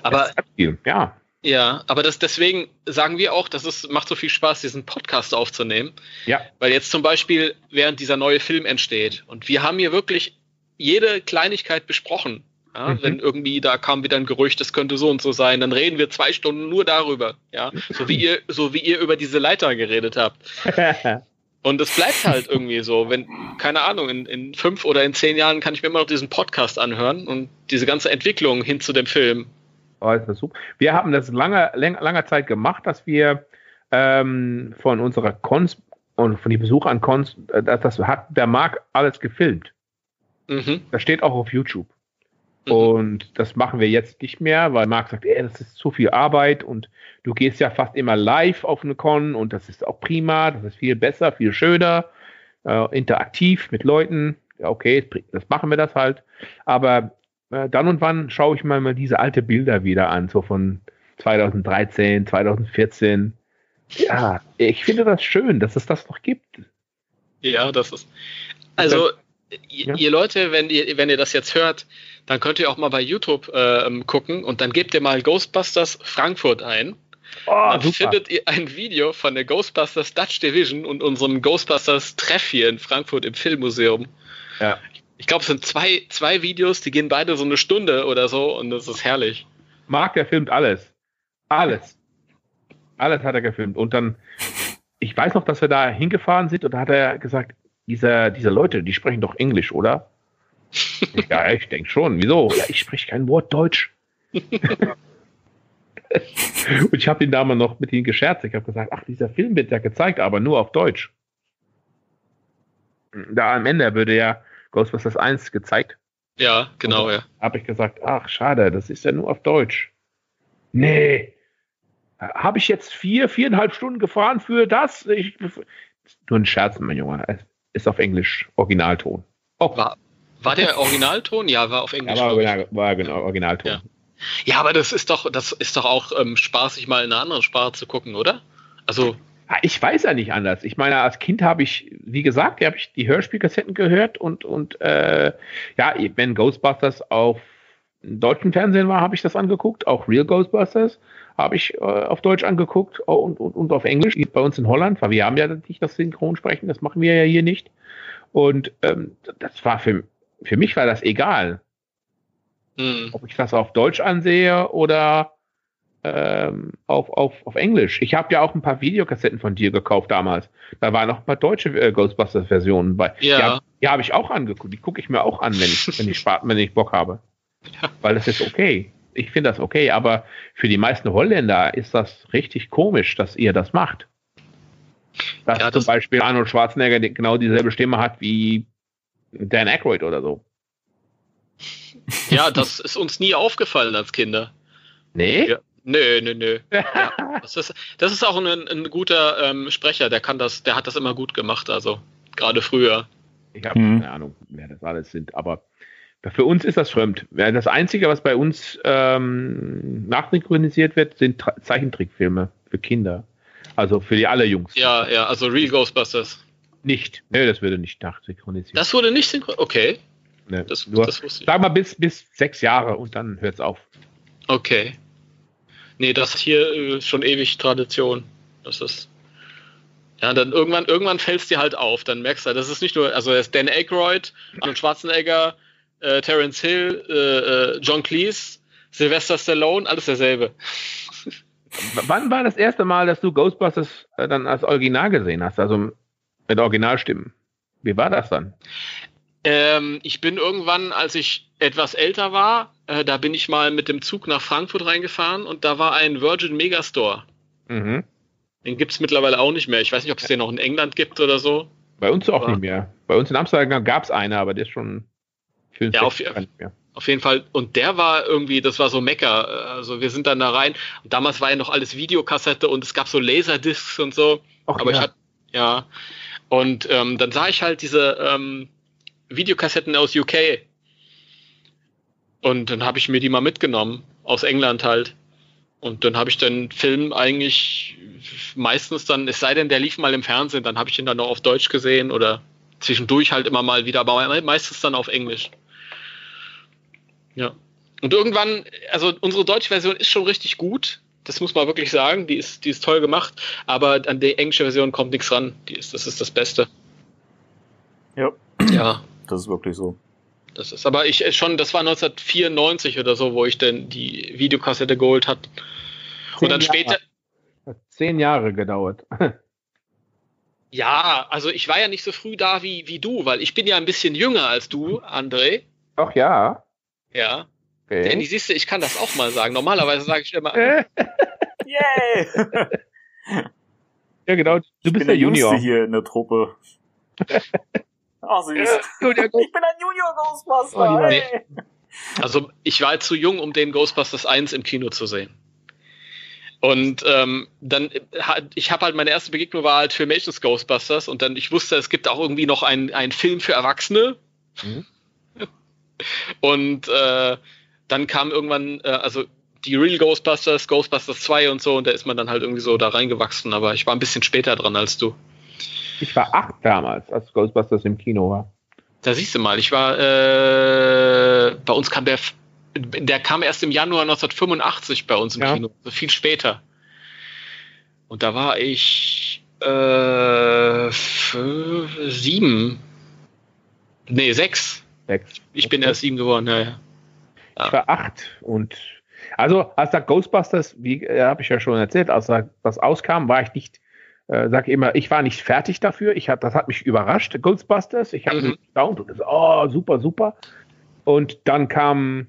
Aber ja. Ja, aber das deswegen sagen wir auch, dass es macht so viel Spaß, diesen Podcast aufzunehmen. Ja. Weil jetzt zum Beispiel, während dieser neue Film entsteht, und wir haben hier wirklich jede Kleinigkeit besprochen. Ja, Mhm. Wenn irgendwie da kam wieder ein Gerücht, das könnte so und so sein, dann reden wir zwei Stunden nur darüber. Ja, so wie ihr, so wie ihr über diese Leiter geredet habt. Und es bleibt halt irgendwie so, wenn, keine Ahnung, in, in fünf oder in zehn Jahren kann ich mir immer noch diesen Podcast anhören und diese ganze Entwicklung hin zu dem Film. Oh, ist das super. Wir haben das lange, läng, langer Zeit gemacht, dass wir ähm, von unserer Cons und von den Besuchern an Cons, äh, das, das hat der Marc alles gefilmt. Mhm. Das steht auch auf YouTube. Mhm. Und das machen wir jetzt nicht mehr, weil Marc sagt, ey, das ist zu viel Arbeit und du gehst ja fast immer live auf eine Con und das ist auch prima, das ist viel besser, viel schöner, äh, interaktiv mit Leuten. Ja, okay, das machen wir das halt. Aber äh, dann und wann schaue ich mal, mal diese alte Bilder wieder an, so von 2013, 2014. Ja, ich finde das schön, dass es das noch gibt. Ja, das ist. Also, ihr, Ja. ihr Leute, wenn ihr, wenn ihr das jetzt hört, dann könnt ihr auch mal bei YouTube ähm, gucken und dann gebt ihr mal Ghostbusters Frankfurt ein. Oh, dann findet ihr ein Video von der Ghostbusters Dutch Division und unserem Ghostbusters Treff hier in Frankfurt im Filmmuseum. Ja. Ich glaube, es sind zwei, zwei Videos, die gehen beide so eine Stunde oder so und das ist herrlich. Marc, der filmt alles. Alles. Alles hat er gefilmt. Und dann, ich weiß noch, dass wir da hingefahren sind und da hat er gesagt, diese, diese Leute, die sprechen doch Englisch, oder? Ja, ich denke schon. Wieso? Ja, ich spreche kein Wort Deutsch. und ich habe ihn damals noch mit ihnen gescherzt. Ich habe gesagt, ach, dieser Film wird ja gezeigt, aber nur auf Deutsch. da am Ende würde ja Ghostbusters 1 gezeigt. Ja, genau, ja. Habe ich gesagt, ach schade, das ist ja nur auf Deutsch. Nee. Habe ich jetzt vier, viereinhalb Stunden gefahren für das? Ich, nur ein Scherz, mein Junge. Es ist auf Englisch Originalton. Oh. War, war der Originalton? Ja, war auf Englisch. Ja, war, original, war genau Originalton. Ja. ja. aber das ist doch, das ist doch auch ähm, spaßig, mal in einer anderen Sprache zu gucken, oder? Also. Ich weiß ja nicht anders. Ich meine, als Kind habe ich, wie gesagt, habe ich die Hörspielkassetten gehört und, und äh, ja, wenn Ghostbusters auf deutschen Fernsehen war, habe ich das angeguckt. Auch Real Ghostbusters habe ich äh, auf Deutsch angeguckt und, und, und auf Englisch. Bei uns in Holland, weil wir haben ja nicht das Synchronsprechen, das machen wir ja hier nicht. Und ähm, das war für, für mich war das egal. Mhm. Ob ich das auf Deutsch ansehe oder ähm, auf, auf, auf Englisch. Ich habe ja auch ein paar Videokassetten von dir gekauft damals. Da waren noch ein paar deutsche äh, Ghostbusters-Versionen bei. Ja. Die habe hab ich auch angeguckt. Die gucke ich mir auch an, wenn ich, wenn ich, wenn ich Bock habe. Ja. Weil das ist okay. Ich finde das okay, aber für die meisten Holländer ist das richtig komisch, dass ihr das macht. Dass ja, das zum Beispiel Arnold Schwarzenegger genau dieselbe Stimme hat wie Dan Aykroyd oder so. Ja, das ist uns nie aufgefallen als Kinder. Nee? Ja. Nö, nö, nö. Ja, das, ist, das ist auch ein, ein guter ähm, Sprecher, der kann das, der hat das immer gut gemacht, also gerade früher. Ich habe hm. keine Ahnung, wer das alles sind, aber für uns ist das fremd. Das Einzige, was bei uns ähm, nachsynchronisiert wird, sind Tra Zeichentrickfilme für Kinder. Also für die alle Jungs. Ja, ja, also Real Ghostbusters. Nicht. Nee, das würde nicht nachsynchronisiert. Das wurde nicht synchronisiert? Okay. Nee, das, nur, das wusste ich. Sag mal bis, bis sechs Jahre und dann hört es auf. Okay. Nee, das hier äh, schon ewig Tradition. Das ist. Ja, dann irgendwann, irgendwann fällt es dir halt auf. Dann merkst du, das ist nicht nur, also er ist Dan Aykroyd, Arnold Schwarzenegger, äh, Terence Hill, äh, äh, John Cleese, Sylvester Stallone, alles derselbe. Wann war das erste Mal, dass du Ghostbusters äh, dann als Original gesehen hast, also mit Originalstimmen? Wie war das dann? Ähm, ich bin irgendwann, als ich etwas älter war, äh, da bin ich mal mit dem Zug nach Frankfurt reingefahren und da war ein Virgin Megastore. Mhm. Den gibt es mittlerweile auch nicht mehr. Ich weiß nicht, ob es den noch in England gibt oder so. Bei uns auch aber nicht mehr. Bei uns in Amsterdam gab es eine, aber der ist schon für ja, auf, auf, jeden Fall. Und der war irgendwie, das war so Mecker. Also wir sind dann da rein. Und damals war ja noch alles Videokassette und es gab so Laserdiscs und so. Ach, aber ja. ich hatte, ja. Und ähm, dann sah ich halt diese ähm, Videokassetten aus UK. Und dann habe ich mir die mal mitgenommen, aus England halt. Und dann habe ich den Film eigentlich meistens dann, es sei denn, der lief mal im Fernsehen, dann habe ich ihn dann noch auf Deutsch gesehen oder zwischendurch halt immer mal wieder, aber meistens dann auf Englisch. Ja. Und irgendwann, also unsere deutsche Version ist schon richtig gut. Das muss man wirklich sagen. Die ist, die ist toll gemacht. Aber an die englische Version kommt nichts ran. Die ist, das ist das Beste. Ja. Ja. Das ist wirklich so. Das ist, aber ich äh, schon, das war 1994 oder so, wo ich denn die Videokassette geholt hat. Und dann Jahre. später. Hat zehn Jahre gedauert. Ja, also ich war ja nicht so früh da wie, wie du, weil ich bin ja ein bisschen jünger als du, André. Ach ja. Ja. Okay. Danny, siehst du, ich kann das auch mal sagen. Normalerweise sage ich immer. Yay! ja, genau. Du ich bist der Junior. hier in der Truppe. Ach, süß. ich bin ein Junior Ghostbuster. Oh, hey. Also, ich war zu jung, um den Ghostbusters 1 im Kino zu sehen. Und ähm, dann, ich habe halt meine erste Begegnung war halt Filmations Ghostbusters und dann, ich wusste, es gibt auch irgendwie noch einen Film für Erwachsene. Mhm. Und äh, dann kam irgendwann, äh, also die Real Ghostbusters, Ghostbusters 2 und so, und da ist man dann halt irgendwie so da reingewachsen, aber ich war ein bisschen später dran als du. Ich war acht damals, als Ghostbusters im Kino war. Da siehst du mal, ich war, äh, bei uns kam der, der kam erst im Januar 1985 bei uns im ja. Kino, so viel später. Und da war ich äh, sieben, nee, sechs. Sechs. Ich bin erst sieben geworden, ja, ja. Ich war acht und also als da Ghostbusters, wie äh, habe ich ja schon erzählt, als das auskam, war ich nicht, äh, sage immer, ich war nicht fertig dafür. Ich hab, das hat mich überrascht, Ghostbusters. Ich habe mhm. gestaunt und gesagt, oh, super, super. Und dann kam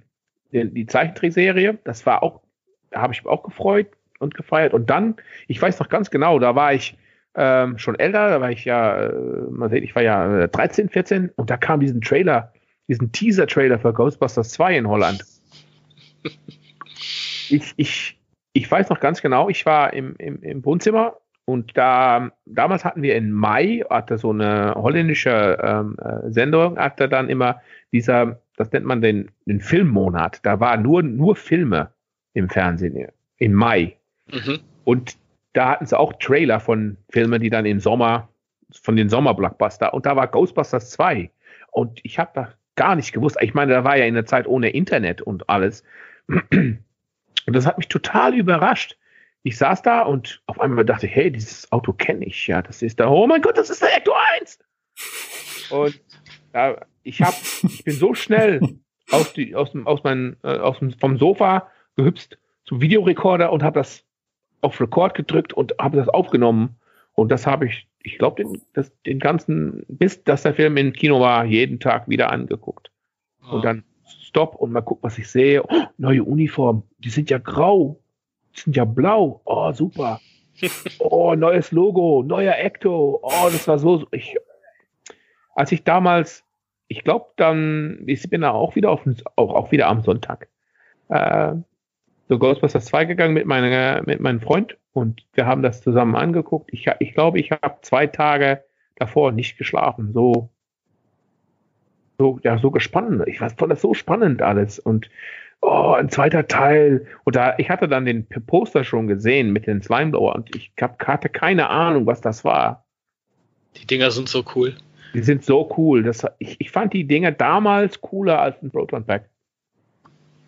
die, die Zeichentrickserie, das war auch, da habe ich mich auch gefreut und gefeiert. Und dann, ich weiß noch ganz genau, da war ich ähm, schon älter, da war ich ja, äh, man sieht, ich war ja 13, äh, 14 und da kam diesen Trailer, diesen Teaser-Trailer für Ghostbusters 2 in Holland. ich, ich, ich weiß noch ganz genau, ich war im, im, im Wohnzimmer und da, damals hatten wir im Mai, hatte so eine holländische ähm, äh, Sendung, hatte dann immer dieser, das nennt man den, den Filmmonat. Da war nur, nur Filme im Fernsehen im Mai. Mhm. Und da hatten sie auch Trailer von Filmen, die dann im Sommer, von den Sommerblockbuster. Und da war Ghostbusters 2. Und ich habe da gar nicht gewusst. Ich meine, da war ja in der Zeit ohne Internet und alles. Und das hat mich total überrascht ich saß da und auf einmal dachte ich, hey, dieses Auto kenne ich ja. Das ist da, oh mein Gott, das ist der Ecto 1. Und ja, ich hab, ich bin so schnell aus, die, aus, dem, aus mein, äh, aus dem, vom Sofa gehüpft zum Videorekorder und habe das auf Record gedrückt und habe das aufgenommen. Und das habe ich, ich glaube, den, den ganzen, bis dass der Film im Kino war, jeden Tag wieder angeguckt. Und dann Stopp und mal gucken, was ich sehe. Oh, neue Uniform, die sind ja grau sind ja blau. Oh, super. Oh, neues Logo, neuer Ecto. Oh, das war so. Ich, als ich damals, ich glaube, dann, ich bin da auch wieder auf, auch, auch wieder am Sonntag, äh, so Ghostbusters 2 gegangen mit, meiner, mit meinem Freund und wir haben das zusammen angeguckt. Ich, ich glaube, ich habe zwei Tage davor nicht geschlafen. So, so, ja, so gespannt. Ich fand das so spannend alles und oh, ein zweiter Teil. Und da, ich hatte dann den Poster schon gesehen mit den Slimeblower und ich hab, hatte keine Ahnung, was das war. Die Dinger sind so cool. Die sind so cool. Das, ich, ich fand die Dinger damals cooler als ein Proton Pack.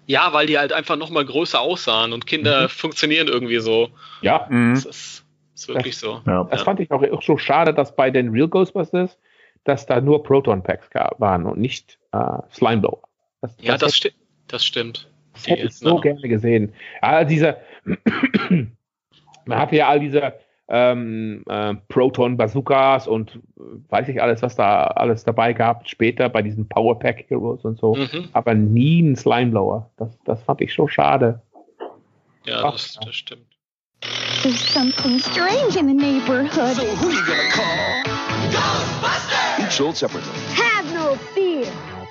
Ja, weil die halt einfach noch mal größer aussahen und Kinder mhm. funktionieren irgendwie so. Ja. Mhm. Das ist, ist wirklich das, so. Ja. Das fand ich auch, auch so schade, dass bei den Real Ghostbusters, dass da nur Proton Packs waren und nicht äh, Slimeblower. Das, ja, das, das stimmt. Das stimmt. Das hätte ich so noch. gerne gesehen. All diese, man hatte ja all diese ähm, äh, Proton-Bazookas und äh, weiß ich alles, was da alles dabei gab, später bei diesen Powerpack Heroes und so, mhm. aber nie ein Slimeblower. Das, das fand ich so schade. Ja, Ach, das, das stimmt. There's something strange in the neighborhood. So who you gonna call? Ghostbusters! Each sold separately. Have no fear.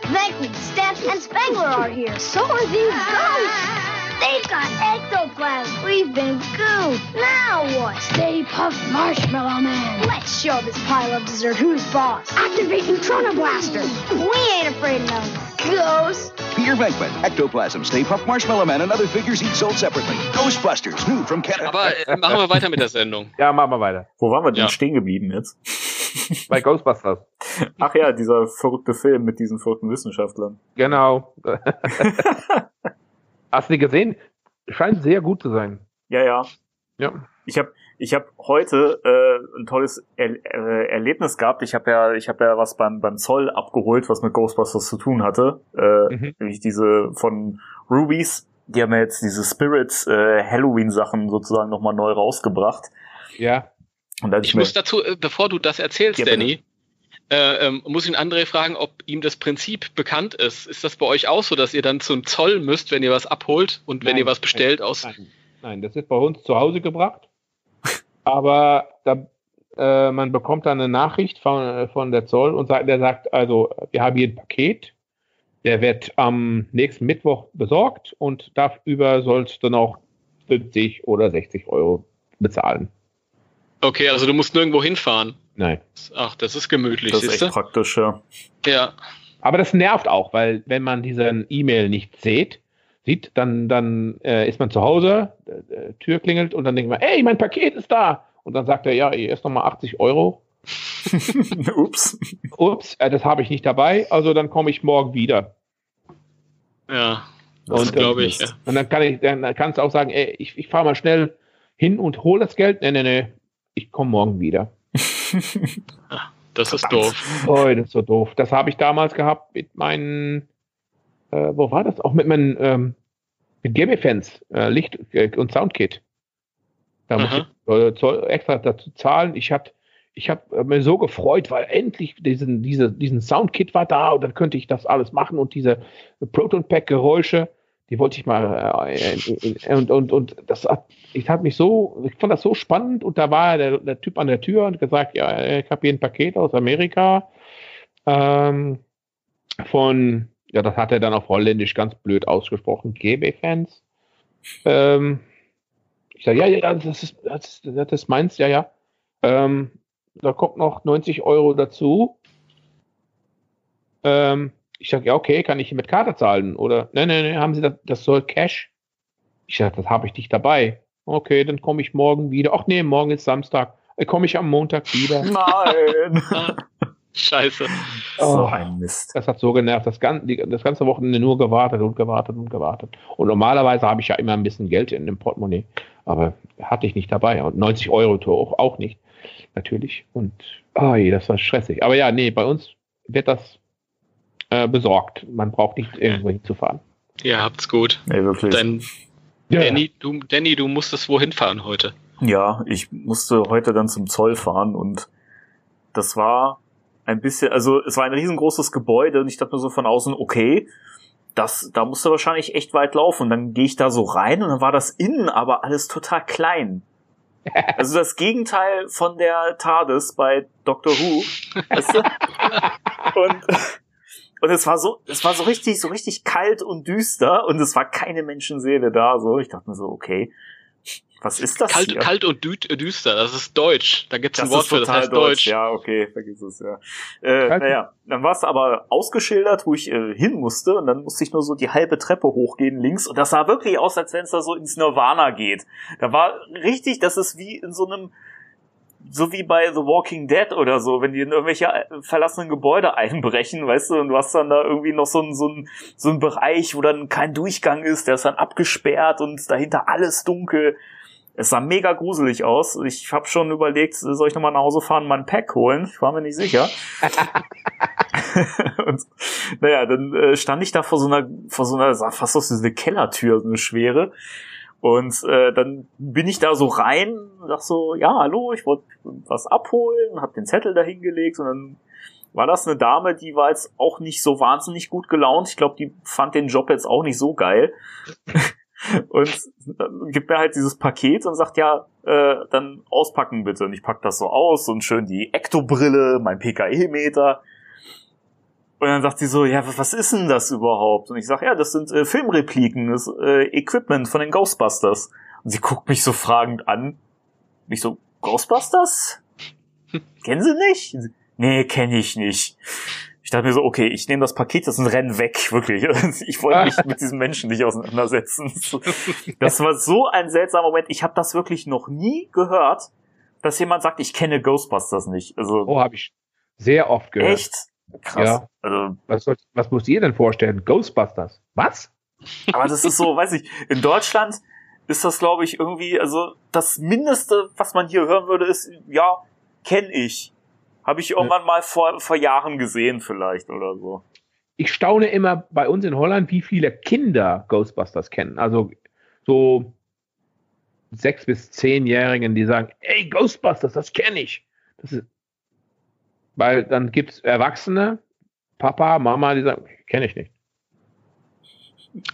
Venkman, Steph, and Spangler are here. So are these ghosts. They've got ectoplasm. We've been gooped. Now what? Stay puft Marshmallow Man. Let's show this pile of dessert who's boss. Activate Neutrona Blaster. We ain't afraid of no ghosts. Peter Venkman, Ectoplasm, Stay Puft Marshmallow Man and other figures each sold separately. Ghostbusters, new from Canada. Aber äh, machen wir weiter mit der Sendung. Ja, machen wir weiter. Wo waren wir denn ja. stehen geblieben jetzt? Bei Ghostbusters. Ach ja, dieser verrückte Film mit diesen verrückten Wissenschaftlern. Genau. Hast du die gesehen? Scheint sehr gut zu sein. Ja, ja. Ja. Ich habe ich hab heute äh, ein tolles er äh, Erlebnis gehabt. Ich habe ja ich habe ja was beim beim Zoll abgeholt, was mit Ghostbusters zu tun hatte. Äh, mhm. Nämlich diese von Rubies. Die haben ja jetzt diese Spirits äh, Halloween Sachen sozusagen nochmal neu rausgebracht. Ja. Und ich, ich muss dazu, äh, bevor du das erzählst, ja, Danny, äh, ähm, muss ich André fragen, ob ihm das Prinzip bekannt ist. Ist das bei euch auch so, dass ihr dann zum Zoll müsst, wenn ihr was abholt und wenn ihr was bestellt nein, aus? Nein, nein, das ist bei uns zu Hause gebracht. Aber da, äh, man bekommt dann eine Nachricht von, äh, von der Zoll und sagt, der sagt, also wir haben hier ein Paket, der wird am nächsten Mittwoch besorgt und dafür sollst du noch 50 oder 60 Euro bezahlen. Okay, also du musst nirgendwo hinfahren. Nein. Ach, das ist gemütlich. Das ist echt praktisch, ja. Ja. Aber das nervt auch, weil wenn man diesen E-Mail nicht sieht, sieht, dann, dann äh, ist man zu Hause, äh, Tür klingelt und dann denkt man, ey, mein Paket ist da. Und dann sagt er, ja, hier ist nochmal 80 Euro. Ups. Ups, äh, das habe ich nicht dabei, also dann komme ich morgen wieder. Ja, das glaube ich. Ja. Und dann kann ich, dann kannst du auch sagen, ey, ich, ich fahre mal schnell hin und hole das Geld. Nee, nee, nee, ich komme morgen wieder. das ist doof. Oh, das ist so doof. Das habe ich damals gehabt mit meinen, äh, wo war das? Auch mit meinen, ähm, mit GB-Fans, äh, Licht- äh, und Soundkit. Da muss ich äh, extra dazu zahlen. Ich habe ich hab äh, mir so gefreut, weil endlich diesen, diese, diesen Soundkit war da und dann könnte ich das alles machen und diese Proton Pack Geräusche, Die wollte ich mal äh, und und und das hat, ich habe mich so, ich fand das so spannend und da war der, der Typ an der Tür und gesagt, ja, ich habe hier ein Paket aus Amerika ähm, von, ja, das hat er dann auf Holländisch ganz blöd ausgesprochen, GB-Fans. Ähm, ich sage, ja, ja, das ist, das, das ist meins, ja, ja. Ähm, da kommt noch 90 Euro dazu. Ähm, ich sage, ja, okay, kann ich mit Karte zahlen? Oder, nein, nein, nein, haben Sie das, das soll Cash? Ich sage, das habe ich nicht dabei. Okay, dann komme ich morgen wieder. Ach nee, morgen ist Samstag. Dann komme ich am Montag wieder. Nein. Scheiße. so Oh. ein Mist. Das hat so genervt. Das, gan die, das ganze Wochenende nur gewartet und gewartet und gewartet. Und normalerweise habe ich ja immer ein bisschen Geld in dem Portemonnaie. Aber hatte ich nicht dabei. Und 90 Euro auch, auch nicht. Natürlich. Und oh, je, das war stressig. Aber ja, nee, bei uns wird das äh, besorgt. Man braucht nicht irgendwo hinzufahren. Ihr habt's gut. Nee, wirklich. Denn Danny, du, Danny, du musstest wohin fahren heute? Ja, ich musste heute dann zum Zoll fahren und das war ein bisschen, also es war ein riesengroßes Gebäude und ich dachte mir so von außen, okay, das, da musste wahrscheinlich echt weit laufen. Und dann gehe ich da so rein und dann war das innen aber alles total klein. Also das Gegenteil von der TARDIS bei Doctor Who. Weißt du? Und, und es war so, es war so richtig, so richtig kalt und düster und es war keine Menschenseele da. So, ich dachte mir so, okay, was ist das Kalt, hier? kalt und dü düster, das ist Deutsch. Da gibt's ein Das Wort ist für, das total heißt Deutsch. Ja, okay, vergiss es, ja. Äh, Kalt- naja, dann war es aber ausgeschildert, wo ich äh, hin musste und dann musste ich nur so die halbe Treppe hochgehen links und das sah wirklich aus, als wenn es da so ins Nirvana geht. Da war richtig, das ist wie in so einem so wie bei The Walking Dead oder so, wenn die in irgendwelche äh, verlassenen Gebäude einbrechen, weißt du, und du hast dann da irgendwie noch so ein, so ein, so ein Bereich, wo dann kein Durchgang ist, der ist dann abgesperrt und dahinter alles dunkel. Es sah mega gruselig aus. Ich habe schon überlegt, soll ich nochmal nach Hause fahren und mal ein Pack holen? Ich war mir nicht sicher. und naja, dann äh, stand ich da vor so einer, vor so einer, sah fast aus wie so eine Kellertür, so eine schwere. Und äh, dann bin ich da so rein, sag so, ja, hallo, ich wollte was abholen, hab den Zettel da hingelegt und dann war das eine Dame, die war jetzt auch nicht so wahnsinnig gut gelaunt. Ich glaube, die fand den Job jetzt auch nicht so geil. und gibt mir halt dieses Paket und sagt, ja, äh, dann auspacken bitte. Und ich pack das so aus und schön die Ektobrille, mein PKE-Meter. Und dann sagt sie so, ja, was ist denn das überhaupt? Und ich sag, ja, das sind äh, Filmrepliken, das äh, Equipment von den Ghostbusters. Und sie guckt mich so fragend an. Mich so, Ghostbusters? Kennen Sie nicht? Nee, kenne ich nicht. Ich dachte mir so, okay, ich nehme das Paket, das ist ein Renn weg, wirklich. Ich wollte mich mit diesem Menschen nicht auseinandersetzen. Das war so ein seltsamer Moment. Ich habe das wirklich noch nie gehört, dass jemand sagt, ich kenne Ghostbusters nicht. Also Oh, habe ich sehr oft gehört. echt krass. Ja. Also, Was, soll, was musst ihr denn vorstellen? Ghostbusters. Was? aber das ist so, weiß ich, in Deutschland ist das, glaube ich, irgendwie, also das Mindeste, was man hier hören würde, ist, ja, kenne ich. Habe ich irgendwann mal vor, vor Jahren gesehen, vielleicht oder so. Ich staune immer bei uns in Holland, wie viele Kinder Ghostbusters kennen. Also so sechs bis zehnjährigen, die sagen, ey, Ghostbusters, das kenne ich. Das ist, weil dann gibt's Erwachsene, Papa, Mama, die sagen, kenne ich nicht.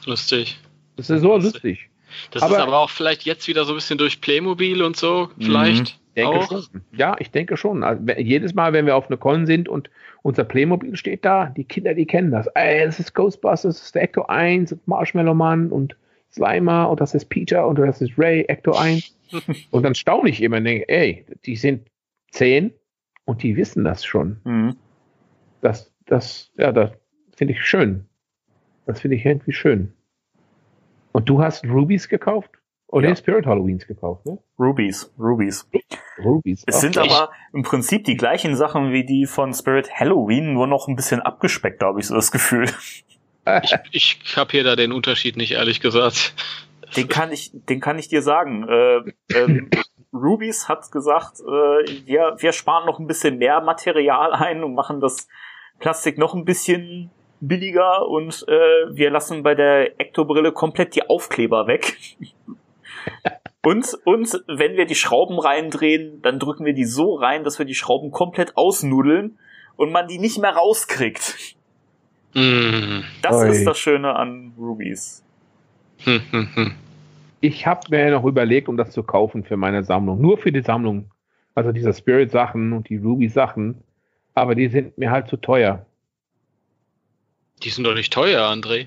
Lustig. Das ist so lustig. Das Aber- ist aber auch vielleicht jetzt wieder so ein bisschen durch Playmobil und so, vielleicht Ich denke auch. schon. Ja, ich denke schon. Also, jedes Mal, wenn wir auf einer Con sind und unser Playmobil steht da, die Kinder, die kennen das. Ey, das ist Ghostbusters, das ist der Ecto 1, und Marshmallow Man und Slimer und das ist Peter und das ist Ray, Ecto 1. und dann staune ich immer und denke, ey, die sind zehn und die wissen das schon. Mhm. Das, das, ja, das finde ich schön. Das finde ich irgendwie schön. Und du hast Rubies gekauft? Oder Ja. Spirit Halloweens gekauft, ne? Rubies, Rubies. Rubies. Es sind Okay. aber im Prinzip die gleichen Sachen wie die von Spirit Halloween, nur noch ein bisschen abgespeckt, habe ich so das Gefühl. Ich, ich kapiere da den Unterschied nicht, ehrlich gesagt. Den kann ich, den kann ich dir sagen. Äh, ähm, Rubies hat gesagt, äh, wir, wir sparen noch ein bisschen mehr Material ein und machen das Plastik noch ein bisschen billiger und äh, wir lassen bei der Ektobrille komplett die Aufkleber weg. Und, und wenn wir die Schrauben reindrehen, dann drücken wir die so rein, dass wir die Schrauben komplett ausnudeln und man die nicht mehr rauskriegt. Mm. Das Oi. ist das Schöne an Rubies. Hm, hm, hm. Ich habe mir noch überlegt, um das zu kaufen für meine Sammlung. Nur für die Sammlung. Also diese Spirit-Sachen und die Ruby-Sachen. Aber die sind mir halt zu teuer. Die sind doch nicht teuer, André.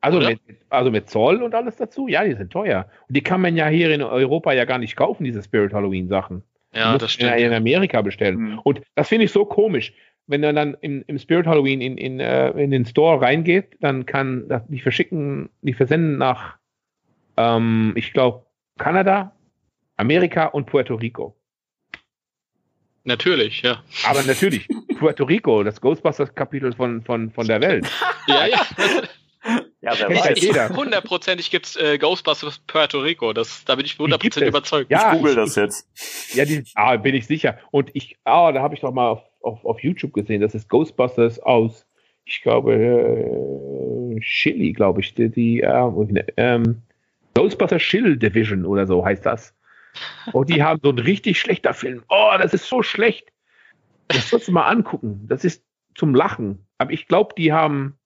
Also Oder? mit, also mit Zoll und alles dazu? Ja, die sind teuer. Und die kann man ja hier in Europa ja gar nicht kaufen, diese Spirit Halloween-Sachen. Ja, Die das muss man ja stimmt. in Amerika bestellen. Hm. Und das finde ich so komisch. Wenn man dann im, im Spirit Halloween in, in, äh, in den Store reingeht, dann kann das, die verschicken, die versenden nach, ähm, ich glaube, Kanada, Amerika und Puerto Rico. Natürlich, ja. Aber natürlich, Puerto Rico, das Ghostbusters-Kapitel von, von, von der Welt. Ja, ja. Ja, wer weiß. jeder. Hundertprozentig gibt's äh, Ghostbusters Puerto Rico. Das, da bin ich gibt hundertprozentig es. überzeugt. Ja, Ich google ich- das jetzt. Ja, die, ah, bin ich sicher. Und ich, ah, da habe ich doch mal auf, auf, auf YouTube gesehen, das ist Ghostbusters aus, ich glaube, äh, Chili, glaube ich, die, die äh, ähm, Ghostbusters Chill Division oder so heißt das. Und die haben so einen richtig schlechter Film. Oh, das ist so schlecht. Das sollst du mal angucken. Das ist zum Lachen. Aber ich glaube, die haben,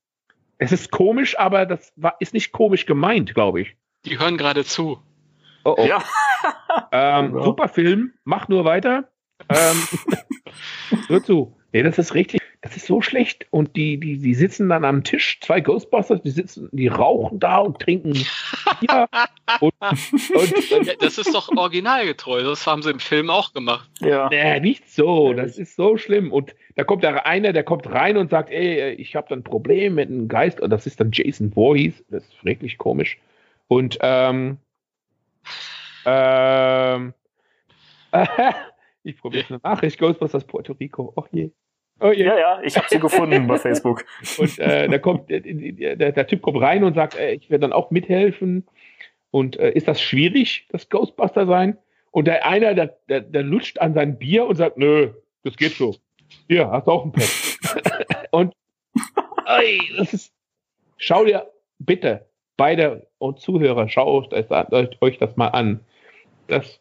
es ist komisch, aber das war, ist nicht komisch gemeint, glaube ich. Die hören gerade zu. Oh, oh. Ja. Ähm, Ja. Super Film, mach nur weiter. Ähm, hör zu. Nee, das ist richtig. Das ist so schlecht. Und die, die, die sitzen dann am Tisch, zwei Ghostbusters, die sitzen, die rauchen da und trinken Bier. und, und, und Ja, das ist doch originalgetreu. Das haben sie im Film auch gemacht. Ja. Nee, nicht so. Das ist so schlimm. Und da kommt da einer, der kommt rein und sagt, ey, ich habe da ein Problem mit einem Geist. Und das ist dann Jason Voorhees. Das ist wirklich komisch. Und ähm, ähm, ich probiere eine Nachricht. Ghostbusters Puerto Rico. Oh je. Oh je. Ja, ja, ich habe sie gefunden bei Facebook. Und äh, da kommt der, der, der Typ kommt rein und sagt, äh, ich werde dann auch mithelfen. Und äh, ist das schwierig, das Ghostbuster sein? Und der einer, der, der, der lutscht an sein Bier und sagt, nö, das geht so. Hier, hast du auch ein Pet. und ey, das ist, schau dir bitte, beide und Zuhörer, schaut euch das, euch das mal an. Das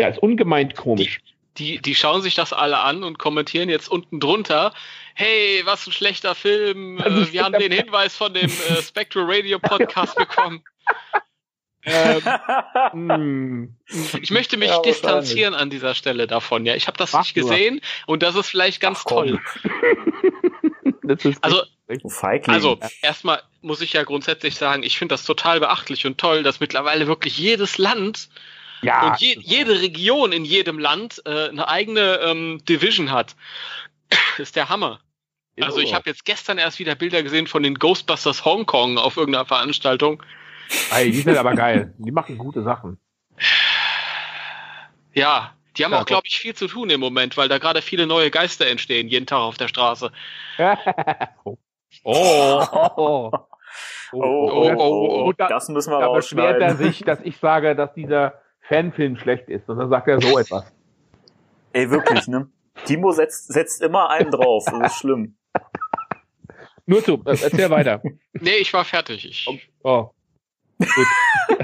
ja, ist ungemeint komisch. Die, die schauen sich das alle an und kommentieren jetzt unten drunter. Hey, was ein schlechter Film. Äh, wir haben den Hinweis von dem äh, Spectral Radio Podcast bekommen. Ähm, hm. Ich möchte mich Ja, distanzieren an dieser Stelle davon. Ja, ich habe das Mach nicht nur. gesehen und das ist vielleicht ganz Ach, toll. Also, also erstmal muss ich ja grundsätzlich sagen, ich finde das total beachtlich und toll, dass mittlerweile wirklich jedes Land ja, und je, jede Region in jedem Land äh, eine eigene ähm, Division hat. ist der Hammer. Also ich habe jetzt gestern erst wieder Bilder gesehen von den Ghostbusters Hongkong auf irgendeiner Veranstaltung. Ey, die sind aber geil. Die machen gute Sachen. Ja, die haben Ja, auch, glaube ich, viel zu tun im Moment, weil da gerade viele neue Geister entstehen, jeden Tag auf der Straße. oh. Oh. Oh. Oh, oh, oh, das müssen wir da beschwert er sich, dass ich sage, dass dieser Fanfilm schlecht ist. Und dann sagt er so etwas. Ey, wirklich, ne? Timo setzt, setzt immer einen drauf. Das ist schlimm. Nur zu, äh, erzähl weiter. Nee, ich war fertig. Ich, Oh. Gut.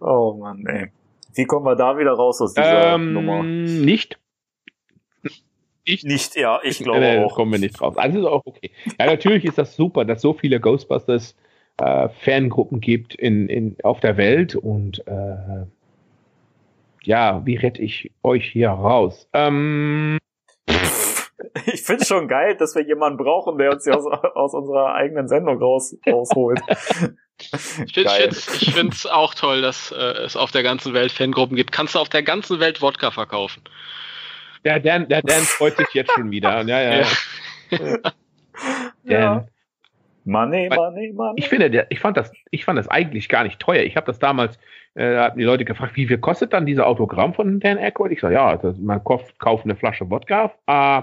Oh Mann, ey. Wie kommen wir da wieder raus aus dieser Nummer? Ähm, nicht. Nicht, ja, ich glaube Nee, nee, auch. kommen wir nicht drauf. Also ist auch okay. Ja, natürlich ist das super, dass so viele Ghostbusters äh, Fangruppen gibt in, in, auf der Welt und äh, ja, wie rette ich euch hier raus? Ähm, Ich finde schon geil, dass wir jemanden brauchen, der uns hier aus, aus unserer eigenen Sendung raus, rausholt. ich finde es auch toll, dass äh, es auf der ganzen Welt Fangruppen gibt. Kannst du auf der ganzen Welt Wodka verkaufen? der, Dan, der Dan freut sich jetzt schon wieder. Ja, ja, ja. Dan. Money, Weil- money, money. Ich finde, der, ich fand das, ich fand das eigentlich gar nicht teuer. Ich habe das damals, äh, da hatten die Leute gefragt, wie viel kostet dann dieser Autogramm von Dan Aykroyd? Ich sage, ja, das, man kauft, kauft eine Flasche Wodka, äh,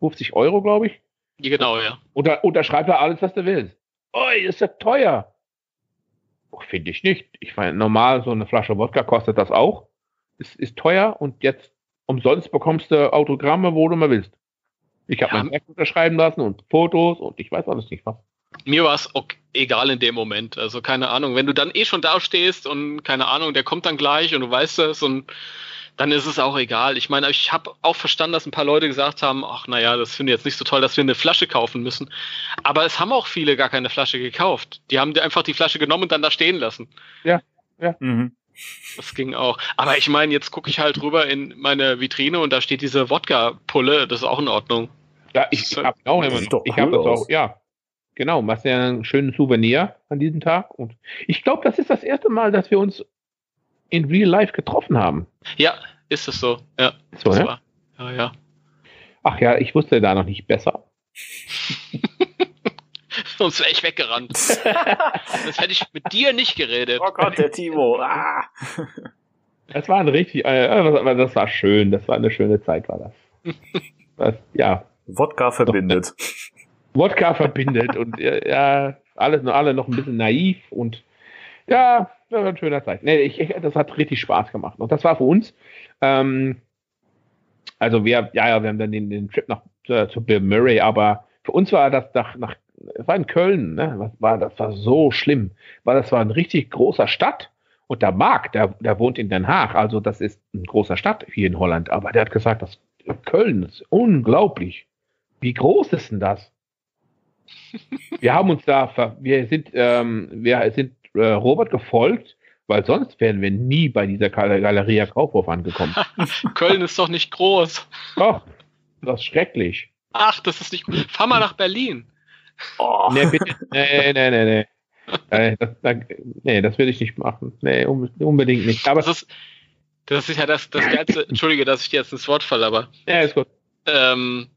50 Euro, glaube ich. genau, ja. Und da unterschreibt er alles, was du willst. Oi, ist das teuer? Oh, Finde ich nicht. Ich meine, normal, so eine Flasche Wodka kostet das auch. Ist, ist teuer und jetzt umsonst bekommst du Autogramme, wo du mal willst. Ich habe Ja. mein Werk unterschreiben lassen und Fotos und ich weiß alles nicht was. Mir war es okay, egal in dem Moment. Also keine Ahnung, wenn du dann eh schon da stehst und keine Ahnung, der kommt dann gleich und du weißt es und dann ist es auch egal. Ich meine, ich habe auch verstanden, dass ein paar Leute gesagt haben, ach naja, das finde ich jetzt nicht so toll, dass wir eine Flasche kaufen müssen. Aber es haben auch viele gar keine Flasche gekauft. Die haben einfach die Flasche genommen und dann da stehen lassen. Mhm. Das ging auch. Aber ich meine, jetzt gucke ich halt rüber in meine Vitrine und da steht diese Wodka-Pulle. Das ist auch in Ordnung. Ja, ich, ich habe auch Das immer. Ich habe das auch, ja. Genau, machst ja einen schönen Souvenir an diesem Tag. Und ich glaube, das ist das erste Mal, dass wir uns in Real Life getroffen haben. Ja, ist es so. Ja, So, das ne? war. Ja, ja. Ach ja, ich wusste da noch nicht besser. Sonst wäre ich weggerannt. Sonst hätte ich mit dir nicht geredet. Oh Gott, der Timo. Ah. Das war ein richtig, äh, aber das war schön. Das war eine schöne Zeit, war das. das ja, Wodka verbindet. Wodka verbindet und ja, alles alle noch ein bisschen naiv und ja, das war eine schöne Zeit. Nee, ich, ich, das hat richtig Spaß gemacht. Und das war für uns, ähm, also wir, ja, ja, wir haben dann den, den Trip nach äh, zu Bill Murray, aber für uns war das nach, nach es war in Köln, ne? Was war, das war so schlimm, weil das war eine richtig großer Stadt und der Marc, der, der wohnt in Den Haag, also das ist eine große Stadt hier in Holland, aber der hat gesagt, dass Köln ist unglaublich. Wie groß ist denn das? Wir haben uns da, wir sind, ähm, wir sind äh, Robert gefolgt, weil sonst wären wir nie bei dieser Gal- Galeria Kaufhof angekommen. Köln ist doch nicht groß. Doch, das ist schrecklich. Ach, das ist nicht gut. Fahr mal nach Berlin. Oh. Nee, bitte, nee, nee, nee, nee. Äh, das, da, nee, das will ich nicht machen. Nee, un unbedingt nicht. Aber Das ist, das ist ja das, das Geilste. Entschuldige, dass ich dir jetzt ins Wort falle, aber ja, ist gut. ähm,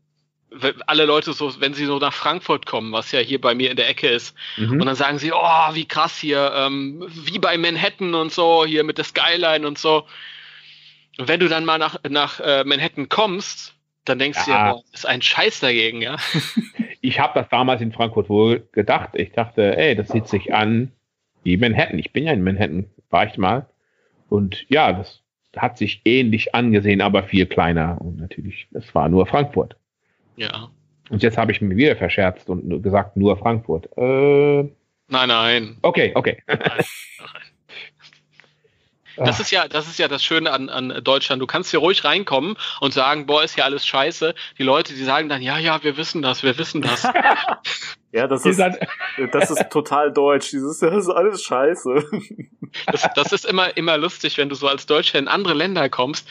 alle Leute so, wenn sie so nach Frankfurt kommen, was ja hier bei mir in der Ecke ist, Mhm. und dann sagen sie, oh, wie krass hier, ähm, wie bei Manhattan und so, hier mit der Skyline und so. Und wenn du dann mal nach, nach äh, Manhattan kommst, dann denkst du Ja. boah, das ist ein Scheiß dagegen, ja. Ich habe das damals in Frankfurt wohl gedacht. Ich dachte, ey, das sieht sich an wie Manhattan. Ich bin ja in Manhattan, war ich mal. Und ja, das hat sich ähnlich angesehen, aber viel kleiner. Und natürlich, es war nur Frankfurt. Ja. Und jetzt habe ich mir wieder verscherzt und gesagt, nur Frankfurt. Äh, Nein, nein. okay, okay. Das ist ja, das ist ja das Schöne an, an Deutschland. Du kannst hier ruhig reinkommen und sagen, boah, ist hier alles scheiße. Die Leute, die sagen dann, ja, ja, wir wissen das, wir wissen das. Ja, das ist, das ist total deutsch. Dieses, das ist alles scheiße. Das, das ist immer, immer lustig, wenn du so als Deutscher in andere Länder kommst.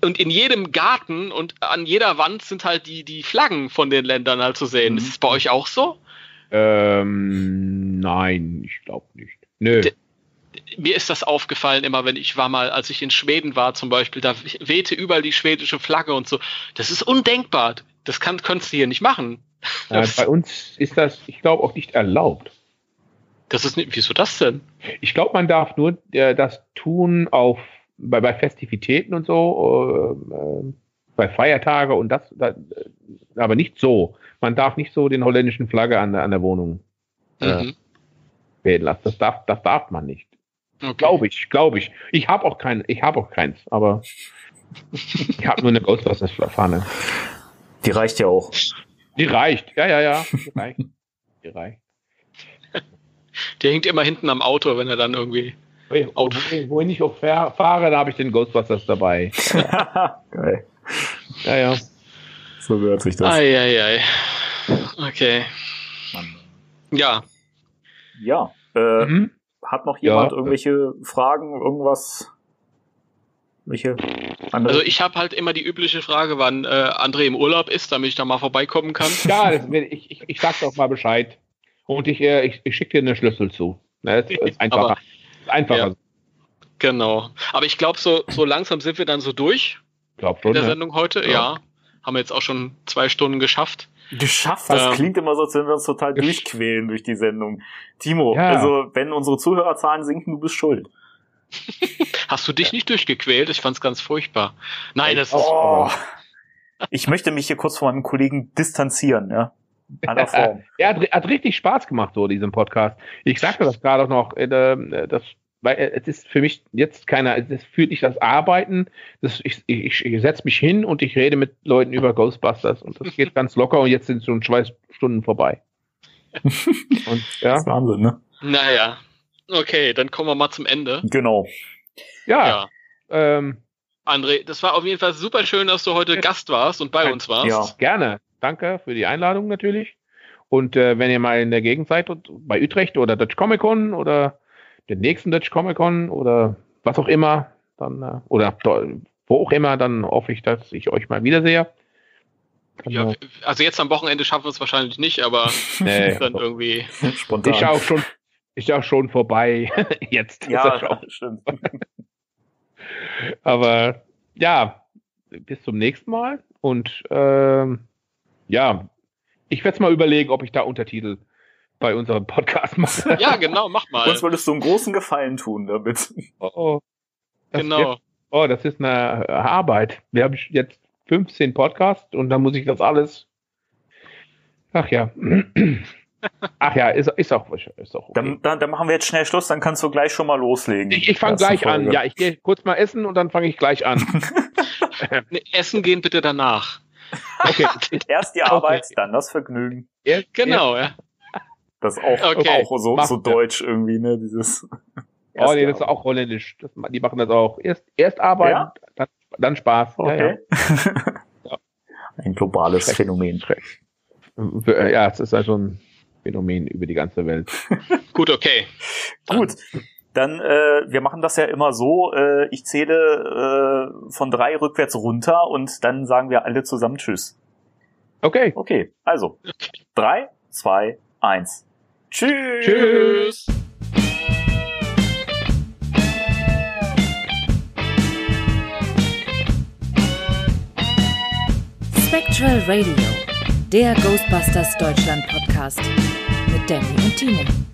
Und in jedem Garten und an jeder Wand sind halt die, die Flaggen von den Ländern halt zu sehen. Mhm. Ist es bei euch auch so? ähm, nein, ich glaube nicht. Nö. D- Mir ist das aufgefallen immer, wenn ich war mal, als ich in Schweden war zum Beispiel, da wehte überall die schwedische Flagge und so. Das ist undenkbar. Das kann, könntest du hier nicht machen. Äh, bei uns ist das, ich glaube, auch nicht erlaubt. das ist nicht, wieso das denn? Ich glaube, man darf nur äh, das tun auf bei, bei Festivitäten und so, äh, äh, bei Feiertage und das, da, äh, aber nicht so. Man darf nicht so den holländischen Flagge an, der- an der Wohnung Ja. Mhm. wählen lassen. Das darf, das darf man nicht. Okay. Glaube ich, glaube ich. Ich habe auch kein, ich habe auch keins, aber ich habe nur eine Ghostbusters-Fahne. Die reicht ja auch. Die reicht. Ja, ja, ja. Die reicht. Die reicht. Der hängt immer hinten am Auto, wenn er dann irgendwie. Wo, wohin ich auch fahr- fahre, da habe ich den Ghostbusters dabei. Geil. Ja, ja. So gehört sich das. Eieiei. Okay. Mann. Ja. Ja. Äh, Mhm. Hat noch jemand Ja. irgendwelche Fragen, irgendwas? Welche andere? Also ich habe halt immer die übliche Frage, wann äh, André im Urlaub ist, damit ich da mal vorbeikommen kann. Ja, das, ich, ich, ich sag doch mal Bescheid. Und ich, äh, ich, ich schicke dir eine Schlüssel zu. Ne, das ist einfacher. Aber- einfacher. Ja. Genau. Aber ich glaube, so, so langsam sind wir dann so durch Glaub in schon. der Ne? Sendung heute. Ja. Ja. Haben wir jetzt auch schon zwei Stunden geschafft. Geschafft, das Ähm. klingt immer so, als wenn wir uns total durchquälen durch die Sendung. Timo, Ja. also wenn unsere Zuhörerzahlen sinken, du bist schuld. Hast du dich nicht durchgequält? Ich fand's ganz furchtbar. Nein, das ist. Oh. Ich möchte mich hier kurz von meinem Kollegen distanzieren, ja. Aller Form. Er hat, hat richtig Spaß gemacht, so diesem Podcast. Ich sagte das gerade auch noch, äh, das, weil äh, es ist für mich jetzt keiner, es fühlt nicht das Arbeiten. Das, ich ich, ich setze mich hin und ich rede mit Leuten über Ghostbusters und das geht ganz locker und jetzt sind schon zwei Stunden vorbei. Und Das ja, ist Wahnsinn, ne? Naja. Okay, dann kommen wir mal zum Ende. Genau. ja, Ja. ähm, André, das war auf jeden Fall super schön, dass du heute Gast warst und bei uns warst. Ja. Gerne. Danke für die Einladung natürlich. Und äh, wenn ihr mal in der Gegend seid, und bei Utrecht oder Dutch Comic Con oder den nächsten Dutch Comic Con oder was auch immer, dann, äh, oder wo auch immer, dann hoffe ich, dass ich euch mal wiedersehe. Dann, Ja, äh, also jetzt am Wochenende schaffen wir es wahrscheinlich nicht, aber nee, dann irgendwie. Spontan. ist ja auch schon, ist ja auch schon vorbei. Jetzt ja, auch. stimmt. Aber ja, bis zum nächsten Mal. Und ähm, ja, ich werde es mal überlegen, ob ich da Untertitel bei unserem Podcast mache. Ja, genau, mach mal. Uns würdest du einen großen Gefallen tun damit. Oh, oh. Das Genau. Wird, oh, das ist eine Arbeit. Wir haben jetzt 15 Podcasts und dann muss ich das alles. Ach ja. Ach ja, ist, ist auch ist auch okay. Dann, dann, dann machen wir jetzt schnell Schluss, dann kannst du gleich schon mal loslegen. Ich, ich fange gleich an. Folge. Ja, ich gehe kurz mal essen und dann fange ich gleich an. Essen gehen bitte danach. Okay. Erst die Arbeit, dann das Vergnügen. Erst- Genau, ja. Das ist auch, Okay. auch so, so deutsch irgendwie, ne? Dieses. Oh, nee, das ist auch holländisch. Das, die machen das auch. Erst, erst arbeiten, Ja? dann, dann Spaß. Okay. Ja, Ein globales Schreck. Phänomen. ja. ja, es ist also ein Phänomen über die ganze Welt. Gut, okay. Gut. Dann, äh, wir machen das ja immer so, äh, ich zähle äh, von drei rückwärts runter und dann sagen wir alle zusammen Tschüss. Okay. Okay, also. Drei, zwei, eins. Tschüss. Tschüss. Spectral Radio, der Ghostbusters Deutschland Podcast mit Danny und Timo.